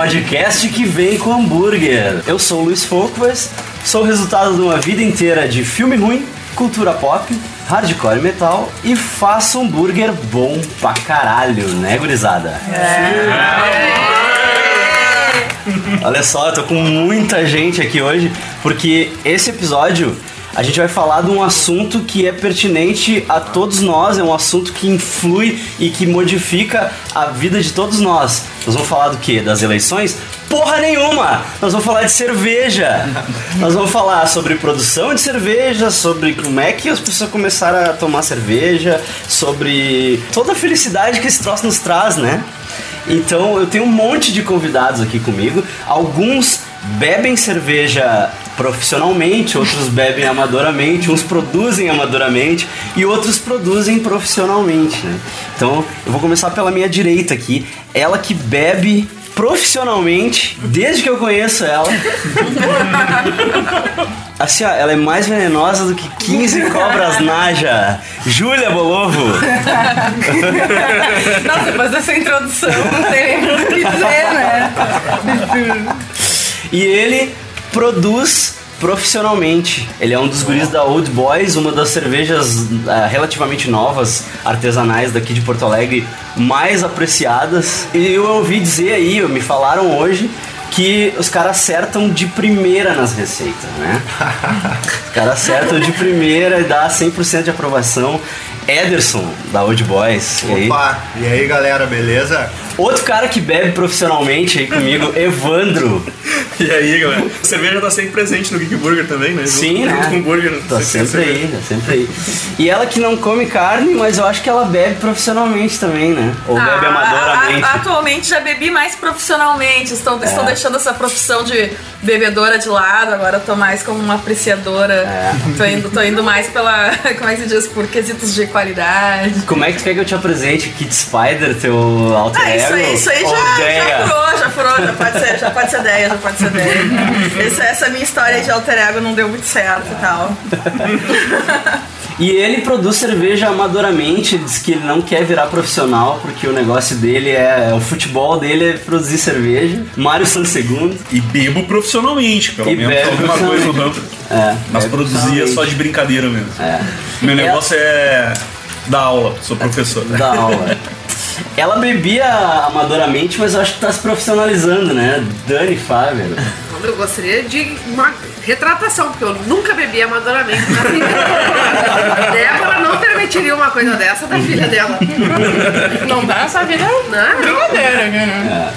podcast que vem com hambúrguer. Eu sou o Luiz Focus, sou o resultado de uma vida inteira de filme ruim, cultura pop, hardcore metal e faço hambúrguer bom pra caralho, né, gurizada? Olha só, eu tô com muita gente aqui hoje, porque esse episódio a gente vai falar de um assunto que é pertinente a todos nós, é um assunto que influi e que modifica a vida de todos nós. Nós vamos falar do que? Das eleições? Porra nenhuma! Nós vamos falar de cerveja. Nós vamos falar sobre produção de cerveja, sobre como é que as pessoas começaram a tomar cerveja, sobre toda a felicidade que esse troço nos traz, né? Então eu tenho um monte de convidados aqui comigo. Alguns bebem cerveja profissionalmente, outros bebem amadoramente, uns produzem amadoramente e outros produzem profissionalmente. Né? Então eu vou começar pela minha direita aqui. Ela que bebe profissionalmente, desde que eu conheço ela. Assim, ó, ela é mais venenosa do que 15 cobras naja. Júlia Bolovo. Nossa, depois dessa introdução, não tem nem o que dizer, né? E ele produz profissionalmente. Ele é um dos guris da Old Boys, uma das cervejas ah, relativamente novas, artesanais daqui de Porto Alegre, mais apreciadas. E eu ouvi dizer aí, me falaram hoje, que os caras acertam de primeira nas receitas, né? Os caras acertam de primeira e dá 100% de aprovação. Ederson, da Old Boys. E aí? Opa, e aí galera, beleza? Outro cara que bebe profissionalmente aí comigo, Evandro. E aí, galera? A cerveja tá sempre presente no Geek Burger também, né? Sim, junto, né? junto com o burger. Tá sempre aí, tá sempre aí. E ela que não come carne, mas eu acho que ela bebe profissionalmente também, né? Ou bebe Ah, amadoramente. a- a- atualmente já bebi mais profissionalmente. Estou, É. estou deixando essa profissão de bebedora de lado. Agora eu tô mais como uma apreciadora. É. Tô, indo, tô indo mais pela. Como é que se diz? Por quesitos de qualidade. Como é que tu quer que eu te apresente o Kid Spider, teu alter Ah, isso aí, ego? isso aí já, já furou, já furou, já pode ser, já pode ser ideia, já pode ser ideia. Essa, essa minha história de alter ego não deu muito certo e tal. E ele produz cerveja amadoramente, diz que ele não quer virar profissional, porque o negócio dele é. O futebol dele é produzir cerveja. Mário Sansegundo. E bebo profissionalmente, pelo E menos alguma coisa no ramo. É, Mas produzia só de brincadeira mesmo. É. Meu negócio é dar aula, sou professor. Da aula. Ela bebia amadoramente, mas eu acho que tá se profissionalizando, né? Dani Fábio. Eu gostaria de uma retratação, porque eu nunca bebi amadoramente na vida. Débora não permitiria uma coisa dessa da filha dela. Não dá essa vida Não, brincadeira, né?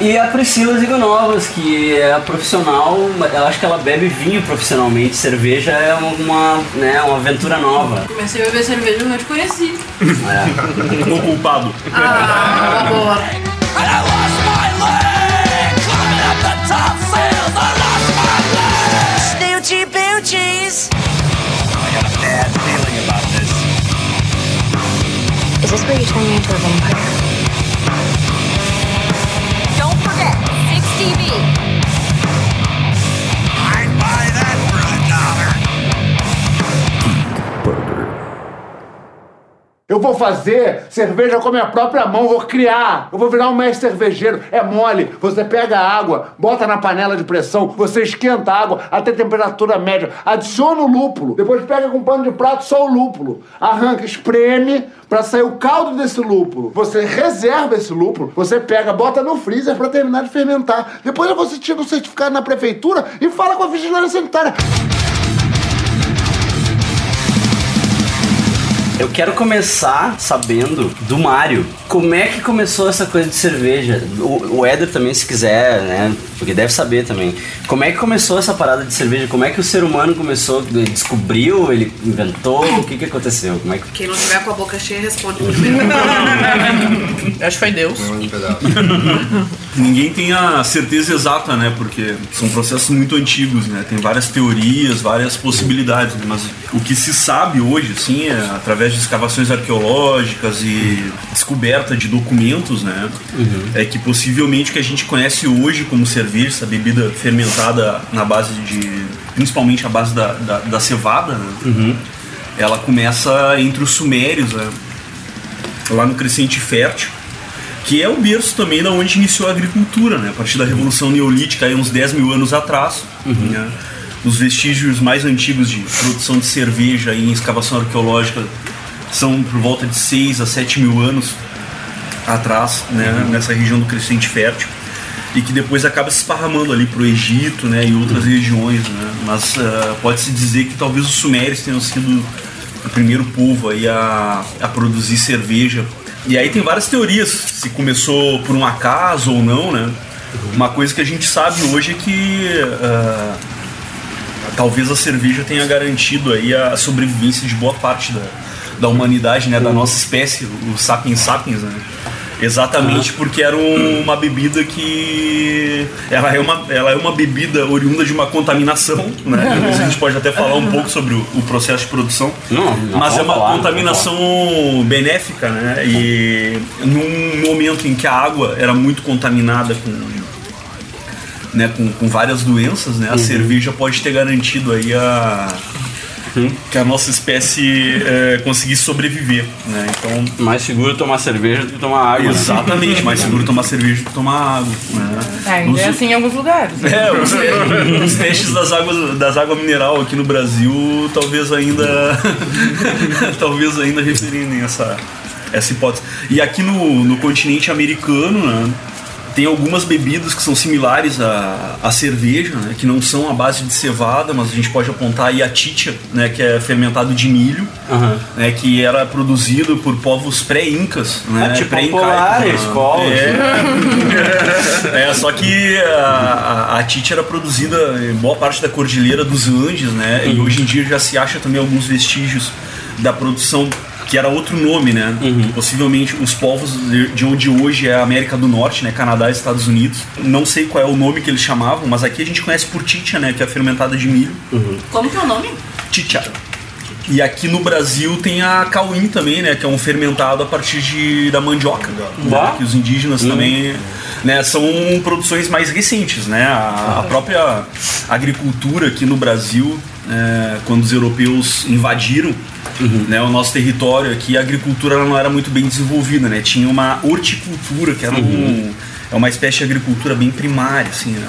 E a Priscila Zigonovas, que é a profissional, eu acho que ela bebe vinho profissionalmente. Cerveja é uma, né, uma aventura nova. Comecei a beber cerveja quando eu te conheci. É. O culpado. ah, I got a bad feeling about this. Is this where you turn me into a vampire? Don't forget, 6 TV. Eu vou fazer cerveja com a minha própria mão, vou criar. Eu vou virar um mestre cervejeiro. É mole. Você pega a água, bota na panela de pressão, você esquenta a água até temperatura média, adiciona o lúpulo, depois pega com pano de prato só o lúpulo, arranca, espreme pra sair o caldo desse lúpulo. Você reserva esse lúpulo, você pega, bota no freezer pra terminar de fermentar. Depois você tira o certificado na prefeitura e fala com a vigilância sanitária. Eu quero começar sabendo do Mário. Como é que começou essa coisa de cerveja? O, o Éder também, se quiser, né? Porque deve saber também. Como é que começou essa parada de cerveja? Como é que o ser humano começou? Ele descobriu? Ele inventou? O que que aconteceu? Como é que... Quem não tiver com a boca cheia responde primeiro. Acho que foi Deus. Ninguém tem a certeza exata, né? Porque são processos muito antigos, né? Tem várias teorias, várias possibilidades, né? mas o que se sabe hoje, assim, é através de escavações arqueológicas e descoberta de documentos, né? É que possivelmente o que a gente conhece hoje como cerveja, essa bebida fermentada na base de, principalmente a base da, da, da cevada, né? Ela começa entre os sumérios, né? lá no Crescente Fértil, que é o berço também da onde iniciou a agricultura, né? A partir da Revolução Neolítica, aí uns 10 mil anos atrás. né? Os vestígios mais antigos de produção de cerveja em escavação arqueológica são por volta de 6 a 7 mil anos atrás, né? Nessa região do Crescente Fértil. E que depois acaba se esparramando ali pro Egito, né? E outras regiões, né? Mas ah, pode-se dizer que talvez os sumérios tenham sido o primeiro povo aí a, a produzir cerveja. E aí tem várias teorias, se começou por um acaso ou não, né? Uma coisa que a gente sabe hoje é que ah, talvez a cerveja tenha garantido aí a sobrevivência de boa parte da, da humanidade, né? Da nossa espécie, o sapiens sapiens, né? Exatamente porque era um- uma bebida que ela é uma, ela é uma bebida oriunda de uma contaminação, né? Depois a gente pode até falar um pouco sobre o, o processo de produção. Não, não, mas é uma falar, contaminação benéfica, né? E num momento em que a água era muito contaminada com né, com, com várias doenças, né? A cerveja pode ter garantido aí a que a nossa espécie é, conseguisse sobreviver, né? Então Mais seguro tomar cerveja do que tomar água. né? Exatamente, mais seguro tomar cerveja do que tomar água. Né? Ainda Os- é assim em alguns lugares. É, os, os testes das águas, das águas mineral aqui no Brasil talvez ainda talvez ainda referendem essa, essa hipótese. E aqui no, no continente americano, né, tem algumas bebidas que são similares à, à cerveja, né, que não são à base de cevada, mas a gente pode apontar aí a titia, né, que é fermentado de milho, Aham. né, que era produzido por povos pré-incas, né, Ah, tipo pré-incaicos, Polares, né. povos. É. É, só que a, a, a Tite era produzida em boa parte da Cordilheira dos Andes, né? E hoje em dia já se acha também alguns vestígios da produção que era outro nome, né? Possivelmente os povos de, de onde hoje é a América do Norte, né? Canadá e Estados Unidos. Não sei qual é o nome que eles chamavam, mas aqui a gente conhece por Titia, né? Que é a fermentada de milho. Como que é o nome? Titia. E aqui no Brasil tem a cauim também, né? Que é um fermentado a partir de, da mandioca. Né, que os indígenas também... Né, são produções mais recentes, né? A, a própria agricultura aqui no Brasil, é, quando os europeus invadiram né, o nosso território aqui, a agricultura não era muito bem desenvolvida, né? Tinha uma horticultura, que era um... É uma espécie de agricultura bem primária, assim, né?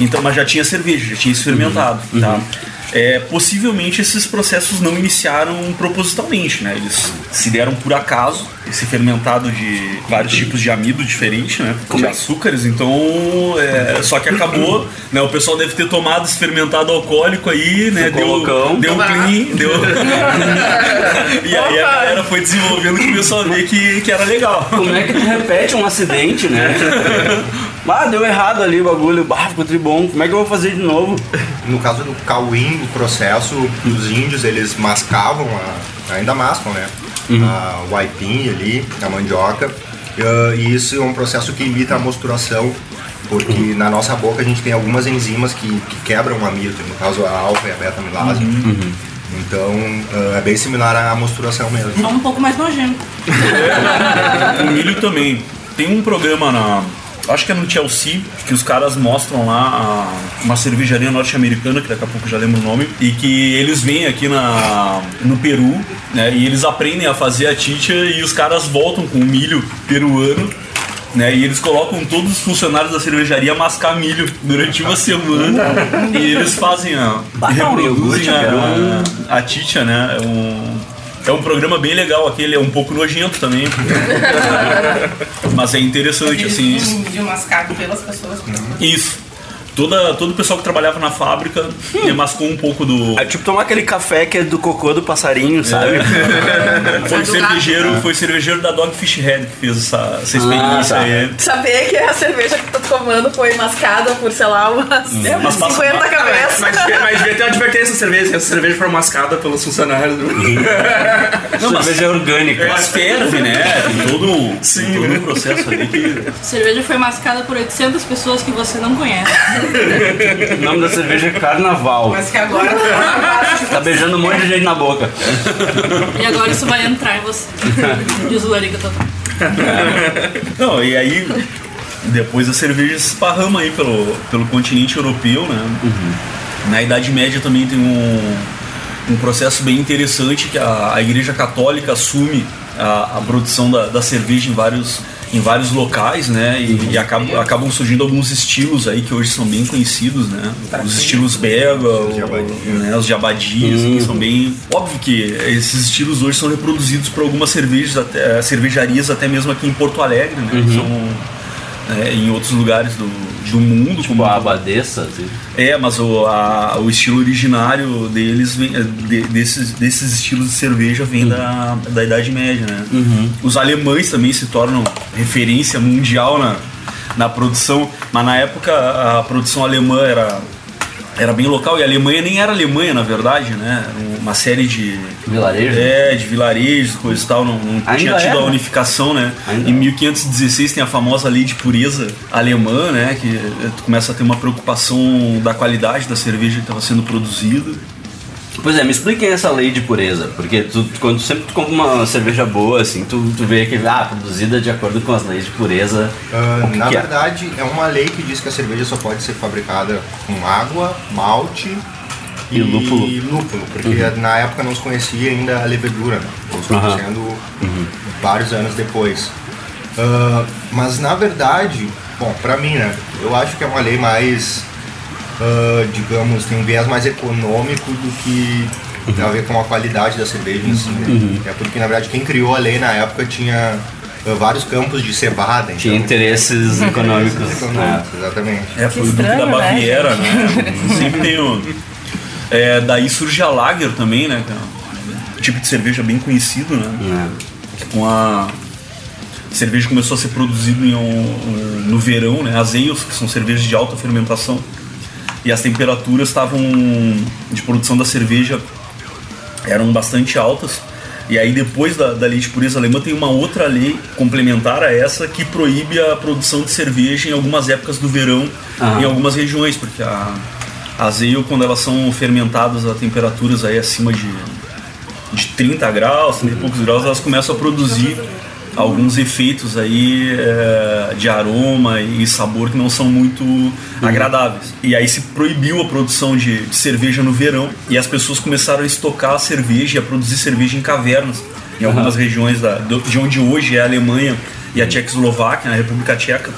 Então, mas já tinha cerveja, já tinha isso fermentado, tá? É, possivelmente esses processos não iniciaram propositalmente, né? Eles se deram por acaso, esse fermentado de vários tipos de amido diferente, né? De açúcares, então é, só que acabou, né? O pessoal deve ter tomado esse fermentado alcoólico aí, né? Deu, deu um clean, deu. e aí a galera foi desenvolvendo e começou a ver que, que era legal. Como é que tu repete um acidente, né? Ah, deu errado ali o bagulho. Ah, ficou tribom. Como é que eu vou fazer de novo? No caso do cauim, o processo, os índios eles mascavam, a- ainda mascam, né? A, o aipim ali, a mandioca. Ah, E isso é um processo que imita a mosturação, porque na nossa boca a gente tem algumas enzimas que, que quebram o amido, no caso a alfa e a beta-amilase. Então ah, é bem similar à mosturação mesmo. Só um pouco mais nojento. O milho também. Tem um programa na. Acho que é no Chelsea, que os caras mostram lá a- uma cervejaria norte-americana, que daqui a pouco já lembro o nome, e que eles vêm aqui na, no Peru, né? E eles aprendem a fazer a titia e os caras voltam com o milho peruano. Né, e eles colocam todos os funcionários da cervejaria a mascar milho durante uma semana e eles fazem a. Reproduzem um- a, a titia, né? É um, é um programa bem legal aquele, é um pouco nojento também. Mas é interessante, assim. De mascado pelas pessoas. Isso. Toda, todo o pessoal que trabalhava na fábrica demascou um pouco do. É tipo tomar aquele café que é do cocô do passarinho, sabe? Foi do cervejeiro, foi cervejeiro da Dogfish Head que fez essa, essa experiência tá. aí. Saber que a cerveja que tu tá tomando foi mascada por, sei lá, umas, Mas passa- 50 cabeças. Mas, mas devia ter uma advertência na cerveja, que essa cerveja foi mascada pelos funcionários. Não, mas, Cerveja orgânica. mas ferve, né? Tem todo, um- tem todo um processo ali que. Cerveja foi mascada por 800 pessoas que você não conhece. O nome da cerveja é Carnaval. Mas que agora. Tá beijando um monte de gente na boca. e agora isso vai entrar em você. Diz o Larica Total. Não, e aí depois a cerveja se esparrama aí pelo, pelo continente europeu, né? Na Idade Média também tem um, um processo bem interessante que a, a Igreja Católica assume a, a produção da, da cerveja em vários, em vários locais, né? E, e acabam, acabam surgindo alguns estilos aí que hoje são bem conhecidos, né? Os estilos belga, o- né? os jabadias, que são bem. Óbvio que esses estilos hoje são reproduzidos por algumas cervejas, até, cervejarias, até mesmo aqui em Porto Alegre, né? Que são é, em outros lugares do, do mundo, Tipo a abadesa, assim. é, mas o, a- o estilo originário deles, vem, é, de- desses, desses estilos de cerveja vem da, da Idade Média, né? Os alemães também se tornam referência mundial na, na produção, mas na época a produção alemã era, era bem local e a Alemanha nem era Alemanha, na verdade, né? Era Uma série de. Vilarejo? É, de vilarejos, coisa e tal, não, não tinha é, tido a né? unificação, né? Ainda Em é. 1516 tem a famosa lei de pureza alemã, né? Que tu começa a ter uma preocupação da qualidade da cerveja que estava sendo produzida. Pois é, me expliquem essa lei de pureza, porque tu, quando sempre tu compra uma cerveja boa, assim, tu, tu vê que, ah, produzida de acordo com as leis de pureza. Que na é? verdade, é uma lei que diz que a cerveja só pode ser fabricada com água, malte E lúpulo. lúpulo, porque na época não se conhecia ainda a levedura, né? Conhecendo vários anos depois. Ah, mas na verdade, bom, pra mim, né? Eu acho que é uma lei mais, ah, digamos, tem um viés mais econômico do que tem a ver com a qualidade da cerveja em si. né? É porque na verdade quem criou a lei na época tinha ah, vários campos de cevada. Tinha então- interesses econômicos. né? econômicos, exatamente. É, foi o Duque da né, Baviera, né? Sempre tem o. É, daí surge a Lager também, né? É um tipo de cerveja bem conhecido, né? É. Que com a a cerveja começou a ser produzida em um- um- no verão, né? As ales, que são cervejas de alta fermentação. E as temperaturas estavam de produção da cerveja eram bastante altas. E aí depois da, da lei de pureza alemã tem uma outra lei complementar a essa que proíbe a produção de cerveja em algumas épocas do verão Aham. em algumas regiões, porque a, as ale quando elas são fermentadas a temperaturas aí acima de, de 30 graus, 30 e poucos graus, elas começam a produzir alguns efeitos aí é, de aroma e sabor que não são muito agradáveis. E aí se proibiu a produção de, de cerveja no verão e as pessoas começaram a estocar a cerveja e a produzir cerveja em cavernas em algumas regiões da, de onde hoje é a Alemanha e a Tchecoslováquia, na República Tcheca.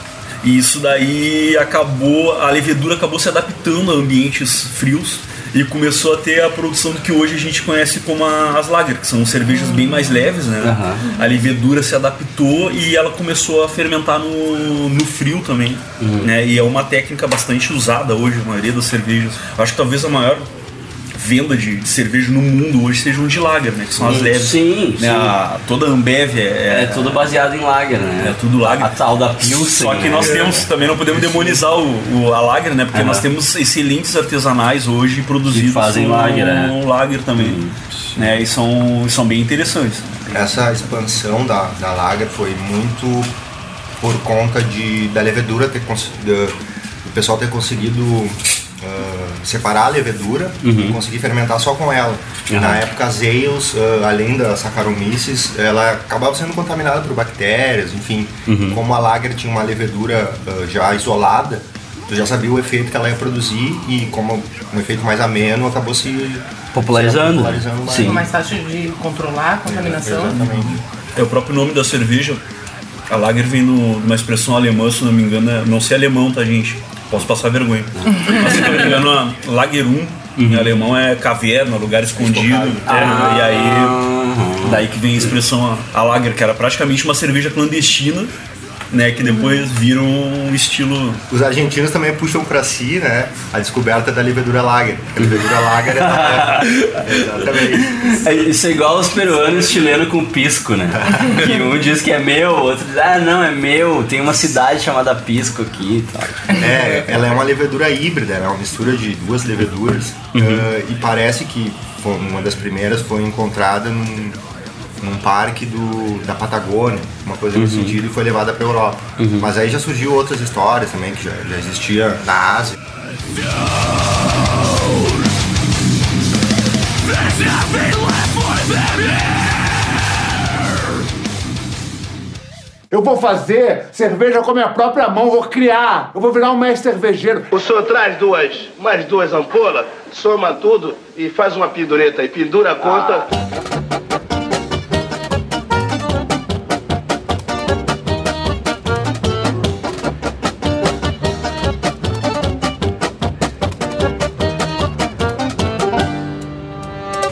E isso daí acabou, a levedura acabou se adaptando a ambientes frios e começou a ter a produção do que hoje a gente conhece como a- as lager, que são cervejas bem mais leves, né? Aham. A levedura se adaptou e ela começou a fermentar no, no frio também, né? E é uma técnica bastante usada hoje, a maioria das cervejas. Acho que talvez a maior venda de, de cerveja no mundo hoje sejam de lager, né? Que são as Sim, leves. sim, Né? A- toda a Ambev é, É tudo baseado em lager, né? É tudo lager. A tal da Pilsen. Só que né? nós temos, também não podemos demonizar o, o- a lager, né? Porque Aham. nós temos excelentes artesanais hoje produzidos Que fazem com lager, né? lager também. Né? E são, são bem interessantes. Essa expansão da, da Lager foi muito por conta de, da levedura ter do pessoal ter conseguido ah, separar a levedura e conseguir fermentar só com ela. Uhum. Na época as ales, ah, além da Saccharomyces, ela acabava sendo contaminada por bactérias, enfim. Uhum. Como a Lager tinha uma levedura ah, já isolada, tu já sabia o efeito que ela ia produzir e como um efeito mais ameno acabou se Popularizando. se popularizando mais. Sim. mais fácil de controlar a contaminação. Exatamente. É o próprio nome da cerveja. A lager vem de uma expressão alemã, se não me engano, é, não sei alemão, tá, gente? Posso passar vergonha. Mas se não me engano, a Lagerum em alemão é caverna, lugar escondido. É, e aí, daí que vem a expressão a, a lager, que era praticamente uma cerveja clandestina, né? Que depois vira um estilo. Os argentinos também puxam pra si, né, a descoberta da levedura lager. A levedura lager é exatamente. É, Isso é igual os peruanos chilenos com pisco, né? Que um diz que é meu, o outro diz, ah, não, é meu, tem uma cidade chamada Pisco aqui e tal. É, ela é uma levedura híbrida, é uma mistura de duas leveduras eh, e parece que foi- uma das primeiras foi encontrada num, num parque do, da Patagônia, uma coisa nesse sentido, e foi levada para Europa. Mas aí já surgiu outras histórias também que já, já existia na Ásia. Eu vou fazer cerveja com a minha própria mão, vou criar. Eu vou virar um mestre cervejeiro. O senhor traz duas, mais duas ampolas, soma tudo e faz uma pendureta aí. Pendura a conta.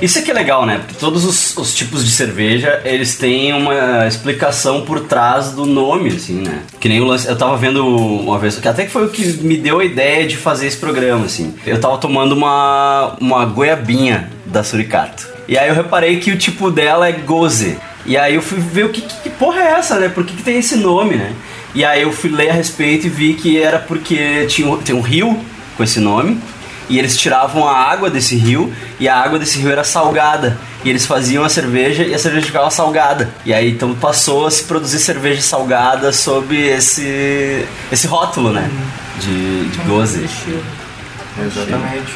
Isso é que é legal, né? Porque todos os, os tipos de cerveja, eles têm uma explicação por trás do nome, assim, né? Que nem o lance. Eu tava vendo uma vez, que até que foi o que me deu a ideia de fazer esse programa, assim. Eu tava tomando uma, uma goiabinha da Suricato. E aí eu reparei que o tipo dela é goze. E aí eu fui ver o que, que, porra é essa, né? Por que, que tem esse nome, né? E aí eu fui ler a respeito e vi que era porque tinha, tem um rio com esse nome. E eles tiravam a água desse rio e a água desse rio era salgada. E eles faziam a cerveja e a cerveja ficava salgada. E aí então passou a se produzir cerveja salgada sob esse esse rótulo, né? De, de goze. Exatamente.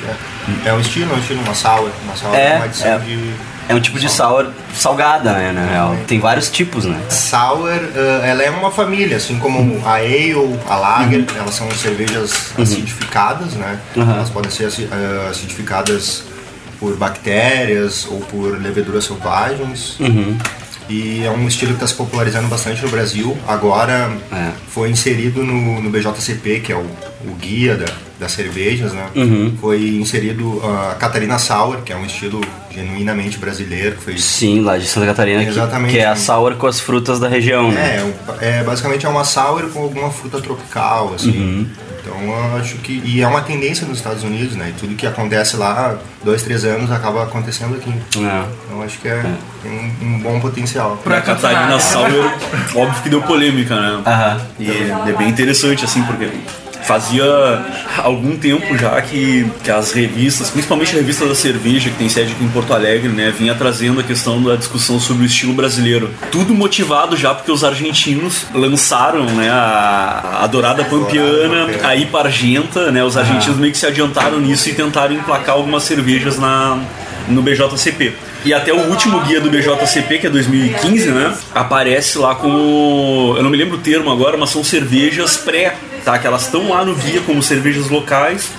É. é um estilo, é um estilo, uma sour. Uma sour É, uma adição é. de. É um tipo de sour salgada, né? Na real. Tem vários tipos, né? Sour, eh, ela é uma família, assim como a ale, a lager, elas são cervejas acidificadas, né? Uhum. Elas podem ser eh, acidificadas por bactérias ou por leveduras selvagens. Uhum. E é um estilo que está se popularizando bastante no Brasil. Agora É. foi inserido no, no BJCP, que é o, o guia da, das cervejas, né? Uhum. Foi inserido a Catarina Sour, que é um estilo genuinamente brasileiro, que foi Sim, lá de Santa Catarina, que, Exatamente. que é a sour com as frutas da região, né? É, o- é, basicamente é uma sour com alguma fruta tropical, assim. Uhum. Então eu acho que. E é uma tendência nos Estados Unidos, né? E tudo que acontece lá, dois, três anos, acaba acontecendo aqui. É. Então acho que é, tem um, um bom potencial. Pra Catarina Sauer, óbvio que deu polêmica, né? Aham. E é bem interessante, assim, porque fazia algum tempo já que, que as revistas, principalmente a revista da cerveja, que tem sede aqui em Porto Alegre, né, vinha trazendo a questão da discussão sobre o estilo brasileiro. Tudo motivado já porque os argentinos lançaram, né, a, a Dourada Pampiana, a IPA Argenta, né, os argentinos meio que se adiantaram nisso e tentaram emplacar algumas cervejas na, no BJCP. E até o último guia do BJCP, que é 2015, né? Aparece lá como. Eu não me lembro o termo agora, mas são cervejas pré. Tá, que elas estão lá no guia como cervejas locais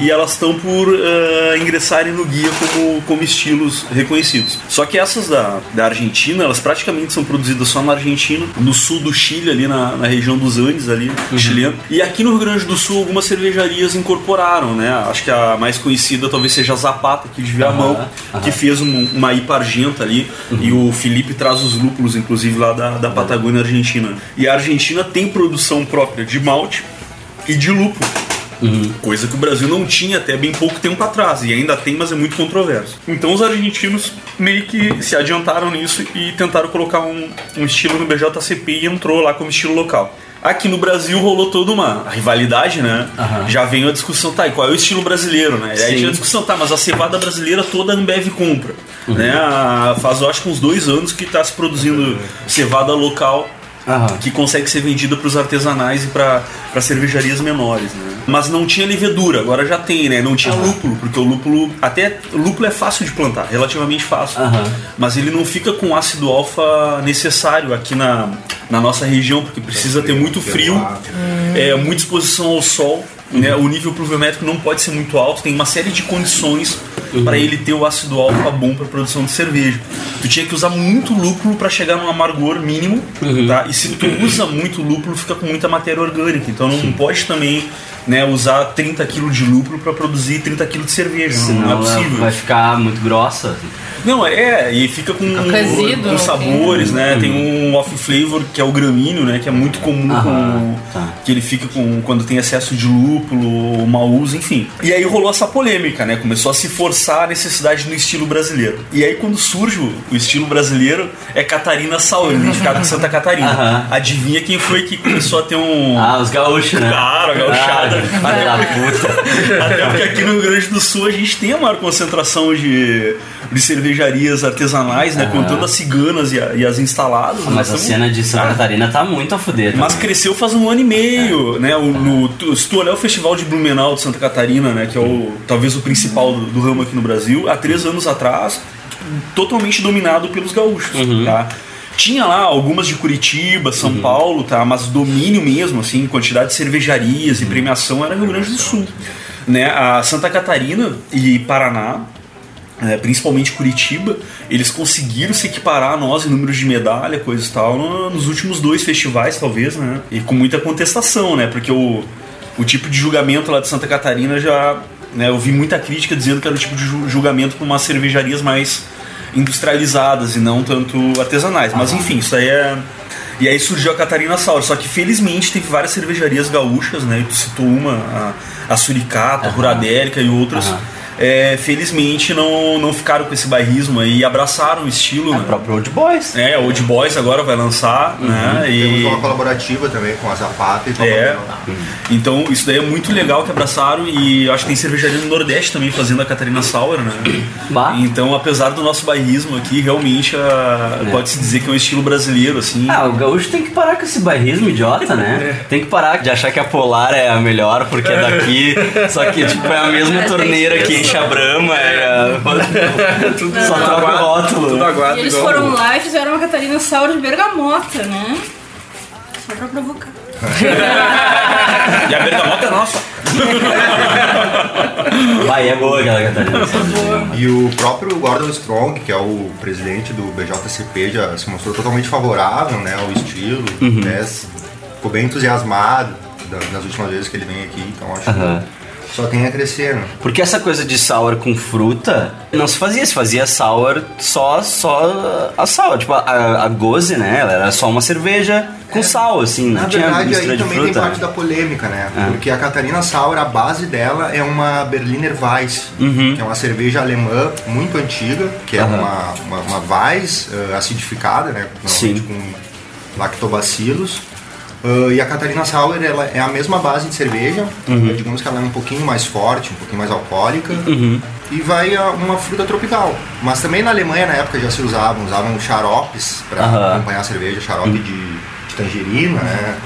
e elas estão por eh, ingressarem no guia como, como estilos reconhecidos. Só que essas da, da Argentina, elas praticamente são produzidas só na Argentina, no sul do Chile, ali na, na região dos Andes, ali, chileno. E aqui no Rio Grande do Sul, algumas cervejarias incorporaram, né? Acho que a mais conhecida talvez seja a Zapata, aqui de Viamão, que fez um- uma IPA argenta ali. E o Felipe traz os lúpulos, inclusive, lá da, da Patagônia Argentina. E a Argentina tem produção própria de malte e de lúpulo. Coisa que o Brasil não tinha até bem pouco tempo atrás, e ainda tem, mas é muito controverso. Então os argentinos meio que se adiantaram nisso e tentaram colocar um, um estilo no BJCP e entrou lá como estilo local. Aqui no Brasil rolou toda uma rivalidade, né? Já veio a discussão, tá, e qual é o estilo brasileiro, né? E aí tinha a discussão, tá, mas a cevada brasileira toda a Ambev compra. Né? A- Faz, eu acho que uns dois anos que está se produzindo cevada local Aham. que consegue ser vendida para os artesanais e para cervejarias menores, né? Mas não tinha levedura, agora já tem, né? Não tinha lúpulo, porque o lúpulo até lúpulo é fácil de plantar, relativamente fácil, Aham. mas ele não fica com o ácido alfa necessário aqui na, na nossa região, porque precisa ter muito frio, é, muita exposição ao sol. Né, o nível pluviométrico não pode ser muito alto, tem uma série de condições para ele ter o ácido alfa bom para produção de cerveja. Tu tinha que usar muito lúpulo para chegar num amargor mínimo, tá? E se tu usa muito lúpulo, fica com muita matéria orgânica. Então não pode também né, usar 30 kg de lúpulo para produzir 30 kg de cerveja. Não, Senão não é possível. vai ficar muito grossa. Não, é, e fica com, cozido, com sabores, assim. né? Tem um off flavor que é o gramíneo, né? Que é muito comum Aham, com, tá. que ele fica com quando tem excesso de lúpulo, mau uso, enfim. E aí rolou essa polêmica, né? Começou a se forçar a necessidade no estilo brasileiro. E aí quando surge o, estilo brasileiro é Catarina Sauer, identificado com Santa Catarina. Aham. Adivinha quem foi que começou a ter um Ah, os gaúchos, né? Claro, a gauchada. Da puta. Até porque aqui no Rio Grande do Sul a gente tem a maior concentração de, de cervejarias artesanais, né? Contando as ciganas e, a- e as instaladas. Ah, Mas a Nós cena de Santa Catarina tá muito a fuder. Mas também. cresceu faz um ano e meio, né? O, no, tu- se tu olhar o Festival de Blumenau de Santa Catarina, né? Que é o talvez o principal do, do ramo aqui no Brasil, há três anos atrás, totalmente dominado pelos gaúchos, tá? Tinha lá algumas de Curitiba, São Paulo, tá? Mas domínio mesmo, assim, quantidade de cervejarias e premiação era Rio Grande do Sul. Né? A Santa Catarina e Paraná é, principalmente Curitiba, eles conseguiram se equiparar a nós em números de medalha, coisa e tal, no- nos últimos dois festivais, talvez, né? E com muita contestação, né? Porque o, o tipo de julgamento lá de Santa Catarina já né, eu vi muita crítica dizendo que era o tipo de ju- julgamento para umas cervejarias mais industrializadas e não tanto artesanais. Mas enfim, isso aí é. E aí surgiu a Catarina Sour, só que felizmente teve várias cervejarias gaúchas, né? Tu citou uma, a, a Suricato, a Ruradérica e outras. É, felizmente não, não ficaram com esse bairrismo aí e abraçaram o estilo. É o né? próprio Old Boys. É, o Old Boys agora vai lançar, né? Temos E uma colaborativa também com a Zapata e com é. Pamela. Então isso daí é muito legal que abraçaram e acho que tem cervejaria no Nordeste também fazendo a Catarina Sour, né? Bah. Então, apesar do nosso bairrismo aqui, realmente a- pode-se dizer que é um estilo brasileiro, assim. Ah, o gaúcho tem que parar com esse bairrismo idiota, né? Tem que parar de achar que a Polar é a melhor porque é daqui, só que tipo, é a mesma torneira que enche a brama, é a... só troca o rótulo. Tudo aguado E eles igual. foram lá e fizeram uma Catarina Saur de bergamota, né? Só pra provocar. E a bergamota é nossa. Vai, é boa aquela Catarina. E o próprio Gordon Strong, que é o presidente do BJCP, já se mostrou totalmente favorável né, ao estilo, Uhum. né, ficou bem entusiasmado da- das últimas vezes que ele vem aqui, então acho Aham. Só tem a crescer. Né? Porque essa coisa de sour com fruta não se fazia, se fazia sour só, só a sour. Tipo, a, a Goze, né? Ela era só uma cerveja com sal, assim, não Na tinha verdade, mistura aí de também fruta. tem parte da polêmica, né? É. Porque a Catarina Sauer, a base dela é uma Berliner Weiss, Uhum. que é uma cerveja alemã muito antiga, que é Aham. uma, uma, uma Weiss eh, acidificada, né? Sim. Com lactobacilos. Ah, e a Catarina Sauer ela é a mesma base de cerveja, Uhum. digamos que ela é um pouquinho mais forte, um pouquinho mais alcoólica. Uhum. E vai a uma fruta tropical. Mas também na Alemanha, na época, já se usavam, usavam xaropes para. Uhum. acompanhar a cerveja, xarope de, de tangerina, né?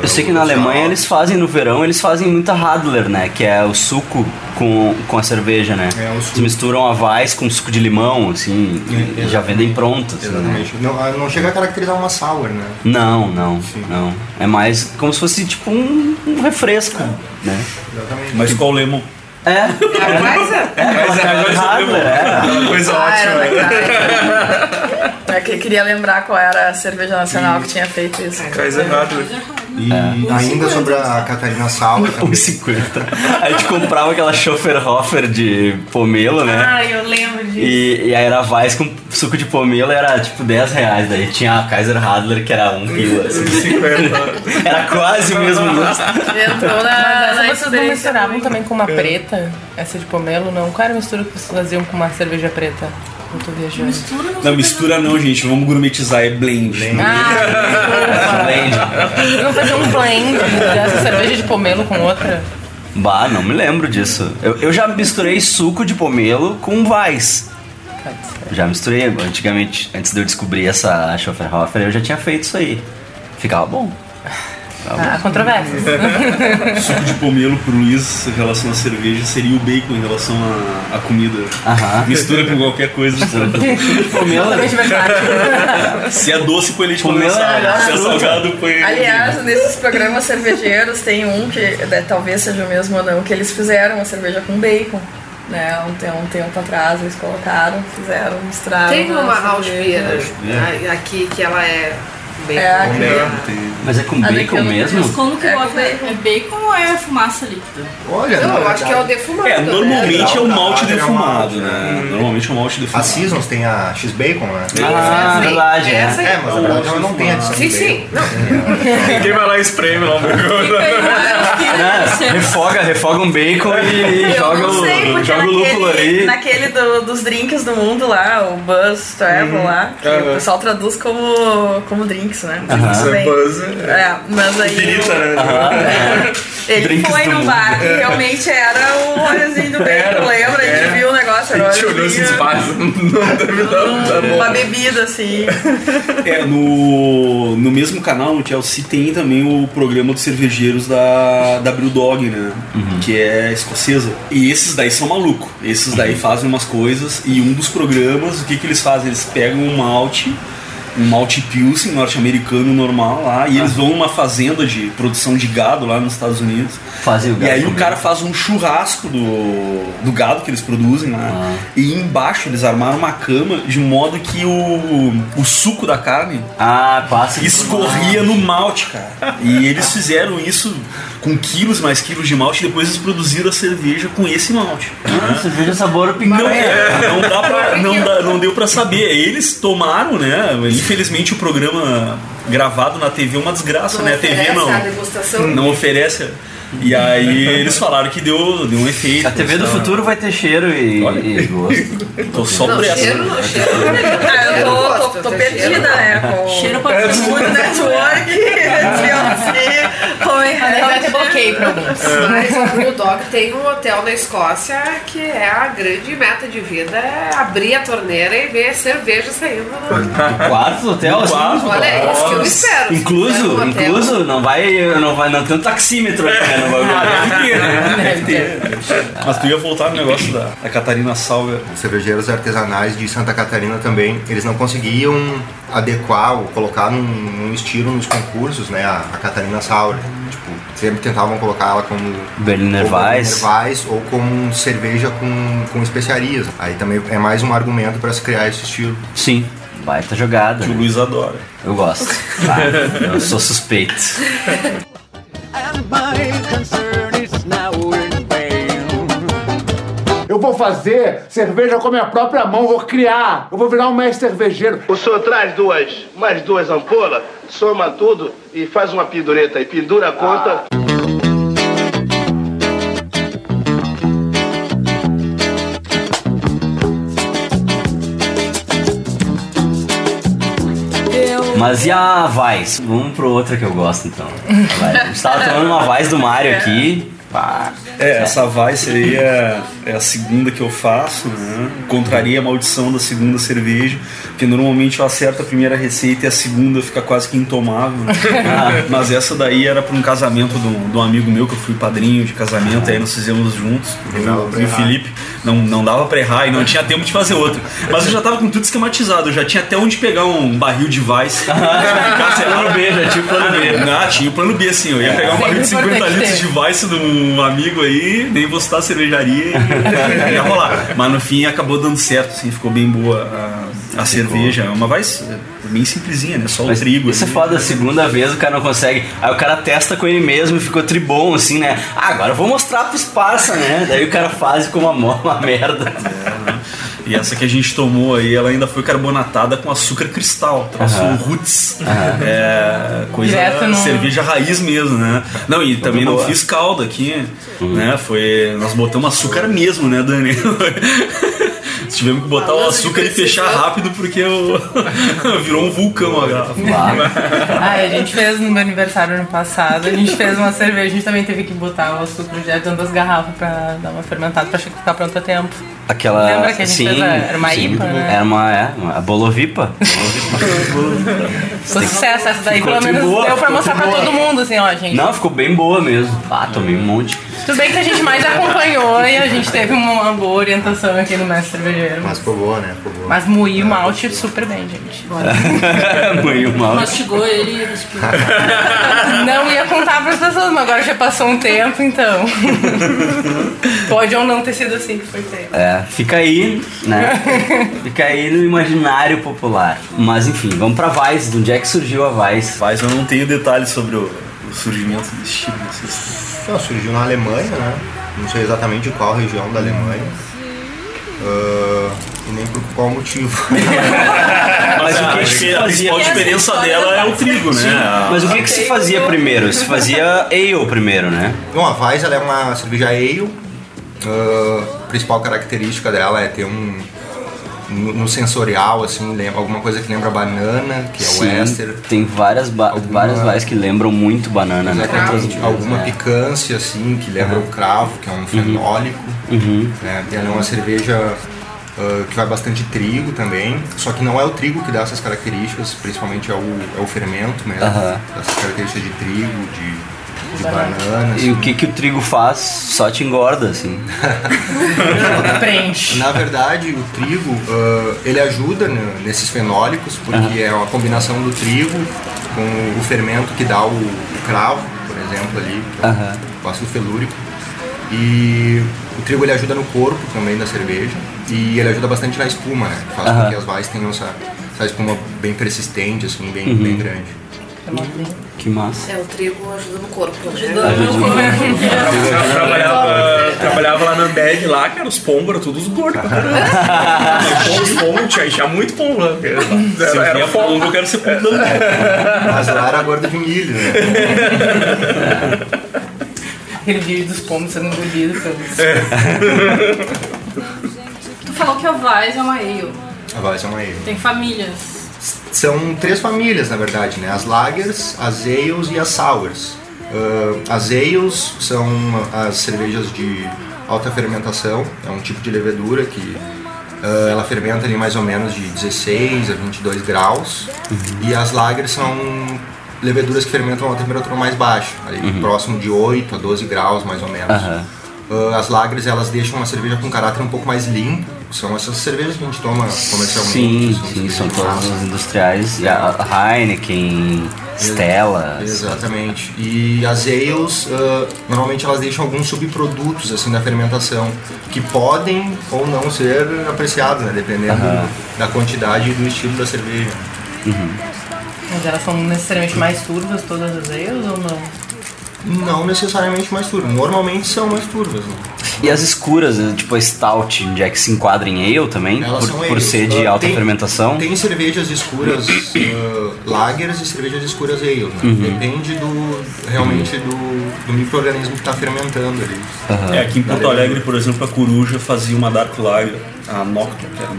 Eu sei que na Alemanha eles fazem no verão, eles fazem muita Radler, né? Que é o suco com, com a cerveja, né? É, o Eles misturam a Weiss com suco de limão, assim, e já vendem pronto. assim, né? Exatamente. Não, ah, não chega a caracterizar uma sour, né? Não, não, não. É mais como se fosse tipo um, um refresco, né? Exatamente. Mas qual o lemon? É. É a coisa? É, aquela Radler, é. Uma coisa Ah, ótima. legal. É que eu queria lembrar qual era a cerveja nacional que tinha feito isso. Coisa errada. E ainda sobre a Catarina Sauer também. 1,50. A gente comprava aquela Schofferhofer de pomelo, né? Ai, eu lembro disso. E, e aí era Weiss com suco de pomelo era tipo 10 reais. Daí tinha a Kaiser Radler que era 1 quilo. Assim. Era quase o mesmo gosto. Entrou na, Mas na vocês não misturavam também com uma preta? Essa de pomelo, não? Qual era a mistura que vocês faziam com uma cerveja preta? Eu tô viajando. Mistura não Não, mistura não, gente. Vamos gourmetizar, é blend. Ah, Blend. não fazer um blend dessa cerveja de pomelo com outra? Bah, não me lembro disso. Eu, eu já misturei suco de pomelo com Weiss. Já misturei antigamente, antes de eu descobrir essa Schofferhofer, eu já tinha feito isso aí. Ficava bom. Ah, bom. controvérsias. Suco de pomelo pro Luiz em relação à cerveja seria o bacon em relação à, à comida. Aham. Mistura com qualquer coisa. Pomelo Totalmente verdade. Se é doce, põe leite Pomelo é condensado. melhor Se é salgado, põe. Aliás, nesses programas cervejeiros tem um que né, talvez seja o mesmo ou não, que eles fizeram uma cerveja com bacon. Né, um, um tempo atrás eles colocaram, fizeram, misturaram. Tem uma house beer a- aqui que ela é É, aqui. Mas é com bacon mesmo? Mas como que É bota? bacon. É bacon ou é fumaça líquida? Olha, Não, na eu acho que é o defumado. É, né? normalmente é o Não, malte não, é um defumado, malte, né? Normalmente é o malte A defumado. Seasons tem a X-Bacon, né? Ah, Sim, verdade, essa é. É, mas na verdade ela não tem Sim, de sim. Não, Ninguém vai lá e espreme lá. É, refoga, refoga um bacon e joga, não o, joga o lúpulo ali. naquele do- dos drinks do mundo lá, o Buzz Travel lá, que o pessoal traduz como, como drinks, né? Bem. É, mas aí. Pirita, o- né? Ele Drinks foi num mundo. bar que realmente era o óleozinho do bacon, lembra? A gente é. viu o negócio, era A gente olhou esses vasos. Não deve dar tá bom. uma bebida assim. É, no, no mesmo canal, no Chelsea, tem também o programa dos cervejeiros da, da Brewdog, né? Que é escocesa. E esses daí são malucos. Esses daí fazem umas coisas. E um dos programas, o que, que eles fazem? Eles pegam um malte um malte pilsen norte-americano normal lá, e eles vão numa fazenda de produção de gado lá nos Estados Unidos. Fazem o E gado aí o comer. cara faz um churrasco do, do gado que eles produzem lá. E embaixo eles armaram uma cama de modo que o, o suco da carne Ah, passa. escorria no malte, cara. E eles fizeram isso com quilos mais quilos de malte, e depois eles produziram a cerveja com esse malte. Ah, cerveja sabor Não, picanha. é, não, dá pra- não, dá- não deu pra saber. Eles tomaram, né? Infelizmente o programa gravado na TV é uma desgraça, né? A TV não, a não oferece. E aí eles falaram que deu, deu um efeito. A TV do Tá? futuro vai ter cheiro e, e gosto. Tô só Não, por essa. cheiro não, cheiro Ah, eu tô, tô, tô tem perdida, cheiro. né? Com Cheiro pode ser Food Network, TLC, com Vai ter bloqueio pra alguns. Mas o Blue Dog tem um hotel na Escócia que é a grande meta de vida é abrir a torneira e ver cerveja saindo. No... Quarto do hotel? assim? Olha, é isso que eu espero. Incluso, um incluso, não vai, não vai, não tem um taxímetro né, no bagulho. Deve ter, né? Deve ter. Mas tu ia voltar no negócio da, da Catarina Salver. Os cervejeiros artesanais de Santa Catarina também, eles não conseguiam adequar ou colocar num, num estilo nos concursos, né, a, a Catarina Sour. Tipo, sempre tentavam colocar ela como Berliner ou como Weiss. Ou como cerveja com, com especiarias. Aí também é mais um argumento para se criar esse estilo. Sim, baita jogada. Que o né? Luiz adora. Eu gosto. Tá, eu sou suspeito. vou fazer cerveja com a minha própria mão, vou criar. Eu vou virar um mestre cervejeiro. O senhor traz duas, mais duas ampolas, soma tudo e faz uma pendureta aí, pendura a conta. Mas e a Vice? Vamos pro outro que eu gosto então. Vai. A gente tava tomando uma Vice do Mario aqui. Pá. É, essa vai seria é a segunda que eu faço, né? Contraria a maldição da segunda cerveja, porque normalmente eu acerto a primeira receita e a segunda fica quase que intomável. Ah, Mas essa daí era para um casamento de um, amigo meu, que eu fui padrinho de casamento, aí nós fizemos juntos, eu e o Felipe. Não, não dava pra errar e não tinha tempo de fazer outro. Mas eu já tava com tudo esquematizado, eu já tinha até onde pegar um barril de Vice. Plano B, já tinha o plano B. Não, tinha o plano B, sim. Eu ia pegar um barril de 50 importante litros de Vice de um amigo aí, nem vou citar a cervejaria e ia rolar. Mas no fim acabou dando certo, assim, ficou bem boa a, a cerveja. É uma Vice bem simplesinha, né? Só o Mas trigo. Isso é foda, a segunda vez o cara não consegue. Aí o cara testa com ele mesmo e ficou tribom, assim, né? Ah, agora eu vou mostrar pros parça, né? Daí o cara faz com uma, uma merda. E essa que a gente tomou aí, ela ainda foi carbonatada com açúcar cristal, troço Aham. roots. É, coisa no- cerveja raiz mesmo, né? Não, e também não fiz calda aqui, né? Foi, nós botamos açúcar mesmo, né, Dani? Tivemos que botar o açúcar e fechar rápido porque o- virou um vulcão a garrafa. Ah, a gente fez no meu aniversário ano passado, a gente fez uma cerveja, a gente também teve que botar o açúcar direto dentro das garrafas pra dar uma fermentada pra ficar pronto a tempo. Aquela. Lembra que a gente sim, fez a- era uma sim. IPA, né? Era uma, é, uma- a bolovipa. Foi sucesso essa daí, Ficou pelo menos boa, deu pra mostrar pra boa. todo mundo, assim, ó, gente. Não, ficou bem boa mesmo. Ah, tomei um monte. Tudo bem que a gente mais acompanhou e a gente teve uma, boa orientação aqui no mestre cervejeiro. Mas ficou boa, né? Ficou boa. Mas moí o malte super bem, gente. Muito mal. Mastigou ele e. Não ia contar pras pessoas, mas agora já passou um tempo, então. Pode ou não ter sido assim que foi feito. É, fica aí, né? Fica aí no imaginário popular. Mas enfim, vamos pra Vice. De onde é que surgiu a Vice? Mas eu não tenho detalhes sobre o, o surgimento desse estilo. não sei se- Ela surgiu na Alemanha, né? Não sei exatamente qual região da Alemanha. Ah, e nem por qual motivo. Mas o que, se que a fazia? principal diferença dela é o trigo, né? Mas o que, que se fazia primeiro? Se fazia ale primeiro, né? Bom, a Weiss ela é uma cerveja ale. Ah, a principal característica dela é ter um. No, no sensorial, assim, lembra, alguma coisa que lembra banana, que é o éster. tem várias, ba várias que lembram muito banana, né? Alguma É. picância, assim, que lembra o cravo, que é um fenólico. Uhum. Né? Ela é uma cerveja ah, que vai bastante trigo também, só que não é o trigo que dá essas características, principalmente é o, é o fermento mesmo, Aham. essas características de trigo, de de banana. E o que, que o trigo faz? Só te engorda, assim. Preenche. Na verdade, o trigo, ah, ele ajuda né, nesses fenólicos, porque é uma combinação do trigo com o fermento que dá o, o cravo, por exemplo, ali, que é Aham. o ácido felúrico. E o trigo ele ajuda no corpo também da cerveja e ele ajuda bastante na espuma, né? Faz Aham. com que as vais tenham essa, essa espuma bem persistente, assim, bem, Uhum. bem grande. Que massa. É, o trigo ajuda no corpo. Ajuda né? no corpo. Eu trabalhava, trabalhava lá na Ambev, lá, cara, os pombos eram todos gordos os pombos, tinha, tinha muito pombo lá. Se eu Era, era vier pombo, eu quero ser pombo. Mas lá era gordo de milho, né? Aquele vídeo dos pombos sendo engolidos pelos. Tu falou que a Vaz é uma ale. A vais é uma ale. Tem famílias. São três famílias, na verdade, né? As lagers, as ales e as sours. Ah, as ales são as cervejas de alta fermentação, é um tipo de levedura que ah, ela fermenta ali mais ou menos de 16 a 22 graus. E as lagers são leveduras que fermentam a uma temperatura mais baixa, ali próximo de 8 a 12 graus mais ou menos. Aham. Ah, as lagers elas deixam uma cerveja com caráter um pouco mais limpo. São essas cervejas que a gente toma comercialmente. Sim, são sim, são todas as industriais. E a Heineken, Stella. Exatamente. E as ales, ah, normalmente elas deixam alguns subprodutos assim da fermentação que podem ou não ser apreciados, né, dependendo da quantidade e do estilo da cerveja. Mas elas são necessariamente mais turvas todas as ales ou não? Não necessariamente mais turvas, normalmente são mais turvas. Né? E as escuras, né, tipo a Stout, onde é que se enquadra em ale também? Elas por, são por ser de Ah, alta tem- fermentação? Tem cervejas escuras uh, lagers e cervejas escuras ale, né? Uhum. Depende do realmente do, do microorganismo que está fermentando ali. É, aqui em Porto Alegre, por exemplo, a Coruja fazia uma Dark Lager, a Noctua, que era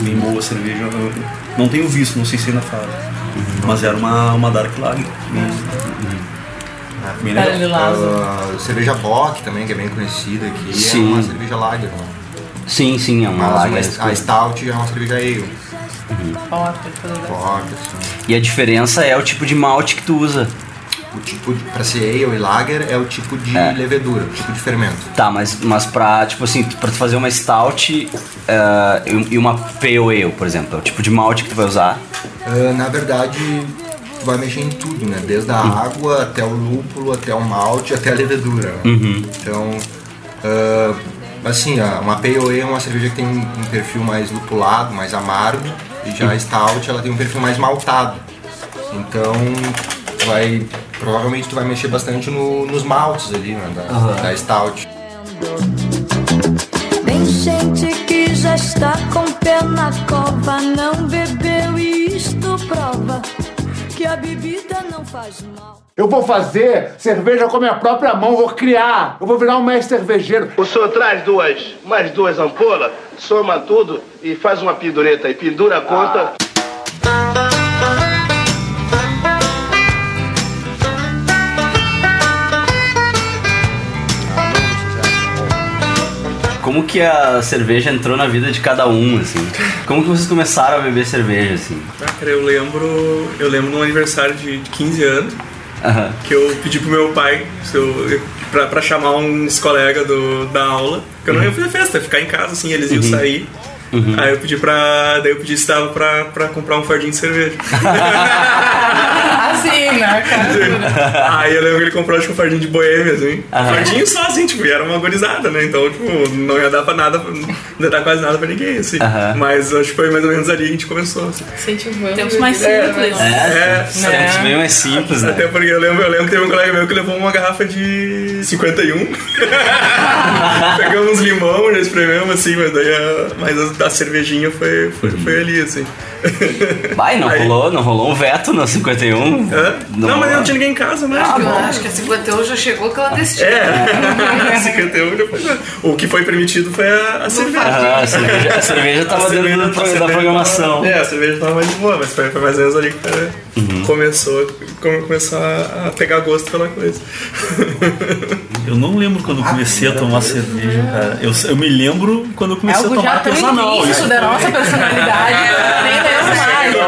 bem boa a cerveja. Eu não tenho visto, não sei se ainda faz. Mas era uma, uma Dark Lager. Bem, bem Cara, legal. Lilazo. Uh, cerveja Bock também, que é bem conhecida aqui, Sim. é uma cerveja lager. Né? Sim, sim, é uma Mas lager uma, escura. a Stout é uma cerveja ale. Forte, todas as- Forte, assim. E a diferença é o tipo de malte que tu usa. O tipo, de, pra ser ale e lager, é o tipo de É. levedura, o tipo de fermento. Tá, mas, mas pra, tipo assim, pra tu fazer uma stout eh, e e uma pale ale, por exemplo, é o tipo de malte que tu vai usar. Uh, na verdade, vai mexer em tudo, né? Desde a água até o lúpulo, até o malte, até a levedura. né? Uhum. Então, uh, assim, a- uma Ale é uma cerveja que tem um, um perfil mais lupulado, mais amargo, e já a Stout ela tem um perfil mais maltado. Então, vai provavelmente tu vai mexer bastante no- nos maltes ali, né, da, da Stout. Tem gente que já está com pé na cova, não bebeu e isto prova que a bebida não faz mal. Eu vou fazer cerveja com a minha própria mão, vou criar. Eu vou virar um mestre cervejeiro. O senhor traz duas, mais duas ampolas, soma tudo e faz uma pendureta aí, pendura a conta. Como que a cerveja entrou na vida de cada um, assim? Como que vocês começaram a beber cerveja, assim? Ah, cara, eu lembro. Eu lembro num aniversário de de 15 anos que eu pedi pro meu pai se eu, pra, pra chamar uns colegas do, da aula, que eu não ia fazer festa, ia ficar em casa, assim, eles iam Uhum. sair. Uhum. Aí eu pedi pra. Daí eu pedi se dava pra, pra comprar um fardinho de cerveja. Assim, né, cara? Aí eu lembro que ele comprou acho que um fardinho de boêmia, assim. Aham. Fardinho só, assim, tipo, e era uma gorizada, né? Então, tipo, não ia dar pra nada, não ia dar quase nada pra ninguém, assim. Aham. Mas acho que foi mais ou menos ali que a gente começou, assim. Incentivando. Tempos mais É, simples. É, É, sempre bem mais simples, né? Até porque eu lembro, eu lembro que teve um colega meu que levou uma garrafa de 51. Pegamos limão, já esprememos assim, mas daí a, mas a, a cervejinha foi, foi, foi ali, assim. Vai, não Aí- rolou, não rolou um veto no 51? Hã? Não, mas rolou. não tinha ninguém em casa, né? Acho que- eu acho que a 51 já chegou clandestina. É, 51 já foi. O que foi permitido foi a, a cerveja. Ah, a cerveja, a cerveja tava A cerveja- dentro do a pro- da cerveja programação. tava- é, a cerveja tava mais de boa, mas foi, foi mais ou menos ali que Uhum. começou, come- começou a, a pegar gosto pela coisa. Eu não lembro quando eu comecei a tomar cerveja, cara. Eu, eu me lembro quando eu comecei a algo tomar já tão artesanal. Isso da nossa personalidade.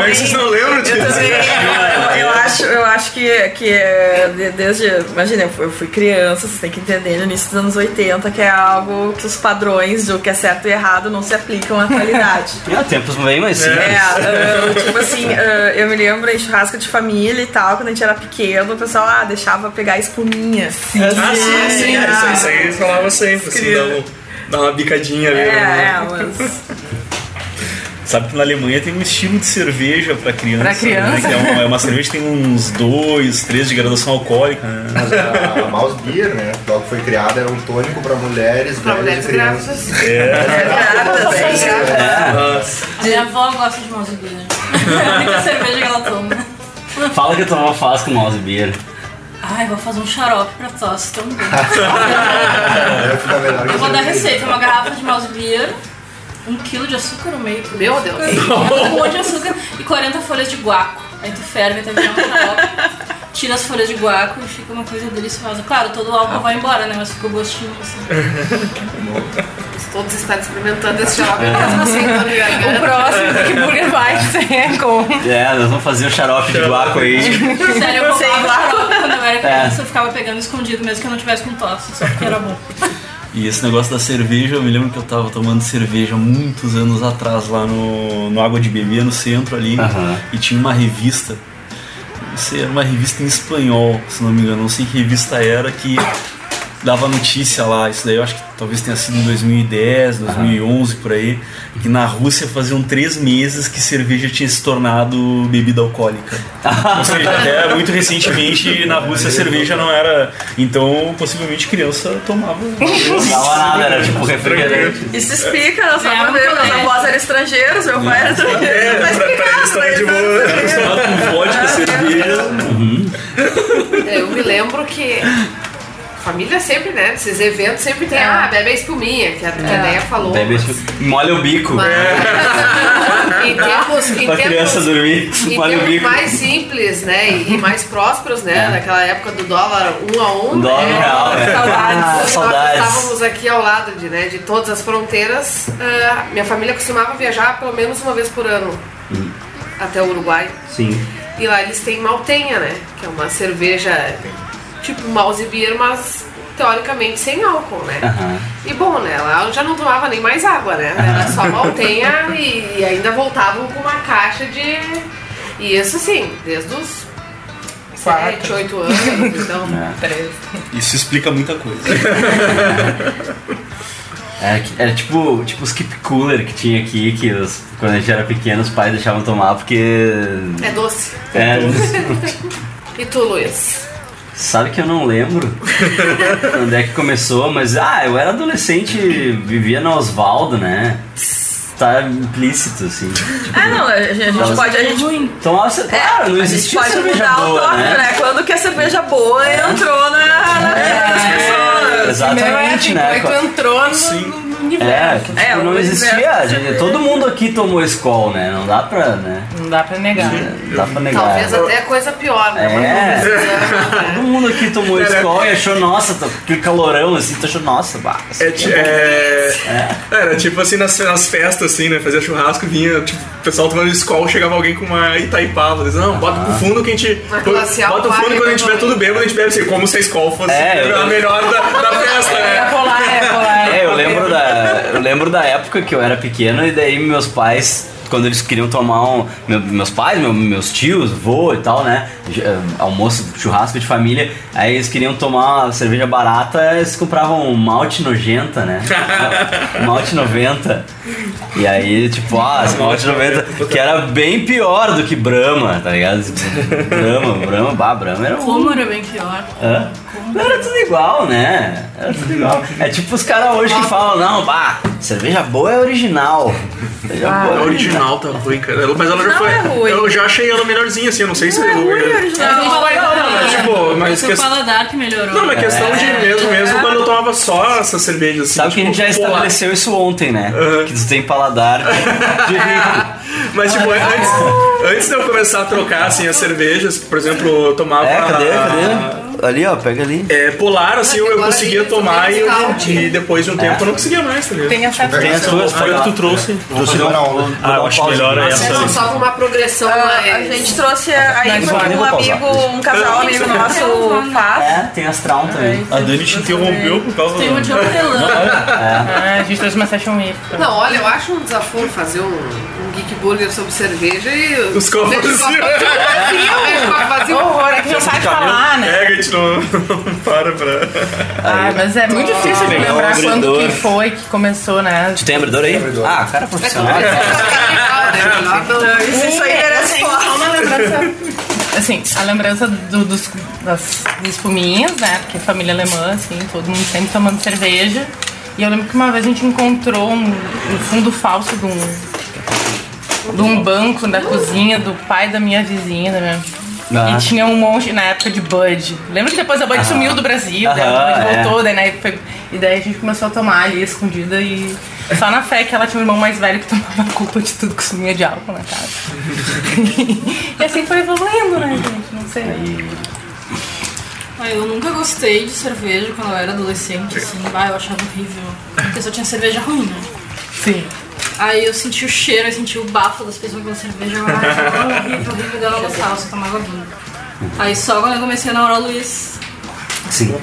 Como é que vocês não lembram disso? Eu, eu acho acho, eu acho que, que é de- desde. Imagina, eu fui, eu fui criança, você tem que entender no início dos anos 80 que é algo que os padrões do que é certo e errado não se aplicam à atualidade. É, tempos bem mais simples. É, ah, tipo assim, ah, eu me lembro em churrasco de família e tal, quando a gente era pequeno, o pessoal ah, deixava pegar espuminha. Sim. Ah, sim, sim. é, Isso, isso aí falava sempre, assim, dá, um- dá uma bicadinha ali. É, né? é, mas. Sabe que na Alemanha tem um estilo de cerveja pra criança. Pra criança? né? Que é, uma, é uma cerveja que tem uns dois, três de graduação alcoólica. Né? Mas a, a Mouse Beer, né? Logo foi criada, era um tônico para mulheres, Pra mulheres e crianças. grávidas. É. Minha avó gosta de mouse beer. É a única cerveja que ela toma. Fala que a tua avó faz com mouse beer. Ai, vou fazer um xarope pra tosse também. Que Eu vou dar receita, uma garrafa de mouse beer, um quilo de açúcar no meio. Meu Deus. Um monte de açúcar e 40 folhas de guaco. Aí tu ferve até virar um xarope, tira as folhas de guaco e fica uma coisa deliciosa. Claro, todo o álcool vai embora, né? Mas fica o gostinho assim. Todos estão experimentando esse xarope mesmo assim, quando. O próximo Big Burger vai ser com. É, nós vamos fazer o xarope de guaco aí. Sério, eu guaco. xarope quando eu era É. criança, eu ficava pegando escondido mesmo que eu não tivesse com tosse, só porque era bom. E esse negócio da cerveja, eu me lembro que eu tava tomando cerveja muitos anos atrás lá no, no Água de Bebê, no centro ali. Aham. E tinha uma revista. Sei, era uma revista em espanhol, se não me engano. Não sei que revista era que dava notícia lá. Isso daí eu acho que talvez tenha sido em 2010, 2011 por aí. Que na Rússia faziam três meses que cerveja tinha se tornado bebida alcoólica. Ou seja, até muito recentemente na Rússia a cerveja não era. Então, possivelmente criança tomava. Não dava nada, era tipo refrigerante. Isso explica, nós É, só ver, muito meus avós eram estrangeiros, meu pai era estrangeiro. É, pra, pra eles também de boa. Acostumado com vodka, cerveja. Eu me lembro que família sempre, né? Esses eventos sempre tem, ah, bebe a espuminha, que a, que a Deia falou. Bebe, molha o bico. Mas- em tempos, em Pra criança tempos, dormir, em molha o tempos bico. mais simples, né? E, e mais prósperos, né? É. Naquela época do dólar um a um. Dólar né? real, é. Saudades. Ah, Nós saudades. estávamos aqui ao lado de, né, de todas as fronteiras. Ah, minha família costumava viajar pelo menos uma vez por ano Hum. até o Uruguai. Sim. E lá eles têm maltenha, né? Que é uma cerveja tipo mouse beer, mas teoricamente sem álcool, né? Aham. E bom, né? Eu já não tomava nem mais água, né? Era só maltenha e, e ainda voltavam com uma caixa de. E isso assim, desde os 7, 8 anos, então. Isso explica muita coisa. Era, que- era tipo, tipo os keep cooler que tinha aqui, que os- quando a gente era pequeno os pais deixavam tomar porque. É doce. É, E tu, Luiz? Sabe que eu não lembro quando é que começou, mas ah, eu era adolescente, vivia na Osvaldo, né? Tá implícito, assim. Ah, não, a gente, a gente Nossa. pode. A gente, Então, você, claro, não a gente existia pode cerveja mudar o boa, tópico, né? né? Quando que a cerveja boa entrou na, na vida das pessoas. Exatamente, né? Aí tu entrou no, no universo. É, que, tipo, É, o não existia. gente, todo mundo aqui tomou Skol, né? Não dá pra, né? Não dá pra negar. Não dá pra negar. Talvez até coisa pior, né? É. Precisamos, Todo né? mundo aqui tomou Skol e achou, nossa, tá- aquele calorão assim, tu achou, nossa, bah, É, é é, Era tipo assim nas, nas festas, assim, né? Fazia churrasco, vinha, tipo, o pessoal tomando escola, chegava alguém com uma Itaipava. Dizia, não, bota pro fundo que a gente. Bota o fundo quando a gente tiver tudo bêbado, a gente bebe assim, como se a escola fosse É, a melhor da, da festa, É né? colar, é colar. É, eu lembro da. Eu lembro da época que eu era pequeno e daí meus pais, quando eles queriam tomar um. meu- meus pais, meu- meus tios, vô e tal, né? eh, Almoço, churrasco de família, aí eles queriam tomar uma cerveja barata, eles compravam um malte nojenta, né? malte 90. E aí, tipo, ah, esse malte 90, que era bem pior do que Brahma, tá ligado? Brahma, Brahma, bah, Brahma era um Como era bem pior. Hã? Não era tudo igual, né? Era tudo igual. É tipo os caras hoje que falam, não, bah, cerveja boa é original. Cerveja A boa é original tá ruim, cara. Mas ela já Não foi. é ruim. Eu já achei ela melhorzinha, assim, eu não sei se é ruim. original. Não, não, mas, tipo, mas que- o paladar que melhorou. Não, mas questão de É. mesmo, mesmo quando eu tomava só essa cerveja, assim. Sabe que a gente já tipo, polar. estabeleceu isso ontem, né? Que tu tem paladar de, de rico. Mas, tipo, antes, antes de eu começar a trocar, assim, as cervejas, por exemplo, eu tomava. É, cadê? a- Cadê? Ali, ó, pega ali. É, polar, assim, eu, eu conseguia tomar também e, eu- e depois de um tempo eu não conseguia mais, tá ligado? Tem essa Tem as tuas, Foi o que tu trouxe. Trouxe uma aula. Ah, eu acho melhor é Vocês essa. não só uma progressão Ah, a gente trouxe aí um amigo, um casal amigo nosso faz. É, tem as traum também. A Dani te interrompeu por causa Tem uma de hortelã. Ah, a gente trouxe uma session week. Não, olha, eu acho um desaforo fazer um, um geek burger sobre cerveja e... Os copos vazios. vazio. Horror, é que não sabe falar, né? Pega, a gente não, não para pra. Ah, mas é muito difícil de lembrar quando que foi que começou, né? Tu tem abridor aí? Ah, cara profissional. Isso, isso aí foto. uma lembrança. Assim, a lembrança do- dos, das espuminhas, né? Porque família alemã, assim, todo mundo sempre tomando cerveja. E eu lembro que uma vez a gente encontrou um, um fundo falso de um, de um banco da cozinha do pai da minha vizinha, minha. Ah. E tinha um monte na época de Bud. Lembra que depois a Bud sumiu do Brasil, daí a Bud é. voltou, daí, né, foi- e daí a gente começou a tomar ali escondida e só na fé que ela tinha um irmão mais velho que tomava a culpa de tudo que sumia de álcool na casa. e assim foi evoluindo, né, gente? Não sei. Ah, eu nunca gostei de cerveja quando eu era adolescente, assim. Ah, eu achava horrível. Porque só tinha cerveja ruim, né? Sim. Aí eu senti o cheiro, eu senti o bafo das pessoas com cerveja. Ah, horrível, horrível, não gostava, só tomava vinho. Aí só quando eu comecei a namorar o Luiz, Sim.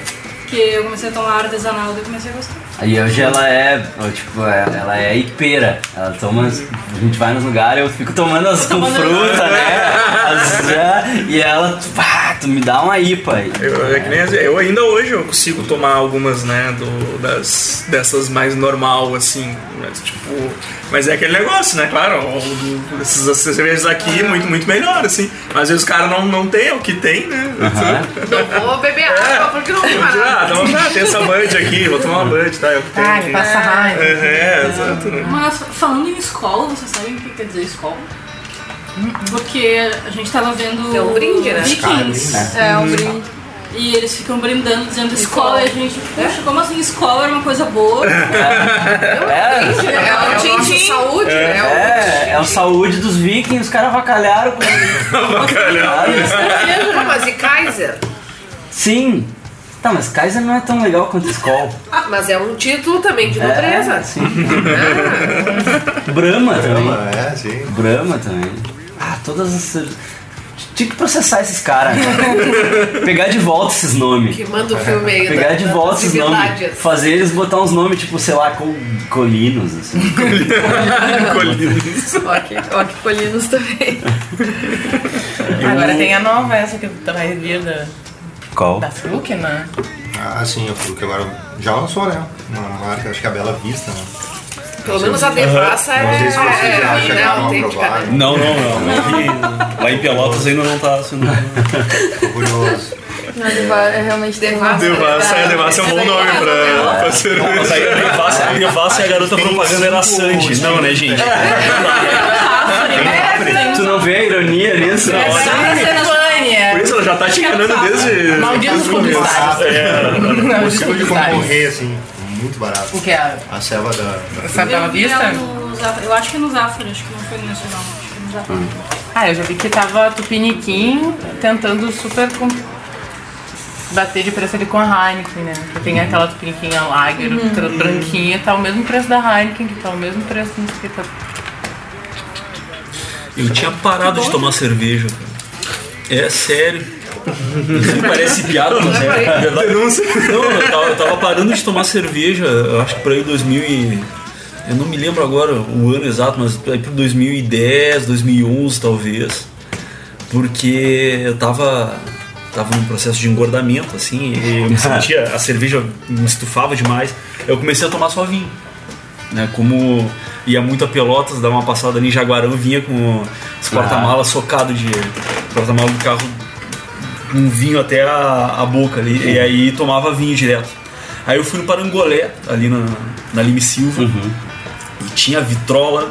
que eu comecei a tomar artesanal, eu comecei a gostar. E hoje ela é, tipo, é- ela é hipeira. Ela toma, as- a gente vai nos lugares, eu fico tomando as com fruta, né? As- é, e ela, pá, tu me dá uma IPA. Aí. Eu, é que nem as- eu ainda hoje eu consigo tomar algumas, né, do, das, dessas mais normal, assim, mas tipo, mas é aquele negócio, né, claro, essas cervejas aqui, muito, muito melhor, assim, mas às vezes os caras não, não tem o que tem, né, Não vou beber água porque não tem mais ah, ah, tem essa Bud aqui, vou tomar uma Bud, tá, é o que tem. Ah, me passa raiva. É, é, exato, né. Mas falando em escola, vocês sabem o que quer dizer escola? Porque a gente tava vendo É um brinde, né? Vikings. É um brinde. E eles ficam brindando, dizendo escola, e a gente, poxa, como assim escola era uma coisa boa? É, É o nossa saúde, né? é, é o saúde dos vikings, os caras avacalharam com. Não, mas e Kaiser? Sim. Tá, mas Kaiser não é tão legal quanto Skol. Mas é um título também de nobreza. É, sim. Brahma também. É, sim. Brahma também. Ah, todas as. Tinha que processar esses caras, né? Pegar de volta esses nomes. Que manda o filme aí. Pegar da- de das volta esses nomes. Fazer eles botar uns nomes, tipo, sei lá, col colinos, assim. Colinos. Ó, que, ó, que colinos também. Agora tem a nova, essa que vai vir da, Qual? da Fruc, né? Ah, sim, eu fui que agora já lançou, né? Uma marca, acho que é a Bela Vista, né? Pelo menos a devassa é. Não sei se vocês já é, chegaram a autêntica, provar. né? Não, não, não. Aqui, lá em Pelotas ainda não tá sendo. Tô curioso. Mas é realmente Devassa. Devassa, é, Devassa é um bom nome pra, pra cerveja. A Devassa, a Devassa e a garota propaganda era Sandy. Não, né, gente? Tu tá te enganando desde. Malditos desde o começo. publicitários. É. Não, Consigo de concorrer, assim, muito barato. O que é? A selva da. Bela Eu vi Vista? Eu acho que no Zafra, acho que não foi no Nacional, acho que no Zafra. Ah, eu já vi que tava Tupiniquim tentando super com- bater de preço ali com a Heineken, né? Que tem aquela Tupiniquim a Lager, tra- branquinha, tá o mesmo preço da Heineken, que tá o mesmo preço do que tá... Eu tinha parado de tomar cerveja, cara. É sério. Isso parece piada, mas é verdade. Não, eu tava, eu tava parando de tomar cerveja, eu acho que por aí 2000 e... Eu não me lembro agora o ano exato, mas aí por 2010, 2011 talvez. Porque eu tava tava num processo de engordamento, assim, e eu me sentia, a cerveja me estufava demais. Eu comecei a tomar só vinho. Né, como ia muito a Pelotas, dava uma passada ali em Jaguarão, vinha com os porta-malas socado de porta-malas do carro com vinho até a, a boca ali, e aí tomava vinho direto. Aí eu fui no Parangolé, ali na, na Lime Silva, e tinha vitrola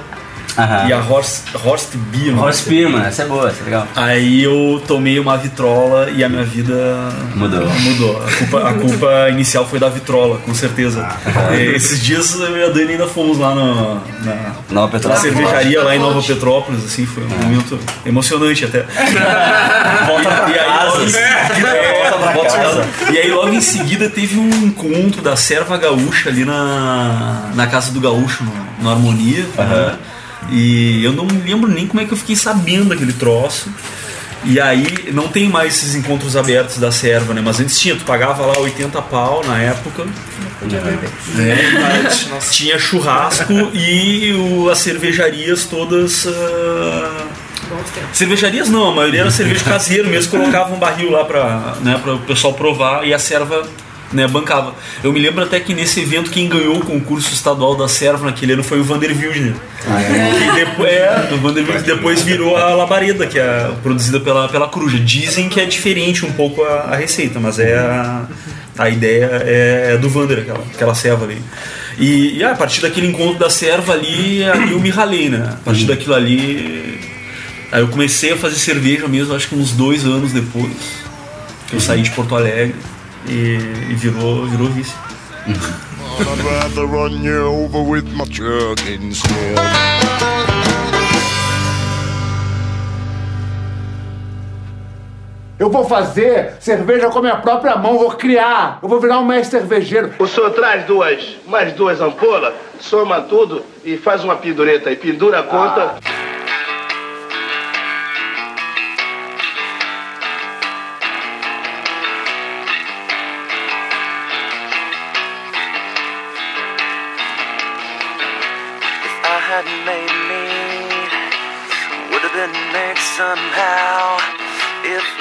Aham. e a Horst, Horst Beer. né? Horse Spearman, essa é boa, essa é legal. Aí eu tomei uma vitrola e a minha vida Mudou. Mudou. A culpa, a culpa inicial foi da vitrola, com certeza. E esses dias eu e a Dani ainda fomos lá no, na, Nova na Petrópolis. cervejaria lá em Nova Petrópolis, assim, foi um momento emocionante até. Volta pra E aí casa. É, Volta pra casa. E aí logo em seguida teve um encontro da serva gaúcha ali na, na casa do gaúcho, no, no Harmonia. né? E eu não me lembro nem como é que eu fiquei sabendo daquele troço. E aí não tem mais esses encontros abertos da serva, né? Mas antes tinha, tu pagava lá 80 pau na época. Podia beber. né? tinha churrasco e o- as cervejarias todas. ah, Cervejarias não, a maioria era cerveja caseiro mesmo, colocava um barril lá pra, né, o pessoal provar e a serva né, bancava. Eu me lembro até que nesse evento quem ganhou o concurso estadual da serva naquele ano foi o Vander Wildner. Que depois, é, o Vander Wildner depois virou a Labareda, que é produzida pela, pela Coruja. Dizem que é diferente um pouco a, a receita, mas é a, a ideia é, é do Vander, aquela, aquela serva ali. E, e, ah, a partir daquele encontro da serva ali, aí eu me ralei, né? A partir daquilo ali. Aí eu comecei a fazer cerveja mesmo, acho que uns dois anos depois. Que eu saí de Porto Alegre e, e virou, virou vício. I'd rather run you over with my truck instead. Eu vou fazer cerveja com a minha própria mão, vou criar. Eu vou virar um mestre cervejeiro. O senhor traz duas, mais duas ampolas, soma tudo e faz uma pendureta aí. Pendura a conta. If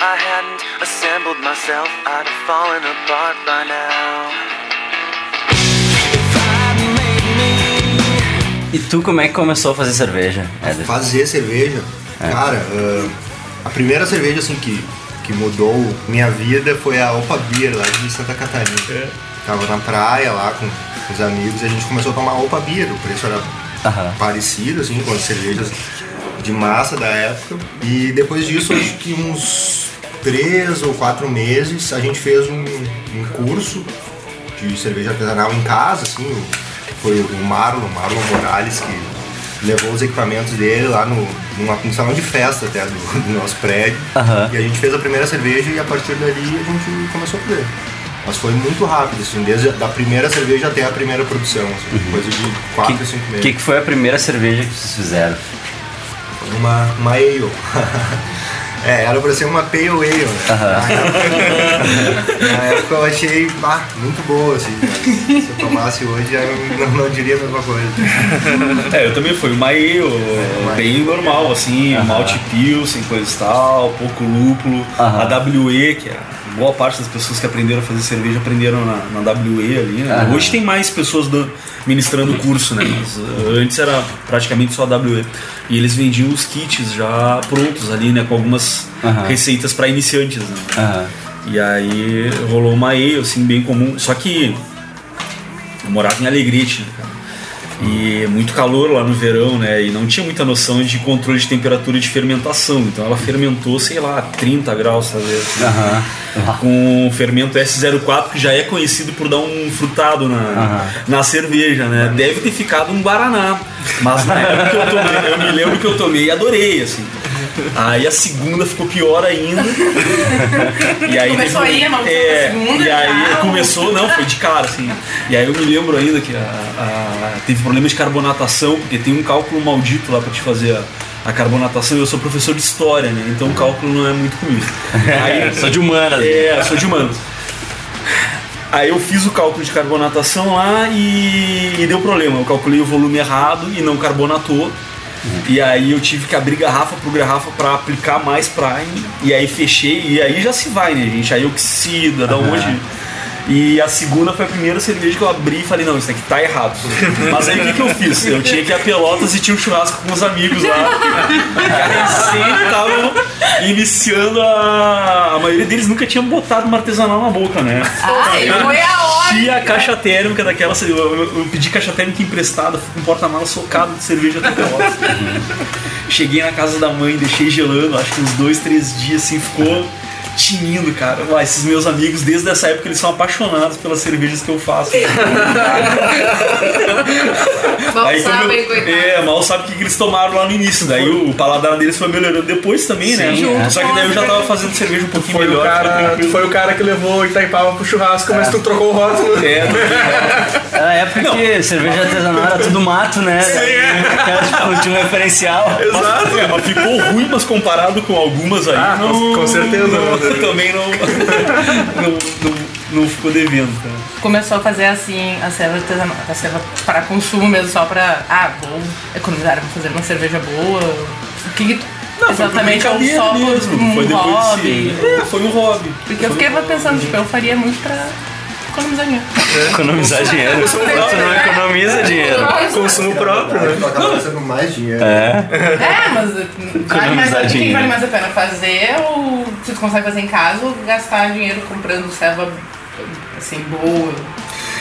I hadn't assembled myself, I'd have fallen apart by now. E tu, como é que começou a fazer cerveja, Éder? Fazer cerveja, É. cara, ah, a primeira cerveja assim que, que mudou minha vida foi a Opa Beer lá de Santa Catarina. Tava na praia lá com os amigos e a gente começou a tomar Opa Beer, o preço era Aham. parecido assim com as cervejas de massa da época. E depois disso, acho que uns três ou quatro meses, a gente fez um, um curso de cerveja artesanal em casa, assim, foi o Marlon, Marlon Morales, que levou os equipamentos dele lá no, numa, num salão de festa até do, do nosso prédio. Aham. E a gente fez a primeira cerveja e a partir dali a gente começou a fazer. Mas foi muito rápido, assim, desde a da primeira cerveja até a primeira produção, assim, coisa de quatro que, a cinco O meses. que, que foi a primeira cerveja que vocês fizeram? Uma, uma ale. é, era pra ser uma pale ale, né? Na, época, na época eu achei bah, muito boa, assim. mas Se eu tomasse hoje, eu não, não diria a mesma coisa. É, eu também fui uma ale, bem normal, assim, malte pilsen, coisa e tal, pouco lúpulo, a WE, que é boa parte das pessoas que aprenderam a fazer cerveja aprenderam na, na WE ali, né? Aham. Hoje tem mais pessoas dan- ministrando o curso, né? Mas, uh, antes era praticamente só a WE. E eles vendiam os kits já prontos ali, né? Com algumas Aham. receitas para iniciantes, né? Aham. E aí rolou uma ale, assim, bem comum. Só que eu morava em Alegrete, né? E muito calor lá no verão, né? E não tinha muita noção de controle de temperatura de fermentação. Então ela fermentou, sei lá, 30 graus, talvez. Aham. Com o fermento S04, que já é conhecido por dar um frutado na, Aham. na cerveja, né? Deve ter ficado um Guaraná. Mas na época que eu tomei, eu me lembro que eu tomei e adorei, assim. Aí a segunda ficou pior ainda. E aí Começou teve aí a maldição é, da segunda, E aí já. começou, não, foi de cara, assim. E aí eu me lembro ainda que a- a- teve problema de carbonatação, porque tem um cálculo maldito lá pra te fazer a, a carbonatação. Eu sou professor de história, né? Então o cálculo não é muito comigo. Sou de humanas. É, sou de humanas. Aí eu fiz o cálculo de carbonatação lá e, e deu problema. Eu calculei o volume errado e não carbonatou. E aí eu tive que abrir garrafa por garrafa para aplicar mais Prime. E aí fechei. E aí já se vai, né, gente? Aí oxida, da Aham. onde. E a segunda foi a primeira cerveja que eu abri e falei, não, isso aqui tá errado. Mas aí o que, que eu fiz? Eu tinha que ir a Pelotas e tinha um churrasco com os amigos lá. Recém estavam iniciando a. A maioria deles nunca tinha botado uma artesanal na boca, né? Ah, e foi a hora. Tinha a caixa térmica daquela. Eu, eu- eu pedi caixa térmica emprestada, fui com um porta-malas socado de cerveja até Pelotas. Cheguei na casa da mãe, deixei gelando, acho que uns dois, três dias assim, ficou. Tinindo, cara. Ué, esses meus amigos, desde essa época, eles são apaixonados pelas cervejas que eu faço. Mal Aí, sabem, coitado. É, mal sabe o que que eles tomaram lá no início. Daí o paladar deles foi melhorando depois também, né? Sim, Só que daí eu já tava fazendo cerveja um pouquinho Foi o, melhor. cara, tu foi o cara que levou Itaipava pro churrasco, mas tu trocou o rótulo. É, Era a época que cerveja artesanal era tudo mato, né? Sim, é. Tipo, tinha um referencial. Exato. É, mas ficou ruim, mas comparado com algumas aí. Ah, com- não, com certeza. não- também não, não, não, não ficou devendo, cara. Começou a fazer assim a cerveja artesanal, a cerveja para consumo mesmo, só pra. Ah, vou economizar, vou fazer uma cerveja boa. O que, que tu. Não, foi exatamente, ou brincadeira só por mesmo, um foi de hobby. se- É, foi um hobby. Porque eu fiquei pensando, tipo, eu faria muito pra economizar dinheiro. Economizar dinheiro. Tu não economiza dinheiro. Consumo próprio, né? Tu acaba gastando mais dinheiro. É. É, mas vale mais, o que dinheiro. vale mais a pena fazer ou se tu consegue fazer em casa ou gastar dinheiro comprando serva assim, boa,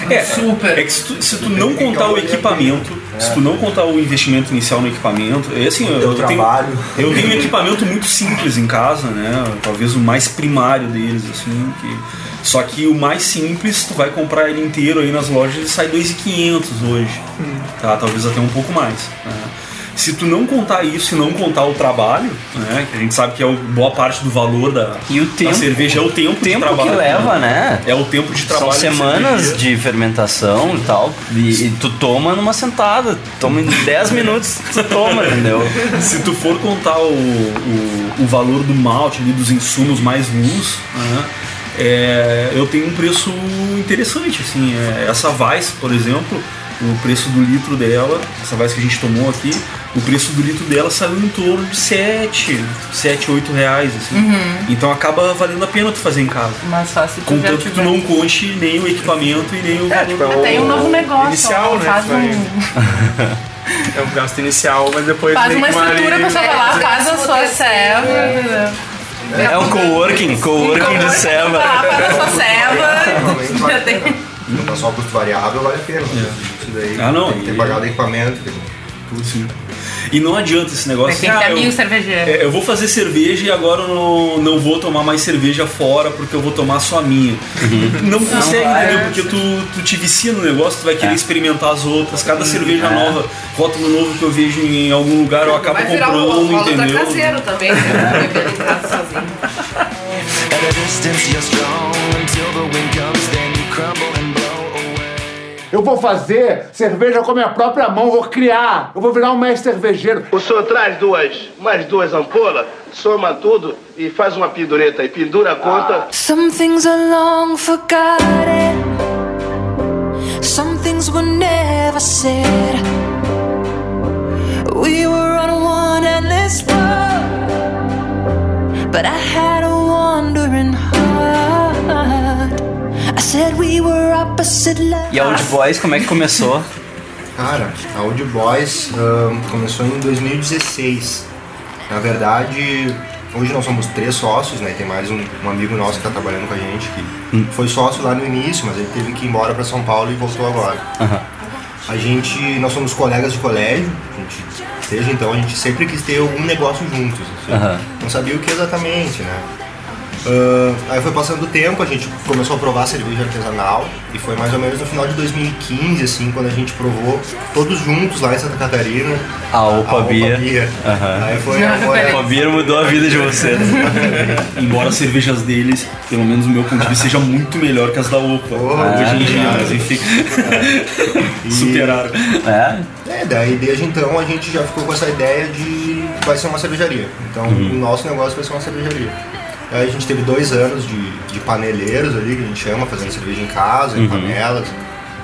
É, super. É que se tu, se tu não contar o equipamento, se tu não contar o investimento inicial no equipamento, é assim, eu, eu tenho, trabalho. eu tenho um equipamento muito simples em casa, né? Talvez o mais primário deles, assim, que, só que o mais simples, tu vai comprar ele inteiro aí nas lojas e sai 2.500 hoje. Tá? Talvez até um pouco mais. né? Se tu não contar isso e não contar o trabalho, né? Que a gente sabe que é o- boa parte do valor da, E o da tempo- cerveja é o tempo, de tempo que trabalho. leva, né? É o tempo de São trabalho. de semanas cervejeiro. de fermentação e tal. E, e tu toma numa sentada. Toma em 10 minutos, tu toma, entendeu? Se tu for contar o, o, o valor do malte ali, dos insumos mais luz, né, é, eu tenho um preço interessante, assim, é, essa Weiss, por exemplo, o preço do litro dela, essa Weiss que a gente tomou aqui, o preço do litro dela saiu em torno de 7, 7, 8 reais, assim. Uhum. Então acaba valendo a pena tu fazer em casa. Mas só se tu Contanto que tu não conte nem o equipamento e nem o É, tipo, é Tem um novo negócio, inicial, ó, né? faz um- É um gasto inicial, mas depois Faz uma estrutura, a pessoa vai lá, faz a sua serva. É o coworking, coworking de Vai serva. lá, faz a sua serva. Normalmente Já tem. Não tá só custo variável, vale a pena. Isso daí Ah, não, tem que ter pagado equipamento. Tem tudo Sim. E não adianta esse negócio. Tem que ter ah, eu- cervejeiro. É, eu vou fazer cerveja e agora eu não, não vou tomar mais cerveja fora porque eu vou tomar só a minha. Não consegue, vai. entendeu? Porque tu, tu te vicia no negócio, tu vai querer É. experimentar as outras. Cada cerveja É. nova, rótulo novo que eu vejo em algum lugar, eu acabo comprando, rolo da entendeu? caseiro também, né? Sozinho. At a distance, you're strong until the wind comes, then you crumble and blow away. Eu vou fazer cerveja com a minha própria mão, vou criar. Eu vou virar um mestre cervejeiro. O senhor traz duas, mais duas ampolas, soma tudo e faz uma pendureta aí. Pendura a conta. Some things are long forgotten. Some things were never said. We were on one endless road, but I had a wandering heart. E a Old Boys, como é que começou? Cara, a Old Boys começou em 2016. Na verdade, hoje nós somos três sócios, né? Tem mais um, um amigo nosso que está trabalhando com a gente que foi sócio lá no início, mas ele teve que ir embora para São Paulo e voltou agora. Aham. A gente, nós somos colegas de colégio, a gente, desde então a gente sempre quis ter algum negócio juntos. assim. Aham. Não sabia o que exatamente, né? Ah, aí foi passando o tempo, a gente começou a provar cerveja artesanal e foi mais ou menos no final de 2015, assim, quando a gente provou todos juntos lá em Santa Catarina. A Opa. Aham. Aí foi A Opa Beer mudou a vida de vocês. Embora as cervejas deles, pelo menos no meu ponto de vista, seja muito melhor que as da Opa. hoje em dia, mas enfim. Superaram. É? É, daí desde então a gente já ficou com essa ideia de vai ser uma cervejaria. Então o nosso negócio vai ser uma cervejaria. Aí a gente teve dois anos de, de paneleiros ali, que a gente chama, fazendo cerveja em casa, em Uhum. panelas.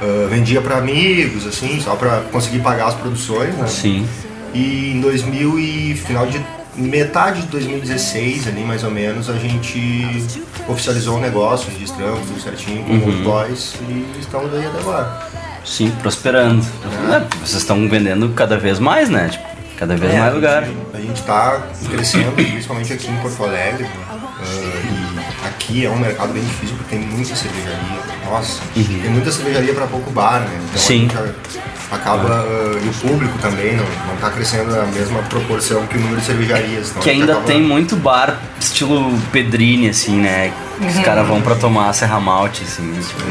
Ah, vendia para amigos, assim, só para conseguir pagar as produções, né? Sim. E em 2000 e final de metade de 2016 ali mais ou menos a gente oficializou o negócio, registramos tudo certinho com Uhum. os boys e estamos aí até agora. Sim, prosperando. É, vocês estão vendendo cada vez mais, né? Tipo, cada vez É, mais a lugar. gente- A gente está crescendo, principalmente aqui em Porto Alegre. E aqui é um mercado bem difícil porque tem muita cervejaria. Nossa, Uhum. tem muita cervejaria para pouco bar, né? Então Sim. a acaba ah, e o público também não, não tá crescendo na mesma proporção que o número de cervejarias. Então Que a ainda acaba- tem muito bar estilo Pedrini, assim, né? Que os Uhum. caras vão pra tomar Serra Malte, assim, tipo.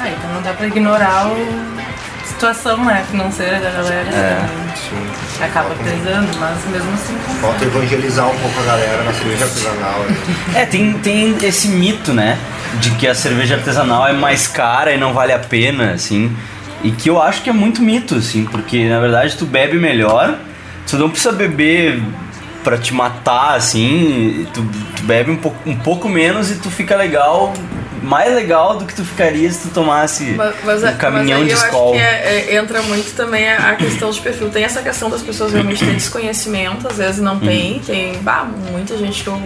Ah, então não dá pra ignorar a situação né, financeira da galera. É. que Acaba pesando, mas mesmo assim. Falta evangelizar um pouco a galera na cerveja artesanal. né? É, tem, tem esse mito, né? De que a cerveja artesanal é mais cara e não vale a pena, assim. E que eu acho que é muito mito, assim, porque na verdade tu bebe melhor, tu não precisa beber pra te matar, assim, tu, tu bebe um pouco, um pouco menos e tu fica legal, mais legal do que tu ficaria se tu tomasse Mas, mas, um caminhão mas de escola. é- é- entra muito também a, a questão de perfil. Tem essa questão das pessoas realmente terem desconhecimento, às vezes não tem. Uhum. Tem bah, muita gente que eu,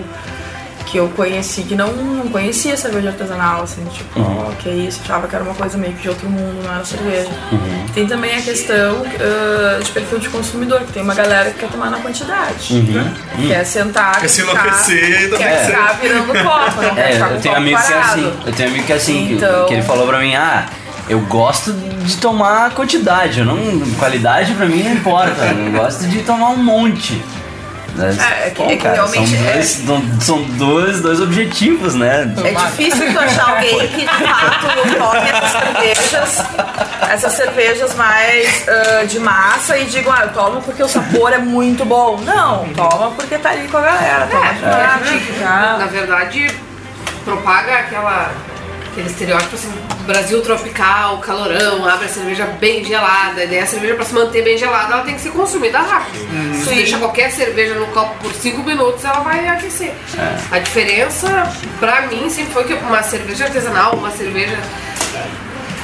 que eu conheci que não, não conhecia cerveja artesanal, assim, tipo, Uhum. ó, que isso, achava que era uma coisa meio que de outro mundo, não era cerveja. Uhum. Tem também a questão ah, de perfil de consumidor, que tem uma galera que quer tomar na quantidade. Uhum. né? Uhum. Quer sentar, Quer se ficar- enlouquecer e quer também ficar virando copo, não quer É, ficar com eu o tenho copo amigo que é parado. assim. Eu tenho amigo que é assim, que- Então- que, ele falou pra mim, ah, eu gosto de tomar quantidade, eu não. Qualidade pra mim não importa. Eu gosto de tomar um monte. Né? É, é que- Pô, é que cara, realmente são, é- dois, são- são dois, dois objetivos, né? É difícil tu achar alguém que de fato tome essas cervejas, essas cervejas mais ah, de massa e diga, ah, eu tomo porque o sabor é muito bom. Não, toma porque tá ali com a galera, toma mate, ficar. Na verdade, propaga aquela, aquele estereótipo assim, Brasil tropical, calorão, abre a cerveja bem gelada. E daí a cerveja, pra se manter bem gelada, ela tem que ser consumida rápido. Se tu deixa qualquer cerveja no copo por 5 minutos, ela vai aquecer. A diferença, pra mim, sempre foi que uma cerveja artesanal, uma cerveja.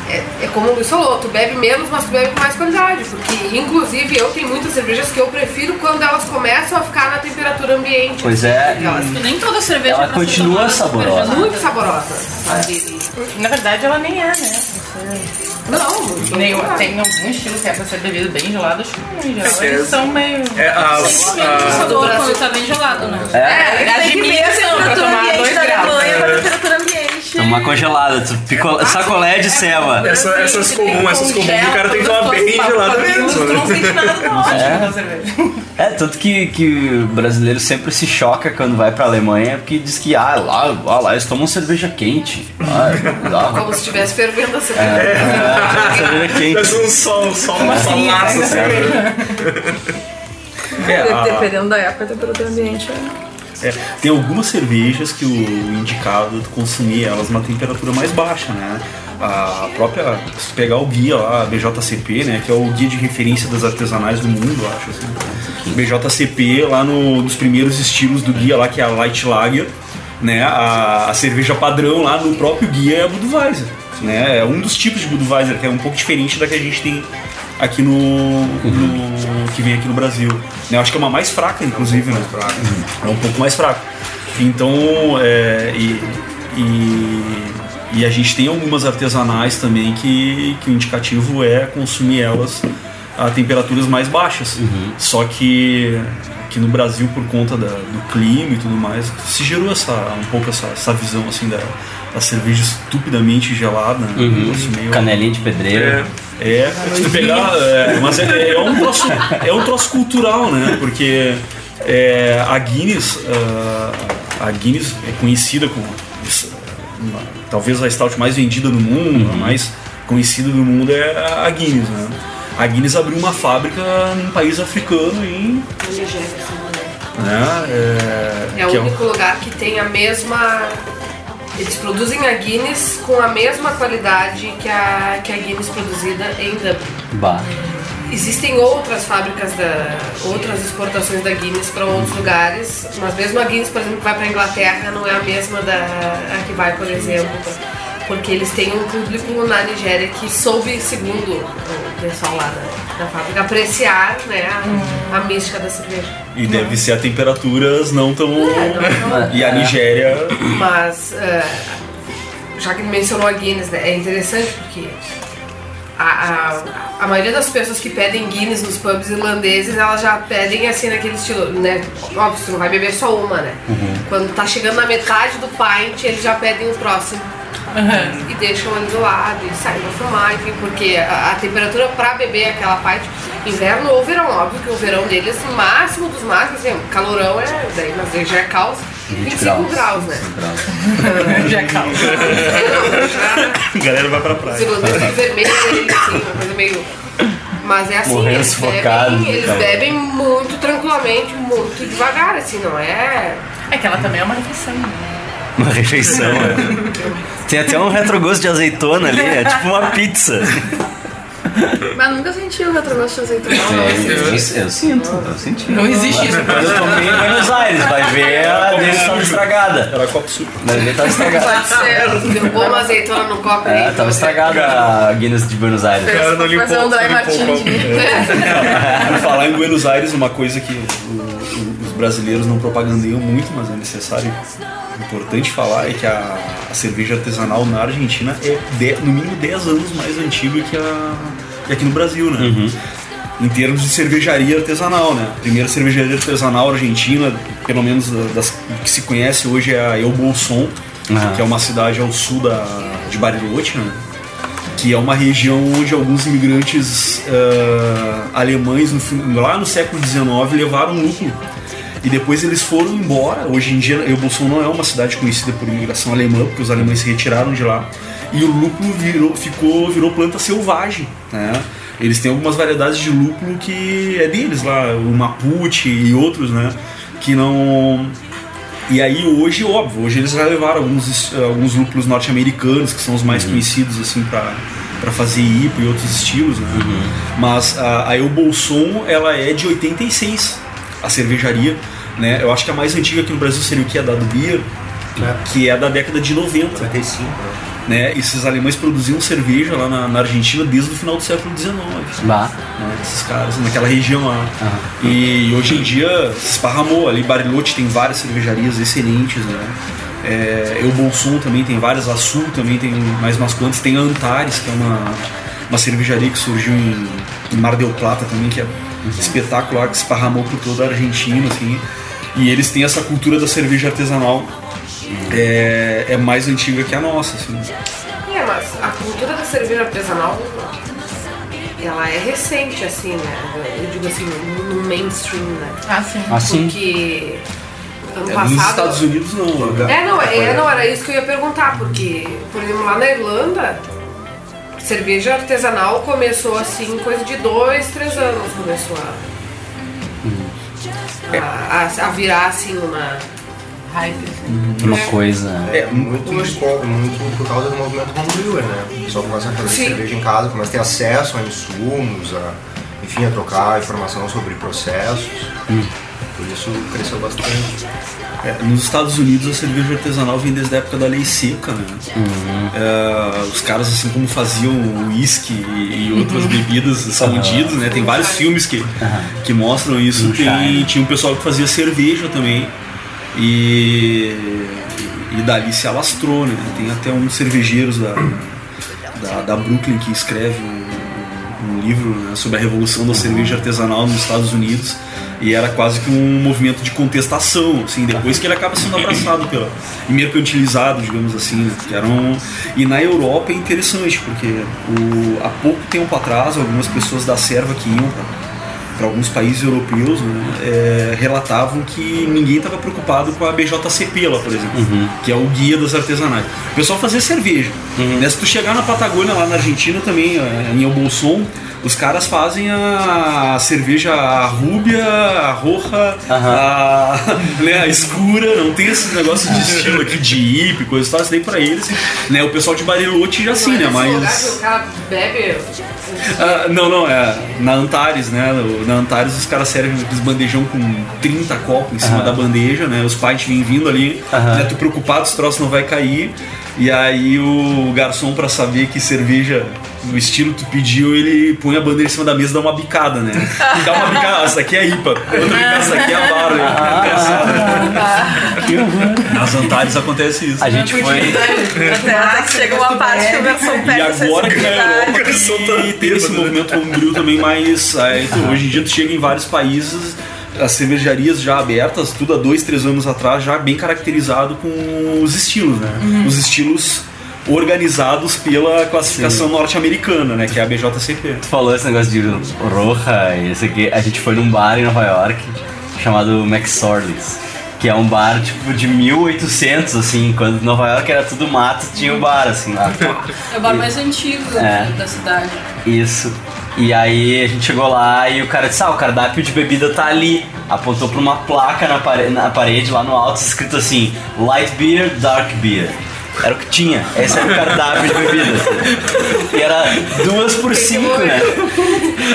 É, é como o Luiz falou, tu bebe menos, mas tu bebe com mais qualidade. Porque, inclusive, eu tenho muitas cervejas que eu prefiro quando elas começam a ficar na temperatura ambiente. Pois é. Elas- nem toda cerveja Ela é continua saborosa. gelada. Muito saborosa. sabe? Na verdade, ela nem é, né? Não, Nem, não. tem algum estilo que é pra ser bebido bem gelado, acho que geral É eles é- são meio. É, menos a- sabor quando tá bem gelado, né? É. É, As tem de que ver milho a são pra temperatura tomar ambiente dois da graus. Alemanha com a É. temperatura ambiente. Tomar congelada, tu pico- sacolé de ceva. essa- essas comuns, essas comuns, o cara tem que tomar bem gelada mesmo. Não sente nada não, É. cerveja. É, tanto que, que o brasileiro sempre se choca quando vai pra Alemanha, porque diz que, ah, lá, ah, lá eles tomam cerveja quente. Ah, lá. Como se estivesse fervendo a cerveja. É, cerveja quente. Faz um sol, sol, uma solaça, assim. né? É, Dependendo da época, a temperatura ambiente é. É, tem algumas cervejas que o indicado consumir elas numa temperatura mais baixa, né? A própria, se pegar o guia lá, BJCP, né? Que é o guia de referência das artesanais do mundo, acho assim. BJCP, lá no, dos primeiros estilos do guia lá, que é a Light Lager, né? A, a cerveja padrão lá no próprio guia é a Budweiser, né? É um dos tipos de Budweiser, que é um pouco diferente da que a gente tem aqui no, no- que vem aqui no Brasil. Né? Eu acho que é uma mais fraca, inclusive, né? É um pouco mais fraca. Então, é, e, e, e a gente tem algumas artesanais também que, que o indicativo é consumir elas a temperaturas mais baixas. Só que aqui no Brasil, por conta da- do clima e tudo mais, se gerou essa, um pouco essa, essa visão assim da, da cerveja estupidamente gelada. né? Um Uhum. negócio meio- Canelinha de pedreiro. é, é, se tu pegar. É, mas é, é um troço, é um troço cultural, né? Porque é, a Guinness. ah, a Guinness é conhecida como. uma- talvez a stout mais vendida no mundo, a mais conhecida do mundo é a Guinness, né? A Guinness abriu uma fábrica num país africano em. Né? Né, é, É o único lugar que tem a mesma. Eles produzem a Guinness com a mesma qualidade que a, que a Guinness produzida em Dublin. Bah. Existem outras fábricas, da, outras exportações da Guinness para outros lugares, mas mesmo a Guinness, por exemplo, que vai para Inglaterra, não é a mesma da a que vai, por exemplo, porque eles têm um público na Nigéria que soube, segundo o pessoal lá da, da fábrica, apreciar né, a, a mística da cerveja. E deve ser a temperaturas não tão. E a Nigéria. Mas, eh, já que ele mencionou a Guinness, né, é interessante porque a, a, a maioria das pessoas que pedem Guinness nos pubs irlandeses, elas já pedem assim naquele estilo, né? Óbvio, você não vai beber só uma, né? Quando tá chegando na metade do pint, eles já pedem o próximo. E deixam ele do lado e saem pra fumar, enfim, porque a, a temperatura pra beber é aquela parte, inverno ou verão, óbvio que o verão deles, o máximo dos máximos, assim, calorão é, daí, mas aí já é calça, 25 graus, né? Já é calma. A galera vai pra praia. irlandeses vermelhos, assim, uma coisa meio. Mas é assim, Morrendo eles, sufocado, bebem, eles bebem muito tranquilamente, muito devagar, assim, não é. É que ela também é uma refeição, né? Uma refeição, né? Tem até um retrogosto de azeitona ali, é tipo uma pizza. Mas nunca senti o retrogosto de azeitona. eu, eu sinto, eu senti. Não existe isso. Quando eu tomei em Buenos Aires, vai ver a dele estava estragada. Era copo suco. Vai ver, tava estragada. Pode ser. Derrubou uma azeitona no copo É, aí. tava estragada a Guinness de Buenos Aires. cara não limpou, fazer um dry martini. Por falar em Buenos Aires, uma coisa que o- o- os brasileiros não propagandeiam muito, mas é necessário, importante falar, é que a, a cerveja artesanal na Argentina é de- no mínimo 10 anos mais antiga que, a, que aqui no Brasil, né? Em termos de cervejaria artesanal, né? A primeira cervejaria artesanal argentina, pelo menos da- das que se conhece hoje, é a El Bolson, Ah. que é uma cidade ao sul da, de Bariloche, né? que é uma região onde alguns imigrantes ah, alemães no lá no século XIX levaram lúpulo e depois eles foram embora. Hoje em dia, Elbolson não é uma cidade conhecida por imigração alemã, porque os alemães se retiraram de lá e o lúpulo virou, ficou, virou planta selvagem. Né? Eles têm algumas variedades de lúpulo que é deles lá, o Mapuche e outros, né? Que não e aí hoje, óbvio, hoje eles já levaram alguns, alguns lúpulos norte-americanos, que são os mais conhecidos assim para para fazer IPA e outros estilos, né? Mas a, a El Bolson, ela é de 86, a cervejaria, né? Eu acho que a mais antiga aqui no Brasil seria o que? A da Beer, que é da década de 90. 95, né? Né? Esses alemães produziam cerveja lá na, na Argentina desde o final do século XIX Lá. né, esses caras naquela região lá. E hoje em dia se esparramou ali. Bariloche tem várias cervejarias excelentes, né? É, Eu Bolsum também tem várias, a Sul também tem mais umas quantas. Tem a Antares, que é uma, uma cervejaria que surgiu em, em Mar del Plata também, que é espetacular, que se esparramou por toda a Argentina, assim. E eles têm essa cultura da cerveja artesanal. É, é mais antiga que a nossa, assim. É, mas a cultura da cerveja artesanal, ela é recente, assim, né? Eu digo assim, no, mainstream, né? Ah, sim. Ah, sim. Porque ano É, passado... nos Estados Unidos não. né? É, não, é, não, era isso que eu ia perguntar, porque, por exemplo, lá na Irlanda, cerveja artesanal começou assim, coisa de dois, três anos começou a, a, a- a virar assim uma hype. assim. Uma coisa. É, muito, por- muito por causa do movimento homebrewer, né? O pessoal começa a fazer Sim. cerveja em casa, começa a ter acesso a insumos, a, enfim, a trocar informação sobre processos. Por isso cresceu bastante. É, nos Estados Unidos a cerveja artesanal vem desde a época da lei seca, né? É, os caras assim como faziam uísque e, e outras bebidas escondidas, né? Tem vários filmes que, que mostram isso. Tem, tinha um pessoal que fazia cerveja também. E, e dali se alastrou, né? Tem até um cervejeiros da, da, da Brooklyn que escreve um, um livro né, sobre a revolução da cerveja artesanal nos Estados Unidos e era quase que um movimento de contestação, assim, depois que ele acaba sendo abraçado pela, e mercantilizado, digamos assim, né, que era um, e na Europa é interessante, porque o, há pouco tempo atrás algumas pessoas da serva que iam para alguns países europeus né, é, relatavam que ninguém estava preocupado com a BJCP lá, por exemplo, que é o guia das artesanais. O pessoal fazia cerveja. Né, se tu chegar na Patagônia, lá na Argentina também, é, em El Bolson, os caras fazem a cerveja a rúbia, a roja, a, né, a escura, não tem esse negócio de estilo aqui de hippie, coisa e tal, isso daí pra eles. Né, o pessoal de Bariloche já sim, né? Esse lugar Mas. que o cara bebe. Ah, não, não, é na Antares, né? Na Antares os caras servem aqueles bandejão com 30 copos em cima da bandeja, né? Os pais vêm vindo ali, Aham. né? Tu preocupado se o troço não vai cair. E aí o garçom, pra saber que cerveja, o estilo que tu pediu, ele põe a bandeja em cima da mesa e dá uma bicada, né? Dá uma bicada, essa aqui é a IPA, outra bicada, essa aqui é a Barley. Nas Antares acontece isso. A gente foi. Até chega uma parte que o garçom E pega essa agora que na Europa que tem esse movimento homebrew também mais. aí hoje em dia tu chega em vários países, as cervejarias já abertas, tudo há dois, três anos atrás, já bem caracterizado com os estilos, né? Os estilos organizados pela classificação norte-americana, né? Que é a BJCP. Tu falou esse negócio de Roja e esse aqui. A gente foi num bar em Nova York chamado McSorley's. Que é um bar tipo de 1800, assim, quando Nova York era tudo mato, tinha o bar, assim lá. É o bar mais antigo É. da cidade. Isso. E aí a gente chegou lá e o cara disse: Ah, o cardápio de bebida tá ali. Apontou pra uma placa na, pare- na parede lá no alto, escrito assim: Light Beer, Dark Beer. Era o que tinha. Esse era o cardápio de bebidas. E era duas por cinco, né?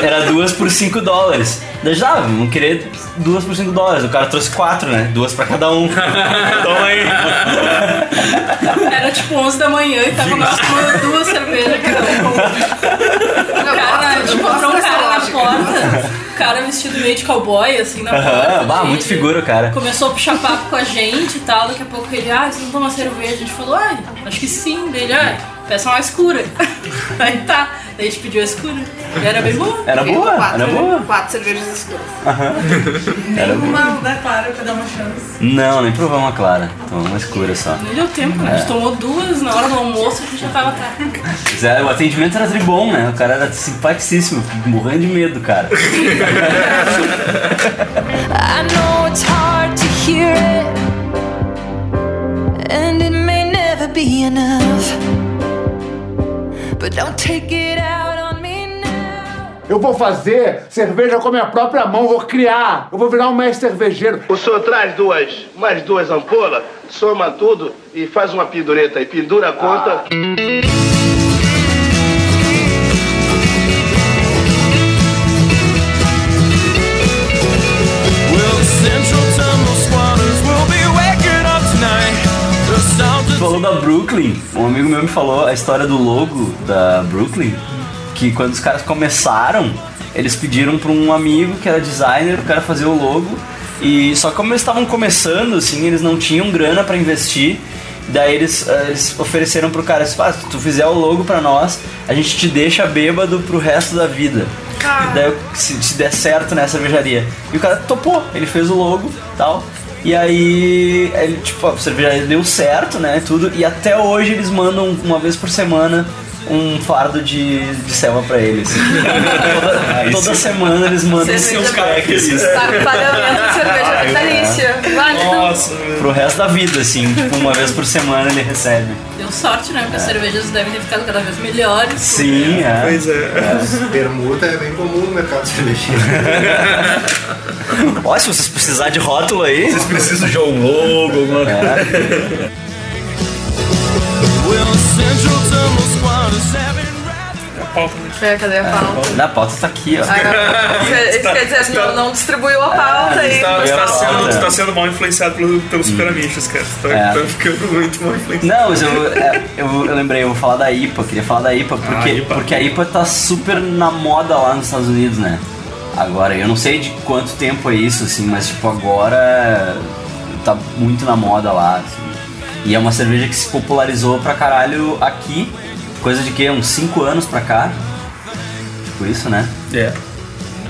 Era duas por cinco dólares. Daí já, ah, vamos querer duas por cinco dólares. O cara trouxe quatro, né? Duas pra cada um. Toma aí. Era tipo 11 da manhã e tava com duas cervejas cada um. O cara, gente encontrou um cara na porta, o cara vestido meio de cowboy, assim, na porta. Aham, bah, gente. muito figura o cara. Começou a puxar papo com a gente e tal, daqui a pouco ele, ah, vocês não tomam cerveja? A gente falou, ai, acho que sim, dele, ai, peça uma escura. Aí tá, daí a gente pediu a escura. E era bem boa. Era boa, quatro, era boa. Quatro cervejas escuras. Aham. Era boa. Uma, né, claro, pra dar uma chance. Não, nem provou uma clara. Tomou uma escura só. Nem deu tempo, né? A gente É. tomou duas na hora do almoço, a gente já tava é, O atendimento era tribom, né? O cara era simpaticíssimo, morrendo de medo, cara. I know it's hard to hear it, and it may never be enough. Eu vou fazer cerveja com a minha própria mão, vou criar. Eu vou virar um mestre cervejeiro. O senhor traz duas, mais duas ampolas, soma tudo e faz uma pendureta aí, pendura a conta. Well, da Brooklyn. Um amigo meu me falou a história do logo da Brooklyn. Que quando os caras começaram, eles pediram pra um amigo que era designer, o cara fazer o logo. E só como eles estavam começando, assim, eles não tinham grana pra investir. Daí eles, eh, eles ofereceram pro cara, assim, "Ah, se tu fizer o logo pra nós, a gente te deixa bêbado pro resto da vida. Daí se, se der certo na cervejaria. E o cara topou, ele fez o logo e tal. E aí, ele, tipo, a cervejaria deu certo, né? Tudo. E até hoje eles mandam uma vez por semana um fardo de, de selva pra eles. toda toda semana eles mandam Cerveja seus crackers. Pagamento de cerveja vitalícia. Válido. Pro resto da vida, assim, tipo, uma vez por semana ele recebe. Sorte, né? Porque as cervejas devem ter ficado cada vez melhores. Sim, é. Pois é. Permuta é bem comum no mercado cervejeiro. Ó, se vocês precisarem de rótulo aí. Vocês precisam de um logo, alguma É. Well, the É, cadê a pauta? Na pauta tá aqui, ó. Ah, não. Isso quer dizer assim, não, não distribuiu a pauta aí. Tá, mas tá tá sendo, É. tá sendo mal influenciado pelo, pelos super amigos, cara. Tu tá, É. tá ficando muito mal influenciado. Não, mas eu, é, eu, eu lembrei, eu vou falar da IPA, eu queria falar da IPA, porque, Ah, IPA. porque a IPA tá super na moda lá nos Estados Unidos, né? Agora, eu não sei de quanto tempo é isso, assim, mas tipo, agora tá muito na moda lá, assim. E é uma cerveja que se popularizou pra caralho aqui, coisa de que? Uns 5 anos pra cá. Tipo isso, né? É.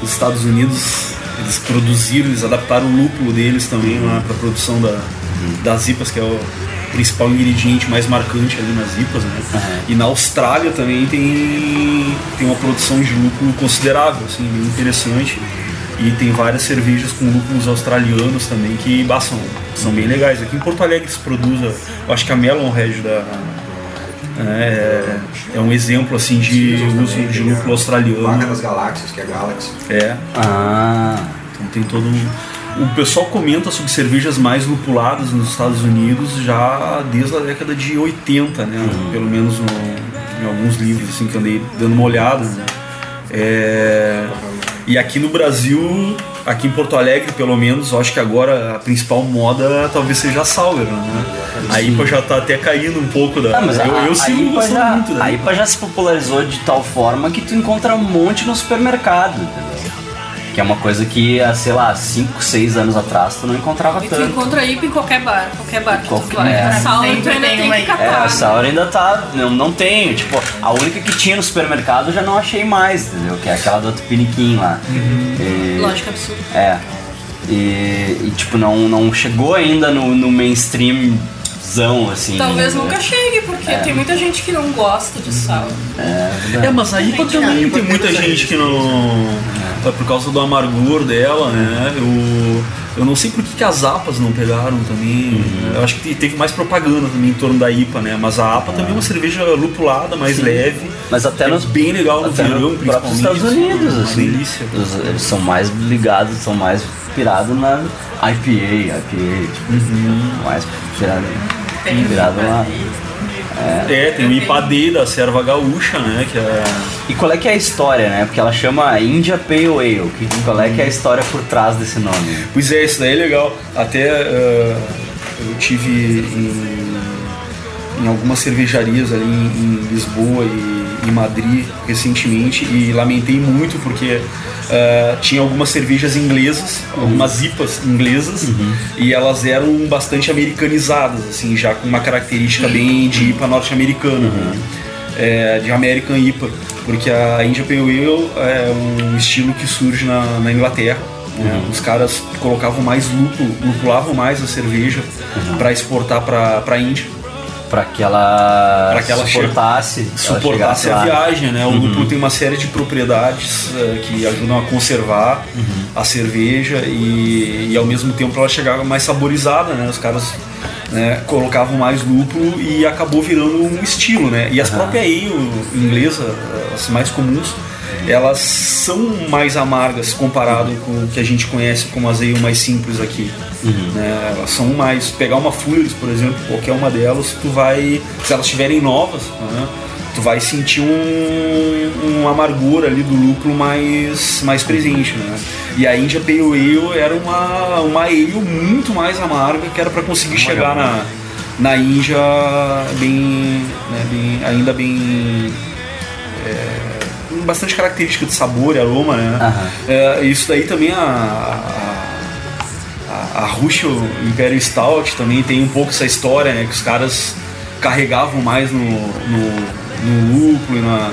Os Estados Unidos, eles produziram, eles adaptaram o lúpulo deles também lá pra produção da, das IPAs, que é o principal ingrediente mais marcante ali nas IPAs, né? E na Austrália também tem, tem uma produção de lúpulo considerável, assim, bem interessante. E tem várias cervejas com lúpulos australianos também que bah, são, são bem legais. Aqui em Porto Alegre se produz, eu acho que a Melon Red da, é, é um exemplo assim de uso de lúpulo australiano. Vaca das Galáxias, que é a Galaxy. É. Ah. Então tem todo um. O pessoal comenta sobre cervejas mais lupuladas nos Estados Unidos já desde a década de 80, né? Pelo menos no- em alguns livros assim que eu andei dando uma olhada. né? É, E aqui no Brasil, aqui em Porto Alegre, pelo menos, eu acho que agora a principal moda talvez seja a Sauer, né? A IPA já tá até caindo um pouco da. Ah, mas a, eu, eu a, sigo IPA já, muito da a IPA já se popularizou de tal forma que tu encontra um monte no supermercado, entendeu? Que é uma coisa que, há, sei lá, 5, 6 anos atrás tu não encontrava E tu tanto. encontra IPA em qualquer bar, qualquer bar que tu Qualquer- vai. é. A tu Sempre ainda tem que aí. catar. É, né? essa hora ainda tá. Não, não tenho. Tipo, a única que tinha no supermercado eu já não achei mais, entendeu? Que é aquela do Tupiniquim lá. E- Lógico, absurdo. É. E, e, tipo, não, não chegou ainda no, no mainstream salzão, assim. Talvez né? nunca chegue, porque É. tem muita gente que não gosta de sal. É, É, mas a IPA também tem muita gente que não. É por causa do amargor dela, né? Eu, eu não sei por que, que as APAs não pegaram também. Uhum. Eu acho que teve mais propaganda também em torno da IPA, né? Mas a APA também é uma cerveja lupulada, mais Sim. leve. Mas até é nos- bem legal no Até verão, no próprio principalmente. Estados Unidos, Uma assim. delícia. Os- Eles são mais ligados, são mais pirados na IPA, IPA, tipo, mais pirado, pirado lá. É, tem o IPAD da Serva Gaúcha, né? Que é. E qual é que é a história, né? Porque ela chama India Pale Ale. Que, qual é que é a história por trás desse nome? Pois é, isso daí é legal. Até eh, eu tive em, em algumas cervejarias ali em, em Lisboa e em Madrid recentemente e lamentei muito porque eh, tinha algumas cervejas inglesas, algumas IPAs inglesas e elas eram bastante americanizadas, assim, já com uma característica bem de IPA norte-americana, né? É, de American IPA, porque a India Pale Ale é um estilo que surge na, na Inglaterra. né? Os caras colocavam mais lúpulo, lupulavam mais a cerveja para exportar para a Índia. Para que ela, Pra que ela suportasse, ela suportasse chegasse a lá. viagem, né? O Uhum. lúpulo tem uma série de propriedades eh, que ajudam a conservar Uhum. a cerveja e, e ao mesmo tempo ela chegava mais saborizada, né? Os caras né, colocavam mais lúpulo e acabou virando um estilo, né? E as próprias ale inglesas, as mais comuns, elas são mais amargas comparado com o que a gente conhece como as ale mais simples aqui. Né? Elas são mais. Pegar uma Fullers, por exemplo, qualquer uma delas, tu vai. Se elas estiverem novas, né? tu vai sentir um, um amargor ali do lúpulo mais, mais presente, né? E a India Pale Ale era uma, uma ale muito mais amarga que era para conseguir chegar na, na Índia bem, né, bem ainda bem é, bastante característica de sabor e aroma, né? É, isso daí também a, a, a Russo Imperial Stout também tem um pouco essa história, né? Que os caras carregavam mais no, no, no lúpulo e na,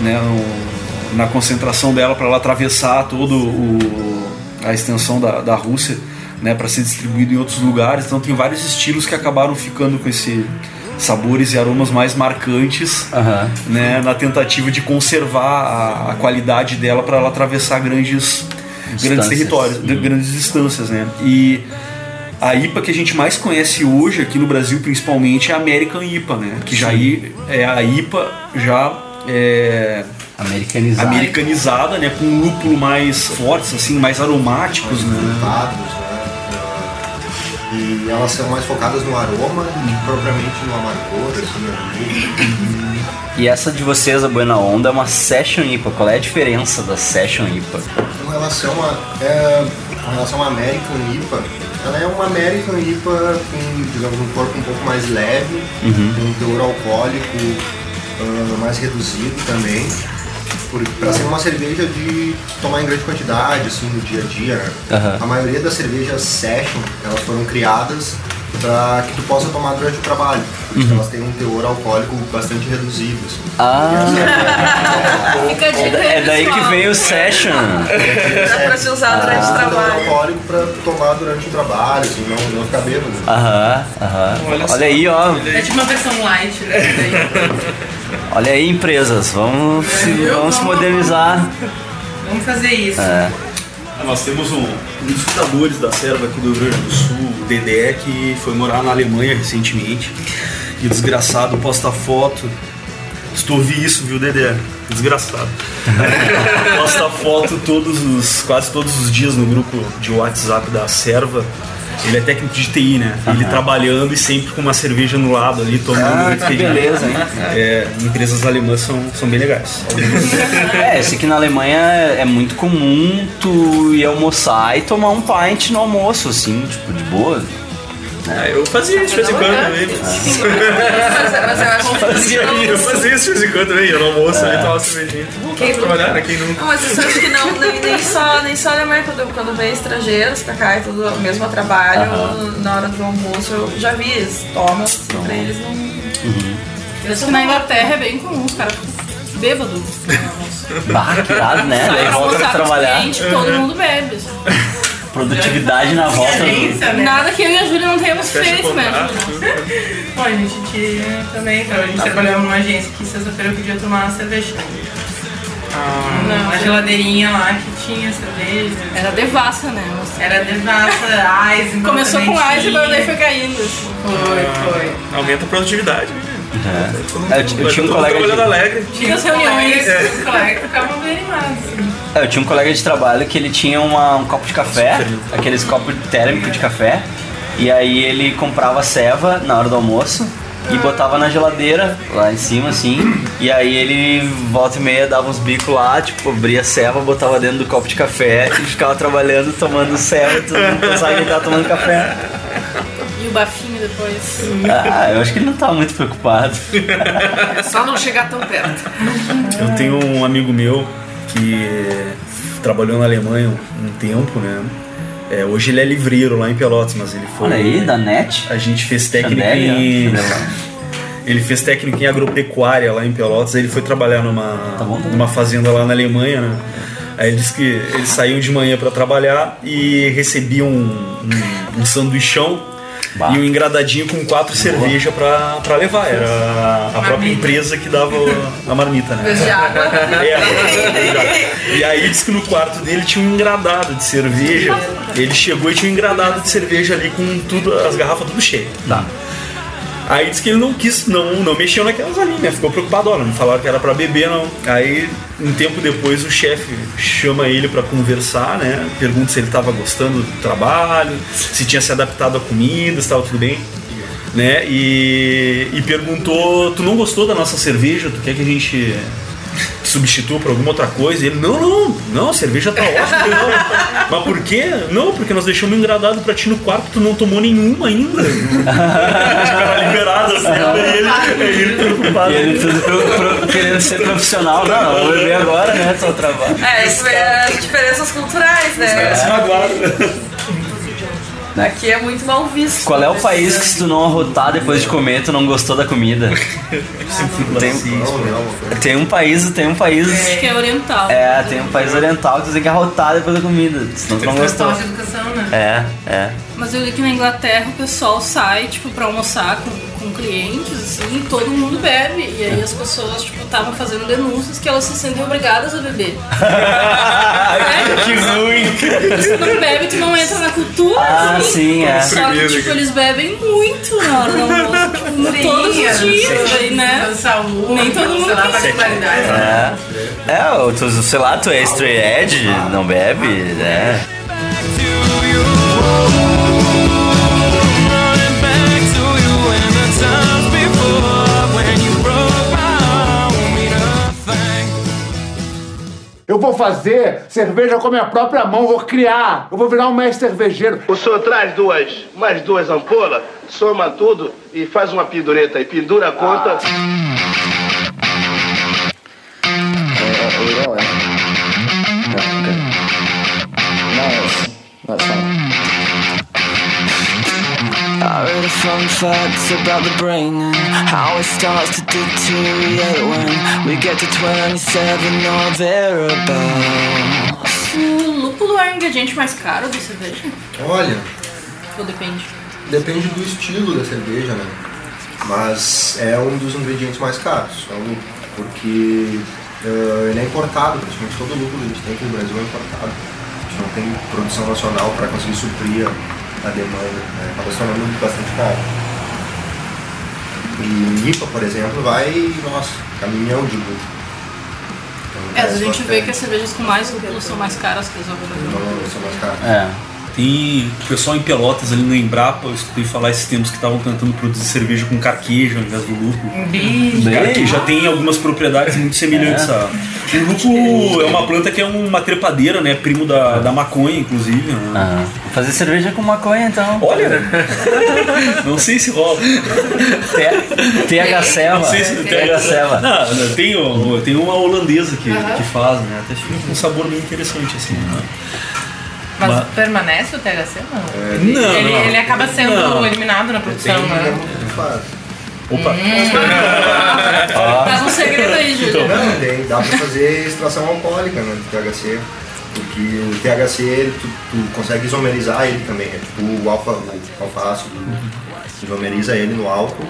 né, no- na concentração dela para ela atravessar todo o, a extensão da, da Rússia, né? Para ser distribuído em outros lugares. Então tem vários estilos que acabaram ficando com esse sabores e aromas mais marcantes, né, na tentativa de conservar a, a qualidade dela para ela atravessar grandes, grandes Distâncias. territórios, de- grandes distâncias, né? E a IPA que a gente mais conhece hoje aqui no Brasil, principalmente, é a American IPA, né? Que já aí é a IPA já é Americanizada. americanizada, né? Com um lúpulo mais fortes, assim, mais aromáticos, frutados, né? E elas são mais focadas no aroma que propriamente no amargor, assim, né? E essa de vocês, a Buena Onda, é uma Session IPA. Qual é a diferença da Session IPA? Com relação a, é, com relação à American IPA, ela é uma American IPA com, digamos, um corpo um pouco mais leve, Uhum. com um teor alcoólico ah, mais reduzido também. Para ser uma cerveja de tomar em grande quantidade, assim, no dia a dia, né? Aham. A maioria das cervejas Session, elas foram criadas para que tu possa tomar durante o trabalho. Por isso Uhum. elas têm um teor alcoólico bastante reduzido. assim. Ah, Fica dica é aí, daí que veio o Session. Dá pra se usar durante o Ah, trabalho. alcoólico pra tomar durante o trabalho, assim, não, não ficar bêbado. Aham, aham. Olha, aí, ó. É tipo uma versão light. Né? Olha aí, empresas. Vamos se, vamos se modernizar. Vamos fazer isso. É. Nós temos um, um dos fundadores da Serva aqui do Rio Grande do Sul, o Dedé, que foi morar na Alemanha recentemente. E o desgraçado posta foto. Se tu ouvir isso, viu, Dedé? Desgraçado. posta foto todos os, quase todos os dias no grupo de WhatsApp da Serva. Ele é técnico de TI, né? Ele trabalhando e sempre com uma cerveja no lado ali, tomando Ah, que beleza, hein? É, empresas alemãs são, são bem legais. É, esse aqui na Alemanha é muito comum tu ir almoçar e tomar um pint no almoço, assim, tipo, de boa. É, eu fazia isso de vez em quando também. Mas, mas eu acho que Fazia, eu fazia isso de vez em quando também, ia no almoço ali, tomava uma cervejinha. A trabalhar, né? Quem nunca? Não, mas eu acho que não, nem, nem só, nem só América, quando, quando vem estrangeiros pra cá e tudo, mesmo a trabalho, Aham. na hora do almoço, eu já vi, eles tomam, assim, pra eles não. Eu acho que na Inglaterra é bem comum, os caras ficam bêbados. Bah, que irado, né? Daí volta pra trabalhar. clientes, todo mundo bebe. assim. Produtividade na volta. do- Nada que eu e a Júlia não tenhamos feito, né? Bom, a gente tinha também, então, a gente trabalhava numa agência que sexta-feira eu podia tomar uma cerveja. Não, uma geladeirinha lá que tinha cerveja. Era devassa, né? Era devassa, Eisenbahn Começou com tinha. Eisenbahn, daí foi caindo. assim. Foi, foi. Aumenta a produtividade. né? É, eu, eu tinha um colega trabalhando de, alegre. Tinha As reuniões. colegas, os colegas ficavam bem animados. Eu tinha um colega de trabalho que ele tinha uma- um copo de café, aqueles copos térmicos de café, e aí ele comprava ceva na hora do almoço e botava na geladeira lá em cima assim, e aí ele volta e meia dava uns bicos lá, tipo, abria a ceva, botava dentro do copo de café e ficava trabalhando, tomando ceva, e todo mundo pensava que ele tava tomando café. E o bafinho depois. Ah, eu acho que ele não tava muito preocupado. É só não chegar tão perto. Eu tenho um amigo meu que trabalhou na Alemanha um tempo, né? É, hoje ele é livreiro lá em Pelotas, mas ele foi. Olha aí, da NET. A gente fez técnico Chanel, em. Ele fez técnico em agropecuária lá em Pelotas, aí ele foi trabalhar numa, Tá bom, tá numa fazenda lá na Alemanha, né? Aí ele disse que eles saíam de manhã para trabalhar e recebiam um, um, um sanduichão Bah. e um engradadinho com quatro cervejas pra, pra levar. Era a própria Marmita. empresa que dava a marmita, né? Vez de água. É, e aí disse que no quarto dele tinha um engradado de cerveja. Ele chegou e tinha um engradado de cerveja ali com tudo, as garrafas tudo cheias. Tá. Aí disse que ele não quis, não, não mexeu naquelas ali, né? Ficou preocupado, não falaram que era pra beber, não. Aí, um tempo depois, o chefe chama ele pra conversar, né? Pergunta se ele tava gostando do trabalho, se tinha se adaptado à comida, se tava tudo bem. Né? E, e perguntou: Tu não gostou da nossa cerveja? Tu quer que a gente substitua por alguma outra coisa? E ele: Não, não, não, a cerveja tá ótima. Mas por quê? Não, porque nós deixamos um engradado pra ti no quarto, tu não tomou nenhuma ainda. Ficaram liberadas, né? E ele, aí ele preocupado. E ele tudo pro- pro- querendo ser profissional. Não, não, vou beber agora, né? Só trabalho. É, isso é as diferenças culturais, né? se magoaram. Aqui é muito mal visto. Qual é o país que se tu não arrotar depois de comer, tu não gostou da comida? Tem, tem um país, tem um país. Acho que é oriental. É, tem um país oriental que tu tem que arrotar depois da comida, senão tu não gostou. Questão de educação, né? É, é. Mas eu li que na Inglaterra o pessoal sai, tipo, pra almoçar com, com clientes, assim, e todo mundo bebe. E aí as pessoas, tipo, estavam fazendo denúncias que elas se sentem obrigadas a beber. que ruim! Se não bebe, tu não entra na cultura. Ah, assim. sim, é. Só que, tipo, eles bebem muito na hora do almoço, tipo, todos os dias, aí, né? Saúde, Nem todo mundo sei lá, tem. particularidade. É, é ou tu, sei lá, tu é straight edge, não bebe, né? Running Eu vou fazer cerveja com a minha própria mão, vou criar. Eu vou virar um mestre cervejeiro. O senhor traz duas, mais duas ampolas, soma tudo e faz uma pendureta aí. Pendura a conta. I read a fun facts about the brain and how it starts to deteriorate when we get to 27 or thereabouts. O lúpulo é o ingrediente mais caro da cerveja? Olha, Ou depende? depende do estilo da cerveja, né? Mas é um dos ingredientes mais caros, é o lúpulo, porque eh, ele é importado, praticamente todo o lúpulo que a gente tem aqui no Brasil é importado. A gente não tem produção nacional para conseguir suprir a, a demanda, né? acaba se tornando bastante caro. E IPA, por exemplo, vai, nossa, caminhão de lúpulo. Então, É, a gente vê que as cervejas com mais lúpulo são mais caras que as outras. Não, são mais caras. É. Tem o pessoal em Pelotas ali no Embrapa, eu escutei falar esses tempos que estavam tentando produzir cerveja com carquejo ao invés do lúpulo. Um bicho. Carquejo já tem algumas propriedades muito semelhantes É. a. O lúpulo é uma planta que é uma trepadeira, né? Primo da, da maconha, inclusive. né? Ah, vou fazer cerveja com maconha então. Olha! Não sei se rola. TH Selva. Não sei se TH Selva. Não, não, tem, tem uma holandesa que, que faz, né? Até fica um sabor bem interessante, assim. Né? Mas Mas- permanece o THC? Não. Não, ele, não. ele acaba sendo Não. eliminado na produção, Tem né? um que faz. Opa! Traz um segredo aí, Júlio. Não, tem, dá pra fazer extração alcoólica no THC. Porque o THC ele, tu, tu consegue isomerizar ele também, é tipo o alfa, o alfa ácido, tu isomeriza ele no álcool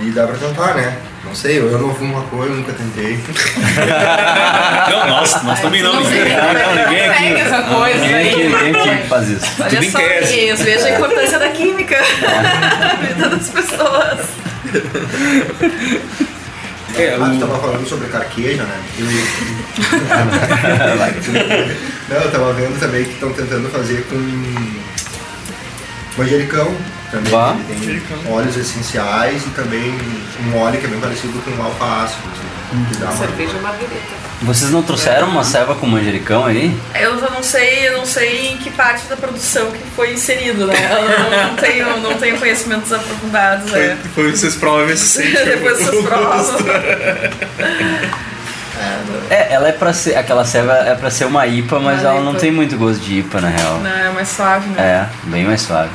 e dá pra tentar, né? Não sei, eu não fumo maconha, eu nunca tentei. Não, nós, nós também não. Ninguém, não, ninguém aqui. Essa coisa Ninguém aí. aqui, ninguém aqui faz isso. Olha Tudo só, amiguinhos, veja a importância da química na vida das pessoas. É, Ah, tu tava falando sobre carqueja, né? Eu... Não, eu tava vendo também que estão tentando fazer com manjericão também. Ele tem óleos essenciais e também um óleo que é bem parecido com o alfa ácido. Assim, que dá uma... Cerveja margarita. Vocês não trouxeram uma ceva com manjericão aí? Eu já não sei, eu não sei em que parte da produção que foi inserido, né? Eu não, não tenho, não tenho conhecimentos aprofundados, Foi, né? foi vocês provam ver se sente. Depois vocês provam. É, ela é pra ser. Aquela ceva é pra ser uma IPA, mas Uma ela não IPA. tem muito gosto de IPA, na real. Não, é mais suave, né? É, bem mais suave.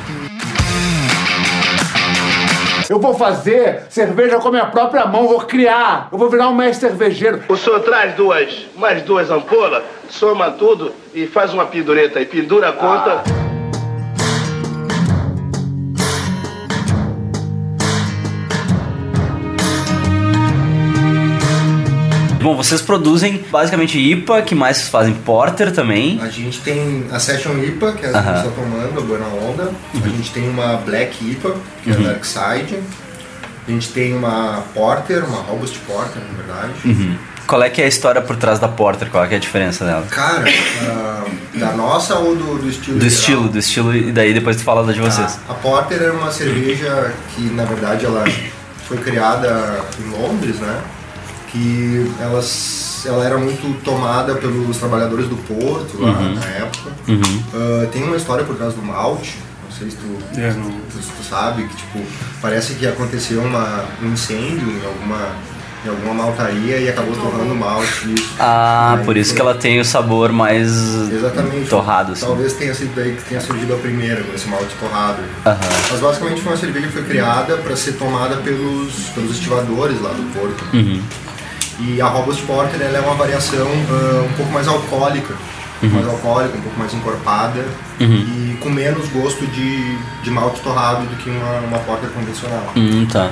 Eu vou fazer cerveja com a minha própria mão, vou criar. Eu vou virar um mestre cervejeiro. O senhor traz duas, mais duas ampolas, soma tudo e faz uma pendureta aí. Pendura a conta. Bom, vocês produzem basicamente IPA, que mais fazem porter também. A gente tem a Session IPA, que é a gente está tomando, a Buena Onda. A gente tem uma Black IPA, que é Uhum. a Dark Side. A gente tem uma Porter, uma Robust Porter, na verdade. Uhum. Qual é que é a história por trás da porter? Qual é, é a diferença dela? Cara, ah, da nossa ou do, do estilo? Do geral? estilo, do estilo, e daí depois tu fala da de vocês. A Porter é uma cerveja que, na verdade, ela foi criada em Londres, né? Que ela, era muito tomada pelos trabalhadores do porto lá Uhum. na época. Uhum. Ah, tem uma história por trás do malte, não sei se tu, É, se tu, se tu sabe, que tipo, parece que aconteceu uma, um incêndio em alguma, em alguma maltaria e acabou torrando malte. Isso. Ah, Aí por isso foi- que ela tem o sabor mais Exatamente. torrado, assim. Talvez tenha sido daí que tenha surgido a primeira, com esse malte torrado. Aham. Mas basicamente foi uma cerveja que foi criada para ser tomada pelos, pelos estivadores lá do porto. Uhum. E a Robust Porter ela é uma variação ah, um pouco mais alcoólica. Um pouco Uhum. mais alcoólica, um pouco mais encorpada Uhum. e com menos gosto de, de malte torrado do que uma, uma porter convencional. Hum, tá.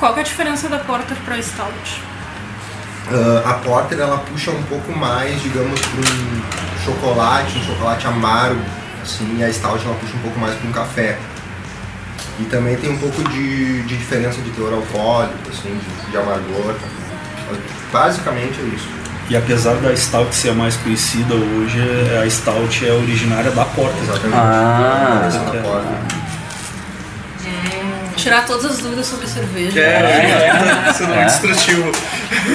Qual que é a diferença da Porter pra Stout? Ah, a Porter ela puxa um pouco mais, digamos, para um chocolate, um chocolate amargo, assim, e a Stout ela puxa um pouco mais para um café. E também tem um pouco de, de diferença de teor alcoólico, assim, de, de amargor. Basicamente é isso. E apesar da Stout ser a mais conhecida hoje, a Stout é originária da Porta. Exatamente. Ah. É a Porter. Tirar todas as dúvidas sobre cerveja. É, tá sendo É. muito destrutivo.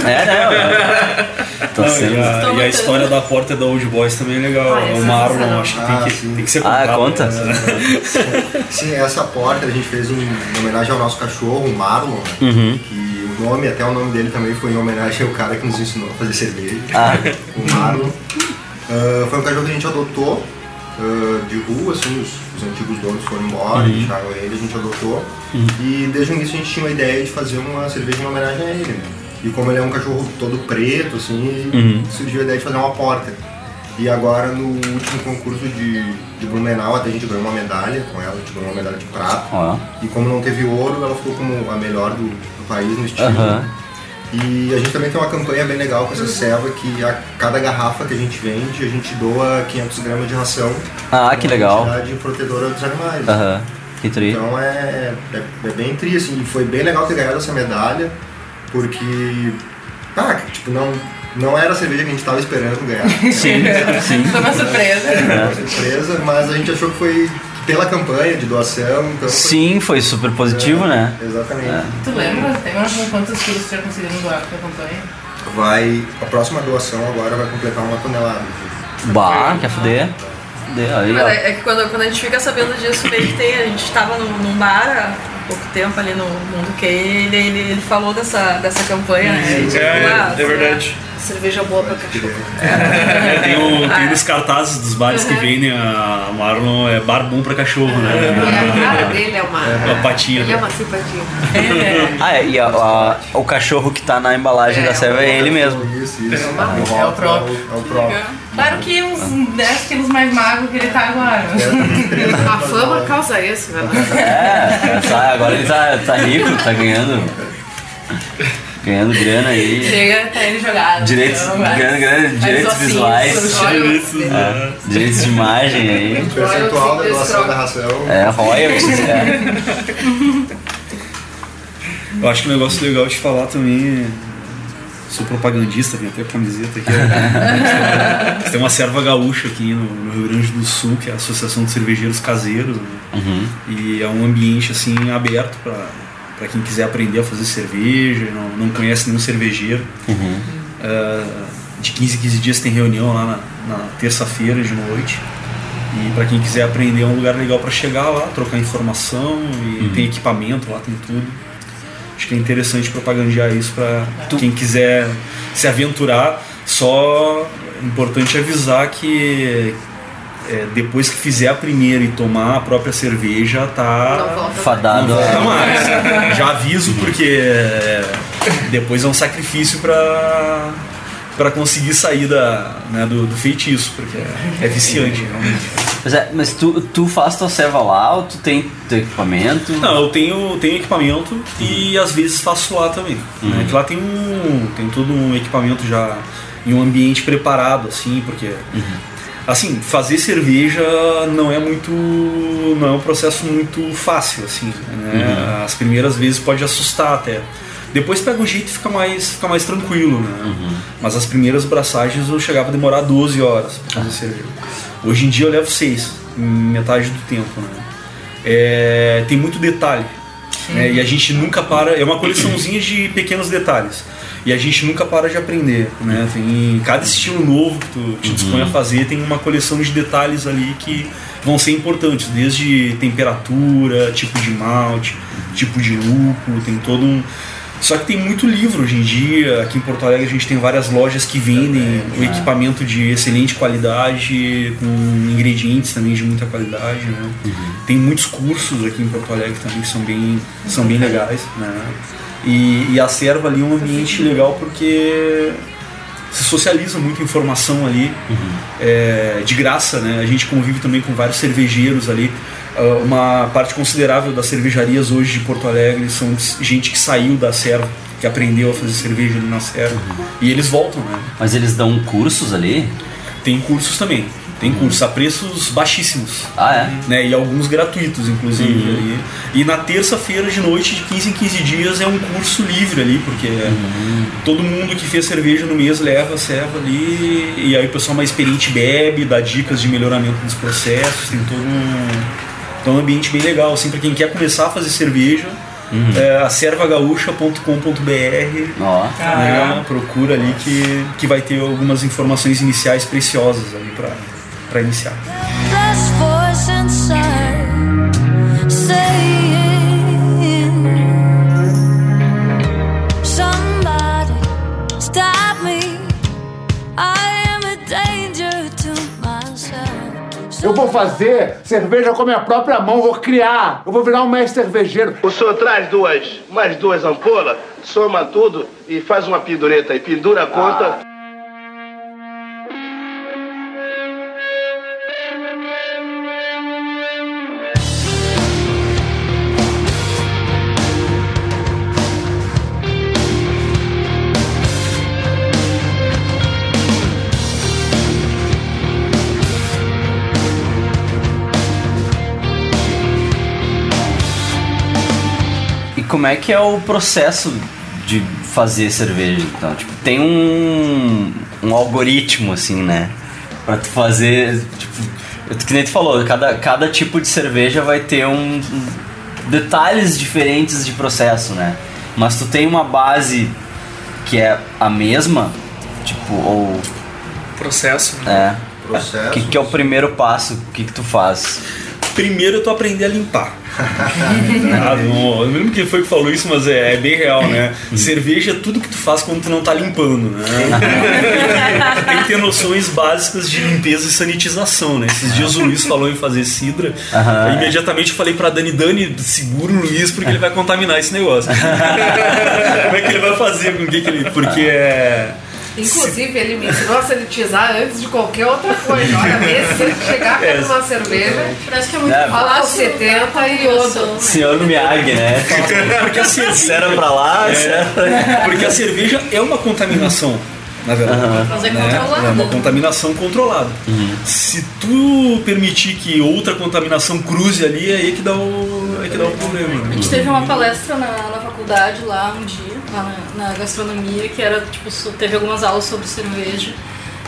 É, né? Tô Não, sendo... e, a, Tô e a história da Porta da Old Boys também é legal. Ah, é Marlon, acho que, Ah, tem, que sim. tem que ser Ah, contado, conta? né? Sim, essa Porter a gente fez em, em homenagem ao nosso cachorro, o Marlon, né? Uhum. que nome, até o nome dele também foi em homenagem ao cara que nos ensinou a fazer cerveja. Ah. o Marlon. Ah, foi um cachorro que a gente adotou ah, de rua, assim, os, os antigos donos foram embora, Uhum. deixaram ele, a gente adotou. E desde o início a gente tinha uma ideia de fazer uma cerveja em homenagem a ele, né? E como ele é um cachorro todo preto, assim, Uhum. surgiu a ideia de fazer uma porta. E agora no último concurso de, de Blumenau, até a gente ganhou uma medalha com ela, a gente ganhou uma medalha de prata. E como não teve ouro, ela ficou como a melhor do, do país no estilo. Aham. E a gente também tem uma campanha bem legal com essa ceva que a cada garrafa que a gente vende, a gente doa 500 gramas de ração. Ah, que Uma legal. entidade protetora dos animais. Aham. Que tri. Então é, é, é bem tri, assim, e foi bem legal ter ganhado essa medalha, porque, ah, tipo, não, não era a cerveja que a gente estava esperando ganhar. Sim, sim. Foi uma surpresa. Era uma surpresa, mas a gente achou que foi pela campanha de doação, então foi- Sim, foi super positivo, né? Exatamente. É. Tu lembra? Tem com quantos quilos você já conseguiu doar pra campanha? Vai, a próxima doação agora vai completar uma tonelada. Bah, quer fuder? Fuder, aí, Mas é é que quando, quando a gente fica sabendo disso, meio que tem. A gente tava num, num bar há pouco tempo ali no Mundo que ele, ele, ele falou dessa, dessa campanha, né? É, ah, é verdade. Cerveja boa pra cachorro. É, tem, o, tem nos cartazes dos bares que vendem a Marlon, é bar bom pra cachorro, né? a cara dele é uma. A patinha. Ele é né? uma simpatia. Ah, é, e a- a- o cachorro que tá na embalagem da serva é ele mesmo. Isso, isso. É o próprio. É o próprio. Claro que uns 10 quilos mais magro que ele tá agora. A fama causa isso, né? É, tá, agora ele tá, tá rico, tá ganhando. Ganhando grana aí. Chega, tá ele jogado. Direitos, Então, ganhando grana, direitos ossinhos, visuais. royalties. É, direitos de imagem aí. Percentual da doação da ração. É, royalties, é. Eu acho que um negócio legal de falar também. é- Sou propagandista, tenho até camiseta aqui. Tem uma serva gaúcha aqui no, no Rio Grande do Sul, que é a Associação de Cervejeiros Caseiros. né? Uhum. E é um ambiente assim aberto para quem quiser aprender a fazer cerveja, não, não conhece nenhum cervejeiro. Uhum. Ah, de 15 em 15 dias tem reunião lá na, na terça-feira de noite. E para quem quiser aprender é um lugar legal para chegar lá, trocar informação e tem equipamento lá, tem tudo. Acho que é interessante propagandear isso para quem quiser se aventurar. Só é importante avisar que é, depois que fizer a primeira e tomar a própria cerveja, tá Fadado não volta a- mais. Já aviso porque é, depois é um sacrifício para para conseguir sair da, né, do, do feitiço, porque é, é viciante realmente. Mas, é, mas tu, tu faz tua serva lá ou tu tem teu equipamento? Não, eu tenho, tenho equipamento e às vezes faço lá também. Né? Uhum. Que lá tem um. tem todo um equipamento já em um ambiente preparado, assim, porque. Uhum. Assim, fazer cerveja não é muito. não é um processo muito fácil, assim. Né? Uhum. As primeiras vezes pode assustar até. Depois pega o jeito e fica mais, fica mais tranquilo, né? Uhum. Mas as primeiras braçagens eu chegava a demorar 12 horas pra fazer cerveja. Hoje em dia eu levo 6, metade do tempo, né? É, tem muito detalhe. né? E a gente nunca para. É uma coleçãozinha de pequenos detalhes. E a gente nunca para de aprender. Né? Tem cada estilo novo que tu te dispõe a fazer, tem uma coleção de detalhes ali que vão ser importantes, desde temperatura, tipo de malte, tipo de lúpulo, tem todo um. Só que tem muito livro hoje em dia. Aqui em Porto Alegre a gente tem várias lojas que vendem o equipamento de excelente qualidade, com ingredientes também de muita qualidade. Né? Tem muitos cursos aqui em Porto Alegre também que são bem, são bem legais. Né? E, e a serva ali é um ambiente legal porque se socializa muita informação ali é, de graça, né? A gente convive também com vários cervejeiros ali. Ah, Uma parte considerável das cervejarias hoje de Porto Alegre são gente que saiu da serva, que aprendeu a fazer cerveja ali na serva. E eles voltam, né? Mas eles dão cursos ali? Tem cursos também. Tem cursos a preços baixíssimos. Ah, é? Né? E alguns gratuitos, inclusive. Uhum. ali. E na terça-feira de noite, de 15 em 15 dias, é um curso livre ali, porque Uhum. todo mundo que fez cerveja no mês leva a serva ali. E aí o pessoal mais experiente bebe, dá dicas de melhoramento dos processos. Tem todo um, então, é um ambiente bem legal. Assim, para quem quer começar a fazer cerveja, Uhum. é acervagaúcha.com.br. Ó. né? Procura ali que, que vai ter algumas informações iniciais preciosas ali para iniciar. Last voice inside saying, Somebody stop me. I am a danger to myself. Eu vou fazer cerveja com a minha própria mão, vou criar. Eu vou virar um mestre cervejeiro. O senhor traz duas, mais duas ampolas, soma tudo e faz uma pendureta aí. Pendura a conta. E como é que é o processo de fazer cerveja? Então, tipo, tem um, um algoritmo, assim, né? Pra tu fazer, tipo, que nem tu falou, cada, cada tipo de cerveja vai ter um, um- detalhes diferentes de processo, né? Mas tu tem uma base que é a mesma, tipo, ou... Processo. É. O que, que é o primeiro passo? O que, que tu faz? Primeiro tu aprender a limpar. Ah, não, eu não lembro quem foi que falou isso, mas é, é bem real, né? Cerveja é tudo que tu faz quando tu não tá limpando, né? Tem que ter noções básicas de limpeza e sanitização, né? Esses dias o Luiz falou em fazer cidra, imediatamente eu falei pra Dani, Dani, segura o Luiz porque ele vai contaminar esse negócio. Como é que ele vai fazer que ele... Porque é... Inclusive, ele me ensinou a sanitizar antes de qualquer outra coisa. Olha, esse se ele chegar É. com uma cerveja, Parece que é muito É. fácil. 70 e iodo. Senhor Miyagi, né? Porque a cerveja... Cera pra lá, É, porque a cerveja é uma contaminação, na verdade. Aham. Mas é né? É uma contaminação controlada. Se tu permitir que outra contaminação cruze ali, é aí que dá o, é que dá o problema. A Né? gente teve uma palestra na, na faculdade lá um dia, na, na gastronomia, que era tipo, teve algumas aulas sobre cerveja.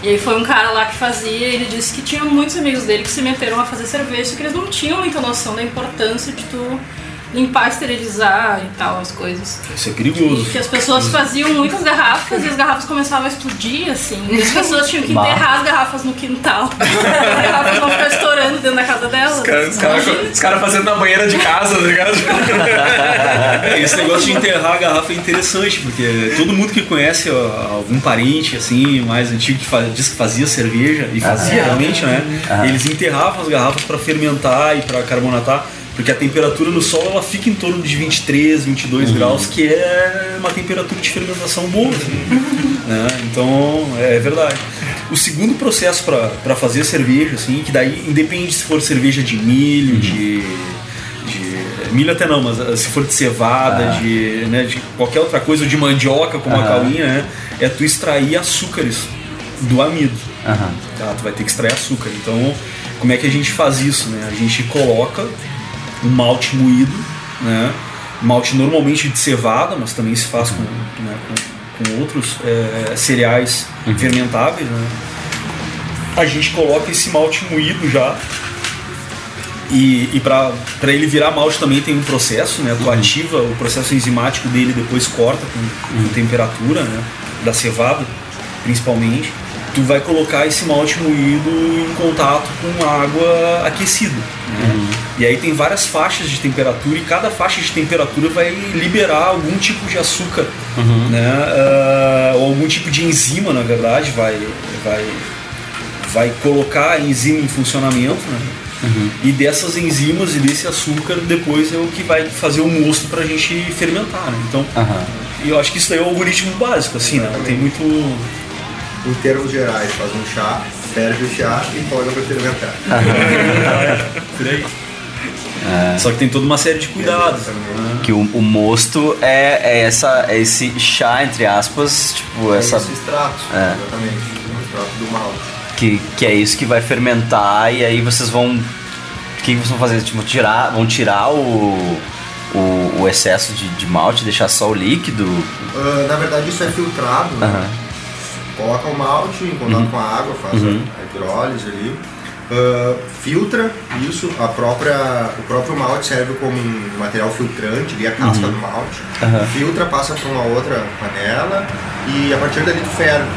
E aí foi um cara lá que fazia, e ele disse que tinha muitos amigos dele que se meteram a fazer cerveja, só que eles não tinham muita noção da importância de tu limpar, esterilizar e tal, as coisas. Isso é perigoso. Que as pessoas faziam muitas garrafas e as garrafas começavam a explodir, assim. E as pessoas tinham que Bah. enterrar as garrafas no quintal. as garrafas vão ficar estourando dentro da casa delas. Os caras cara, cara fazendo na banheira de casa, tá ligado? É, Esse negócio de enterrar a garrafa é interessante, porque todo mundo que conhece ó, algum parente assim, mais antigo que faz, diz que fazia cerveja, e fazia Aham. realmente, né? Aham. Eles enterravam as garrafas para fermentar e para carbonatar, porque a temperatura no solo ela fica em torno de 23, 22 Uhum. graus, que é uma temperatura de fermentação boa. assim, né? Então, é verdade. O segundo processo para fazer cerveja, assim, que daí independe se for cerveja de milho, de, de- Milho até não, mas se for de cevada, Ah. de, né, de qualquer outra coisa, ou de mandioca, como a Aham. cauinha, né? É tu extrair açúcares do amido. Aham. Tá? Tu vai ter que extrair açúcar. Então, como é que a gente faz isso, né? A gente coloca um malte moído, né? Malte normalmente de cevada, mas também se faz com, né, com, com outros é, cereais fermentáveis, né? A gente coloca esse malte moído já e, e para ele virar malte também tem um processo, né? Tu ativa o processo enzimático dele, depois corta com, com temperatura, né? Da cevada, principalmente. Tu vai colocar esse malte moído em contato com água aquecida. Né? E aí tem várias faixas de temperatura e cada faixa de temperatura vai liberar algum tipo de açúcar, né? Ah, ou algum tipo de enzima, na verdade, vai, vai, vai colocar a enzima em funcionamento, né? E dessas enzimas e desse açúcar depois é o que vai fazer o mosto pra gente fermentar, né? Então, eu acho que isso daí é o algoritmo básico, assim, né? Não tem muito. Em termos gerais, faz um chá, ferve o chá e coloca pra fermentar. Por aí. Só que tem toda uma série de cuidados. Que o, o mosto é, é essa, é esse chá, entre aspas, tipo, É essa. esse extrato, É. exatamente. O extrato do malte. Que, que é isso que vai fermentar e aí vocês vão. O que vocês vão fazer? Tipo, tirar, vão tirar o, o, o excesso de, de malte, deixar só o líquido? Ah, na verdade, isso é filtrado, né? Aham. Coloca o malte em contato Uhum. com a água, faz Uhum. a hidrólise ali. Ah, filtra isso, a própria, o próprio malte serve como um material filtrante, ali a casca Uhum. do malte. Filtra, passa para uma outra panela e a partir dali tu ferve.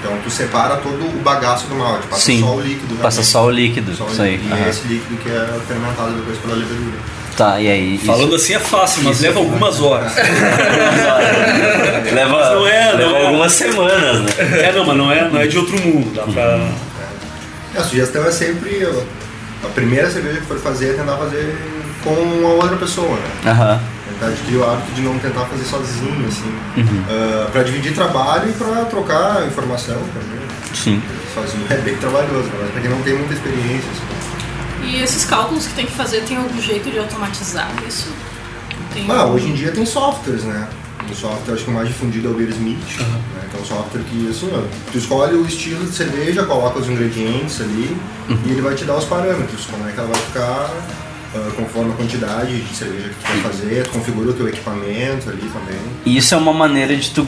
Então tu separa todo o bagaço do malte, passa Sim. só o líquido. Passa só o líquido. Só o Isso aí. líquido. E é esse líquido que é fermentado depois pela levedura. Tá, e aí? Falando assim é fácil, mas leva algumas horas. Leva, Mas não é, não leva é. algumas semanas, né? É, não, mas não é, não é de outro mundo. Dá pra. A sugestão é sempre a primeira cerveja que for fazer é tentar fazer com uma outra pessoa, né? Aham. Tentar adquirir o hábito de não tentar fazer sozinho, assim. Uhum. Ah, pra dividir trabalho e pra trocar informação também. Sim. Sozinho é bem trabalhoso, mas pra quem não tem muita experiência. Assim. E esses cálculos que tem que fazer, tem algum jeito de automatizar isso? Tem Ah, algum- hoje em dia tem softwares, né? O software acho que o mais difundido é o Beersmith, né? que é um software que assim, ó, tu escolhe o estilo de cerveja, coloca os ingredientes ali e ele vai te dar os parâmetros, como é que ela vai ficar ah, conforme a quantidade de cerveja que tu vai fazer, tu configura o teu equipamento ali também. E isso é uma maneira de tu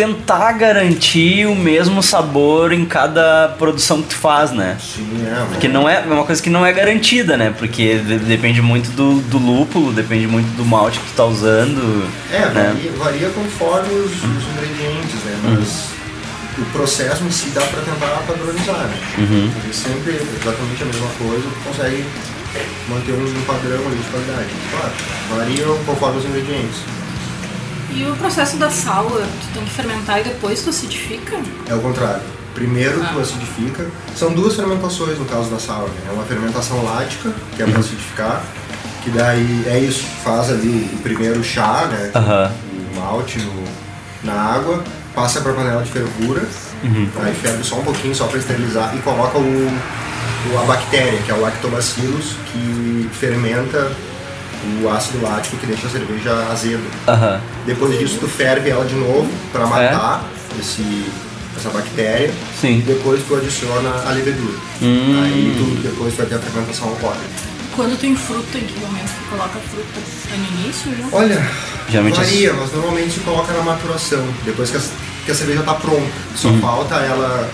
tentar garantir o mesmo sabor em cada produção que tu faz, né? Sim, é. Porque não é é uma coisa que não é garantida, né? Porque de- depende muito do, do lúpulo, depende muito do malte que tu tá usando. É, né? varia, varia conforme os, os ingredientes, né? Mas o processo em si dá pra tentar padronizar, né? Uhum. Porque sempre exatamente a mesma coisa, tu consegue manter um padrão ali de qualidade. Claro, variam conforme os ingredientes. E o processo da sour, tu tem que fermentar e depois tu acidifica? É o contrário. Primeiro tu acidifica. São duas fermentações no caso da sour. Né? É uma fermentação lática, que é para acidificar, que daí é isso, faz ali o primeiro chá, né? O malte no- na água, passa para panela de fervura, Uhum. aí ferve só um pouquinho só para esterilizar e coloca o, o- a bactéria, que é o lactobacillus, que fermenta o ácido lático que deixa a cerveja azeda. Aham. Depois disso tu ferve ela de novo para matar esse, essa bactéria. É? Sim. E depois tu adiciona a levedura. Hum. Aí tu depois vai ter a fermentação alcoólica. Quando tem fruta, em que momento tu coloca a fruta? É no início já? Olha, Geralmente varia, mas normalmente se coloca na maturação, depois que a, que a cerveja está pronta. Só Uhum. falta ela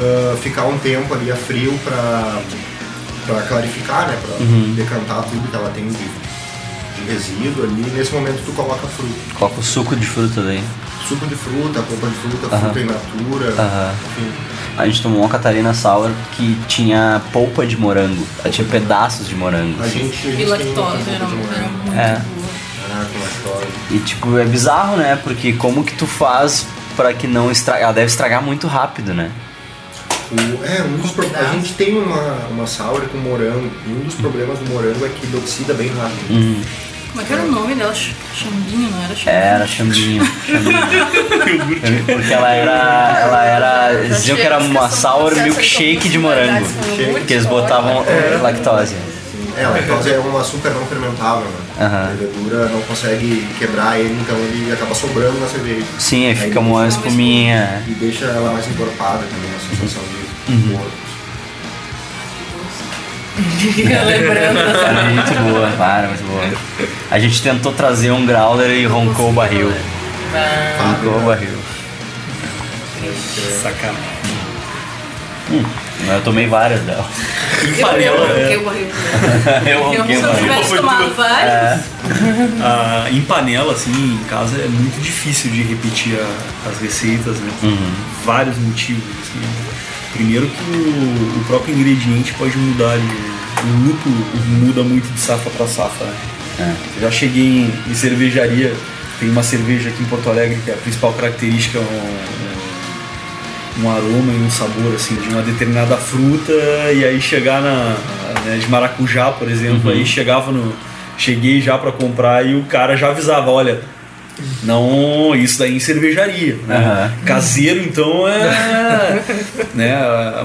ah, ficar um tempo ali a frio para para clarificar, né, para Uhum. decantar tudo que ela tem de resíduo ali. Nesse momento tu coloca fruta. Coloca o suco de fruta daí. Suco de fruta, polpa de fruta, Aham. fruta in natura, Aham. enfim. A gente tomou uma Catarina Sour que tinha polpa de morango. Ela tinha pedaços de morango. A gente, a gente E tem lactose, era, de morango. era muito É. Ah, com lactose. E tipo, é bizarro, né? Porque como que tu faz pra que não estrague? Ela deve estragar muito rápido, né? O- é, um dos pro- a gente tem uma, uma sour com morango, e um dos problemas do morango é que ele oxida bem rápido. Uhum. Como é que era o nome dela? Chambinho, não era chambinho? Era chambinho. chambinho. Porque ela era. Ela era. Eles diziam que era uma sour milkshake de morango. Porque eles botavam eh, lactose. É, a lactose é um açúcar não fermentável, né? Aham. A levedura não consegue quebrar ele, então ele acaba sobrando na cerveja. Sim, aí fica uma espuminha. E deixa ela mais encorpada também, uma sensação de Uhum. Lembrando muito boa, para, muito boa. A gente tentou trazer um growler e roncou o barril. Roncou o barril. Sacanagem. Hum, eu tomei várias dela. Eu, eu, eu, morri. eu ronquei o Se eu barril. tivesse tomado vários, É. Ah, em panela, assim, em casa é muito difícil de repetir a- as receitas, né? Uhum. Vários motivos, assim. Primeiro que o, o próprio ingrediente pode mudar, de, o lúpulo muda muito de safra para safra. né? É. Já cheguei em, em cervejaria, tem uma cerveja aqui em Porto Alegre que a principal característica é um, um, um aroma e um sabor assim de uma determinada fruta e aí chegar na né, de maracujá, por exemplo, Uhum. aí chegava no cheguei já para comprar e o cara já avisava, olha, não, isso daí em cervejaria. Né? Aham. Caseiro, então, é. né,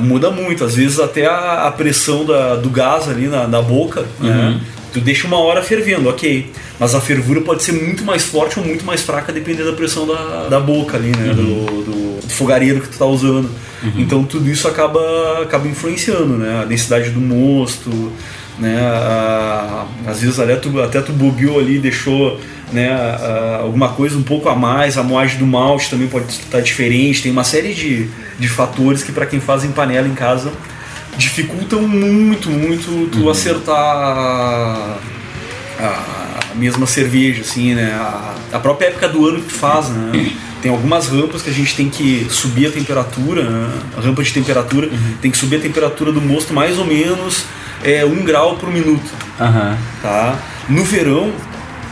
muda muito. Às vezes até a, a pressão da- do gás ali na, na boca, né? Uhum. Tu deixa uma hora fervendo, ok. Mas a fervura pode ser muito mais forte ou muito mais fraca, dependendo da pressão da, da boca ali, né? Do, do- do fogareiro que tu tá usando. Então tudo isso acaba, acaba influenciando, né? A densidade do mosto, né? A- às vezes até tu, até tu bobeou ali, deixou né, a- alguma coisa um pouco a mais, a moagem do malte também pode estar diferente, tem uma série de, de fatores que para quem faz em panela em casa dificultam muito, muito tu acertar a, a mesma cerveja, assim, né? A, a própria época do ano que tu faz, né? Tem algumas rampas que a gente tem que subir a temperatura, né? a rampa de temperatura, tem que subir a temperatura do mosto mais ou menos é, um grau por minuto, Aham. tá? No verão,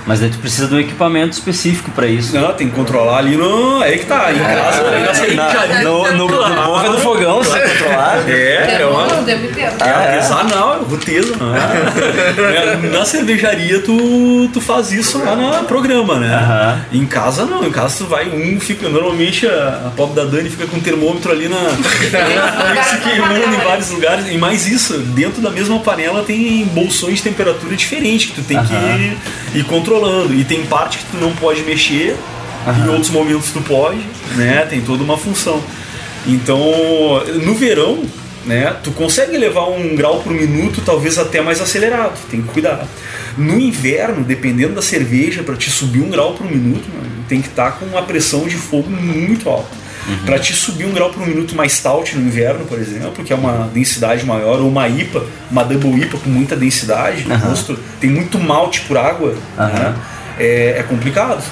Mas daí tu precisa de um equipamento específico pra isso. não, tem que controlar ali no. É que tá, em casa, aí na cervejaria. no, no, no boca do fogão, você controlar. É, é uma. inteiro. É, exato, não, é roteza. Não. É, Na cervejaria tu, tu faz isso lá no programa, né? Em casa não, em casa tu vai, um fica. Normalmente a, a pobre da Dani fica com um termômetro ali na. se queimando em vários lugares. E mais isso, dentro da mesma panela tem bolsões de temperatura diferente que tu tem que ir controlando. E tem parte que tu não pode mexer, em outros momentos tu pode, né? Tem toda uma função. Então, no verão, né, tu consegue levar um grau por minuto, talvez até mais acelerado, tem que cuidar. No inverno, dependendo da cerveja, para te subir um grau por minuto, mano, tem que estar com uma pressão de fogo muito alta. Para te subir um grau por minuto mais stout no inverno, por exemplo, que é uma densidade maior, ou uma IPA, uma double IPA com muita densidade, no Aham. rosto, tem muito malte por água, né, Aham. é, é complicado.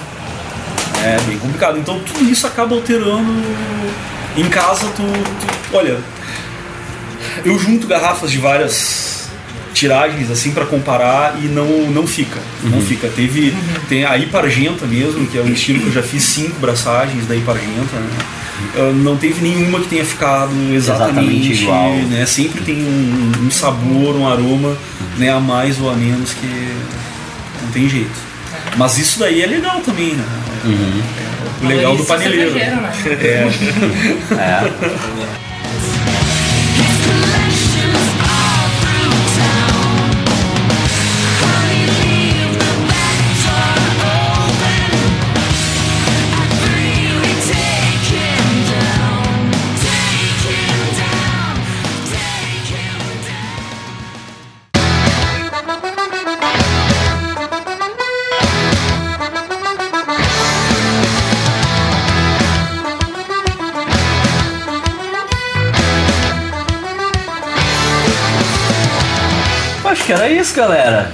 É bem complicado. Então tudo isso acaba alterando. Em casa, tu, tu- Olha, eu junto garrafas de várias tiragens assim pra comparar e não, não fica. Não fica. Teve. Tem a Ipargenta mesmo, que é um estilo que eu já fiz cinco braçagens da Ipargenta, né? Ah, Não teve nenhuma que tenha ficado exatamente, Exatamente igual. né? Sempre tem um, um sabor, um aroma, né? A mais ou a menos que não tem jeito. Mas isso daí é legal também, né? É o legal do paneleiro. cervejeiro, né? É. Acho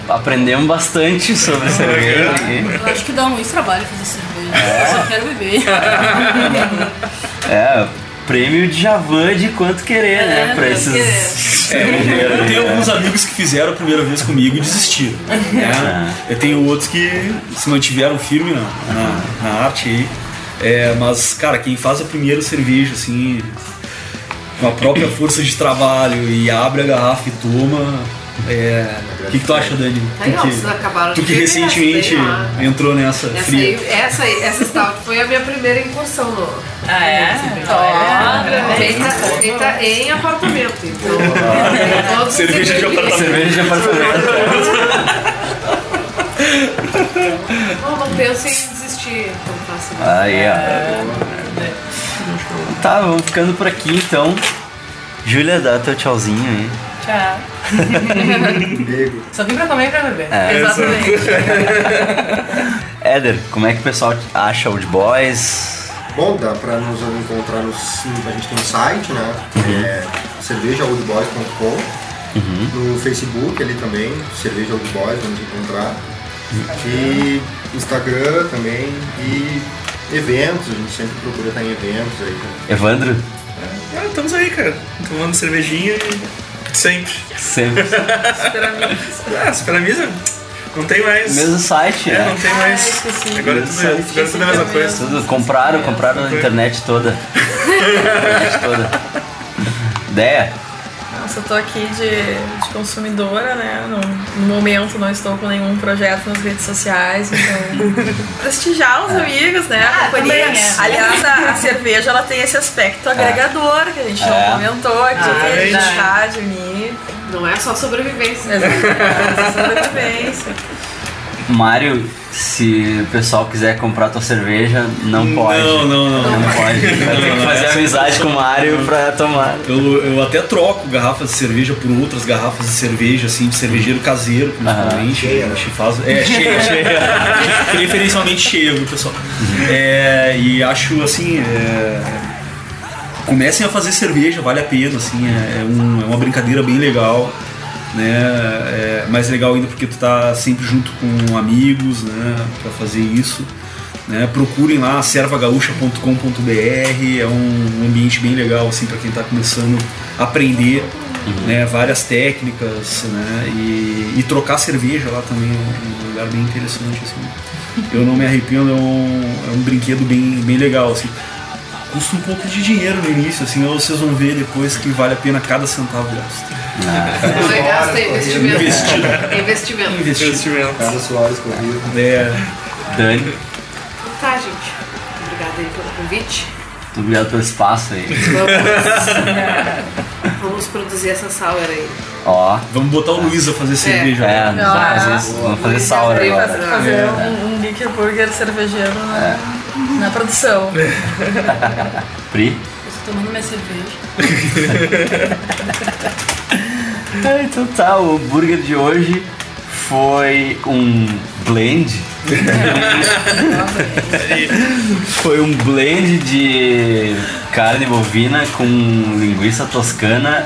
Aprendemos bastante sobre cerveja aqui. Eu acho que dá muito trabalho fazer cerveja. Eu só quero beber. É, prêmio de Javan de quanto querer, né? É, Pra quanto esses querer. cervejeiros. Eu tenho alguns amigos que fizeram a primeira vez comigo e desistiram. né? Eu tenho outros que se mantiveram firme na, na, na arte aí. É, mas, cara, quem faz a primeira cerveja, assim, com a própria força de trabalho e abre a garrafa e toma. É... O que, que tu acha, Dani? Aí, Tu que, vocês acabaram de tu que recentemente entrou nessa Essa, fria. aí, essa, aí- essa stout foi a minha primeira incursão no. Ah, é? Feita, feita em apartamento. Então, os Cerveja de apartamento. Cerveja de apartamento. Não, não penso em desistir quando faço isso. Aí, ó. Tá, vamos ficando por aqui então. Júlia, dá teu tchauzinho aí. Tchau. Só vim pra comer e pra beber. É. Exatamente. Éder, como é que o pessoal acha Old Boys? Bom, dá pra nos encontrar no, a gente tem um site, né? É cervejaoldboys.com No Facebook ali também, Cerveja Old Boys, vamos encontrar. E Instagram também e eventos, a gente sempre procura estar em eventos aí. Evandro? Ah, estamos aí, cara. Tomando cervejinha e sempre. Sempre. ah, Superamisa? Não tem mais. Mesmo site, É, né? não tem mais. Agora é tudo, agora é tudo a mesma coisa. Tudo, compraram, compraram a internet toda. internet toda. Ideia? Eu tô aqui de, de consumidora, né? No, no momento não estou com nenhum projeto nas redes sociais, então. prestigiar os amigos, né? a companhia. é. Aliás, a, a cerveja ela tem esse aspecto agregador que a gente É. não comentou aqui, Ah, é de buscar, de unir. Não é só sobrevivência. Exatamente, sobrevivência. Mário, se o pessoal quiser comprar tua cerveja, não pode. Não, não, não. Não pode. Vai ter que fazer amizade com o Mário pra tomar. Eu, eu até troco garrafas de cerveja por outras garrafas de cerveja, assim, de cervejeiro caseiro, principalmente. Cheia, a gente faz. É, cheia, cheia. Preferencialmente cheia, viu, pessoal? É, e acho assim. é, comecem a fazer cerveja, vale a pena, assim, é, é um- é uma brincadeira bem legal. Né? É mais legal ainda porque tu tá sempre junto com amigos, né? Pra fazer isso. Né? Procurem lá servagaúcha.com.br, é um ambiente bem legal assim para quem está começando a aprender né? várias técnicas né? e, e trocar cerveja lá também é um lugar bem interessante. Assim. Eu não me arrependo, é um, é um brinquedo bem, bem legal. Assim. Custa um pouco de dinheiro no início, assim, mas vocês vão ver depois que vale a pena cada centavo gasto. Não é gasto, é investimento. Investido. É investimento. Investido. Cada suor escorrido. É. Dani, Tá, gente. Obrigada aí pelo convite. muito obrigado pelo espaço aí. Vamos, vamos produzir essa sour aí. Ó. Vamos botar o Luiz a fazer cerveja. É, né? vamos fazer, vamos fazer sour Fazer, agora. fazer É. um, um Geek Burger cervejeiro na, na produção. Pri? Eu tô tomando minha cerveja. Ah, então tá, o burger de hoje foi um blend. foi um blend de carne bovina com linguiça toscana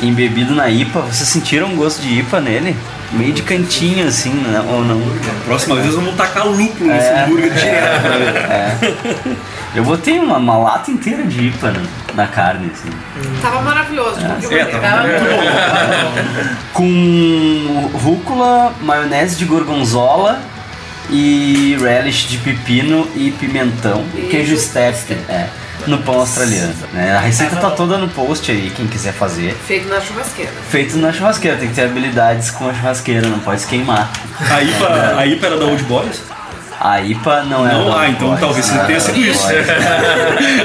embebido na IPA. Vocês sentiram um gosto de IPA nele? Meio de cantinho assim, né? ou não? Próxima vez vamos tacar lúpulo nesse É, hambúrguer é, direto. é. Eu botei uma, uma lata inteira de IPA na, na carne, assim. Tava maravilhoso. qualquer É, maneira. tava Com rúcula, maionese de gorgonzola e relish de pepino e pimentão. E queijo step, é. No pão australiano. Né? A receita tá toda no post aí, quem quiser fazer. Feito na churrasqueira. Feito na churrasqueira, tem que ter habilidades com a churrasqueira, não pode se queimar. A IPA, a IPA era da Old Boys? A IPA não é. Não, ah, então Boys, talvez não é tenha sido isso.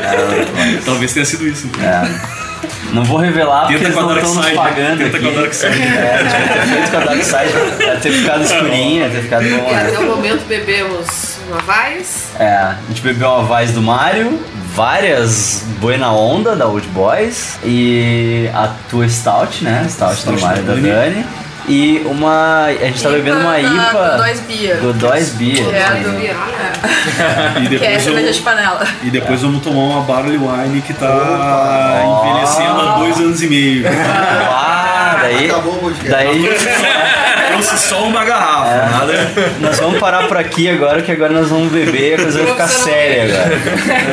É. Talvez tenha sido isso. É. Não vou revelar porque Tenta eles com a não estão nos Side, pagando tenta aqui. com a Dark Side. É, a gente vai ter feito com a Dark Side, ia ter ficado escurinha, ia ter ficado bom, E até né? o momento bebemos uma Vais. É, a gente bebeu uma Vaz do Mario, várias Buena Onda da Old Boys e a tua Stout, né? Stout, do Stout Mario da da Dani. Dani. E uma. A gente tá bebendo uma da IPA. Godóis Beer. Godóis Beer. Que é do- E Que é depois, cerveja eu, de panela. e depois vamos tomar uma Barley Wine que tá envelhecendo há dois anos e meio. Ah, daí. Acabou o podcast. Daí. Trouxe só uma garrafa, É. nada. Nós vamos parar por aqui agora, que agora nós vamos beber e a coisa vai ficar séria agora.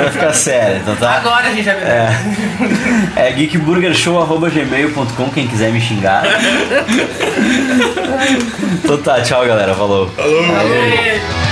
Vai ficar séria, então tá? Agora a gente já bebeu. É, é geekburgershow.gmail.com quem quiser me xingar. então tá, tchau galera, falou. Falou. O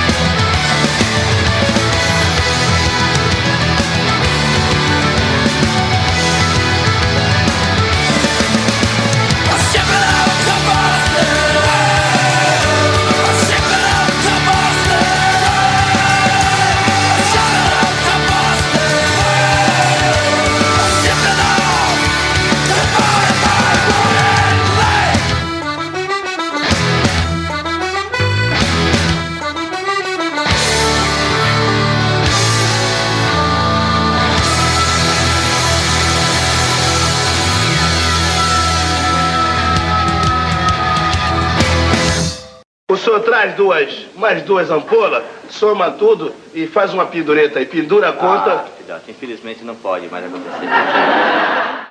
traz duas, mais duas ampolas, soma tudo e faz uma pendureta aí. Pendura a conta. Infelizmente não pode mais acontecer.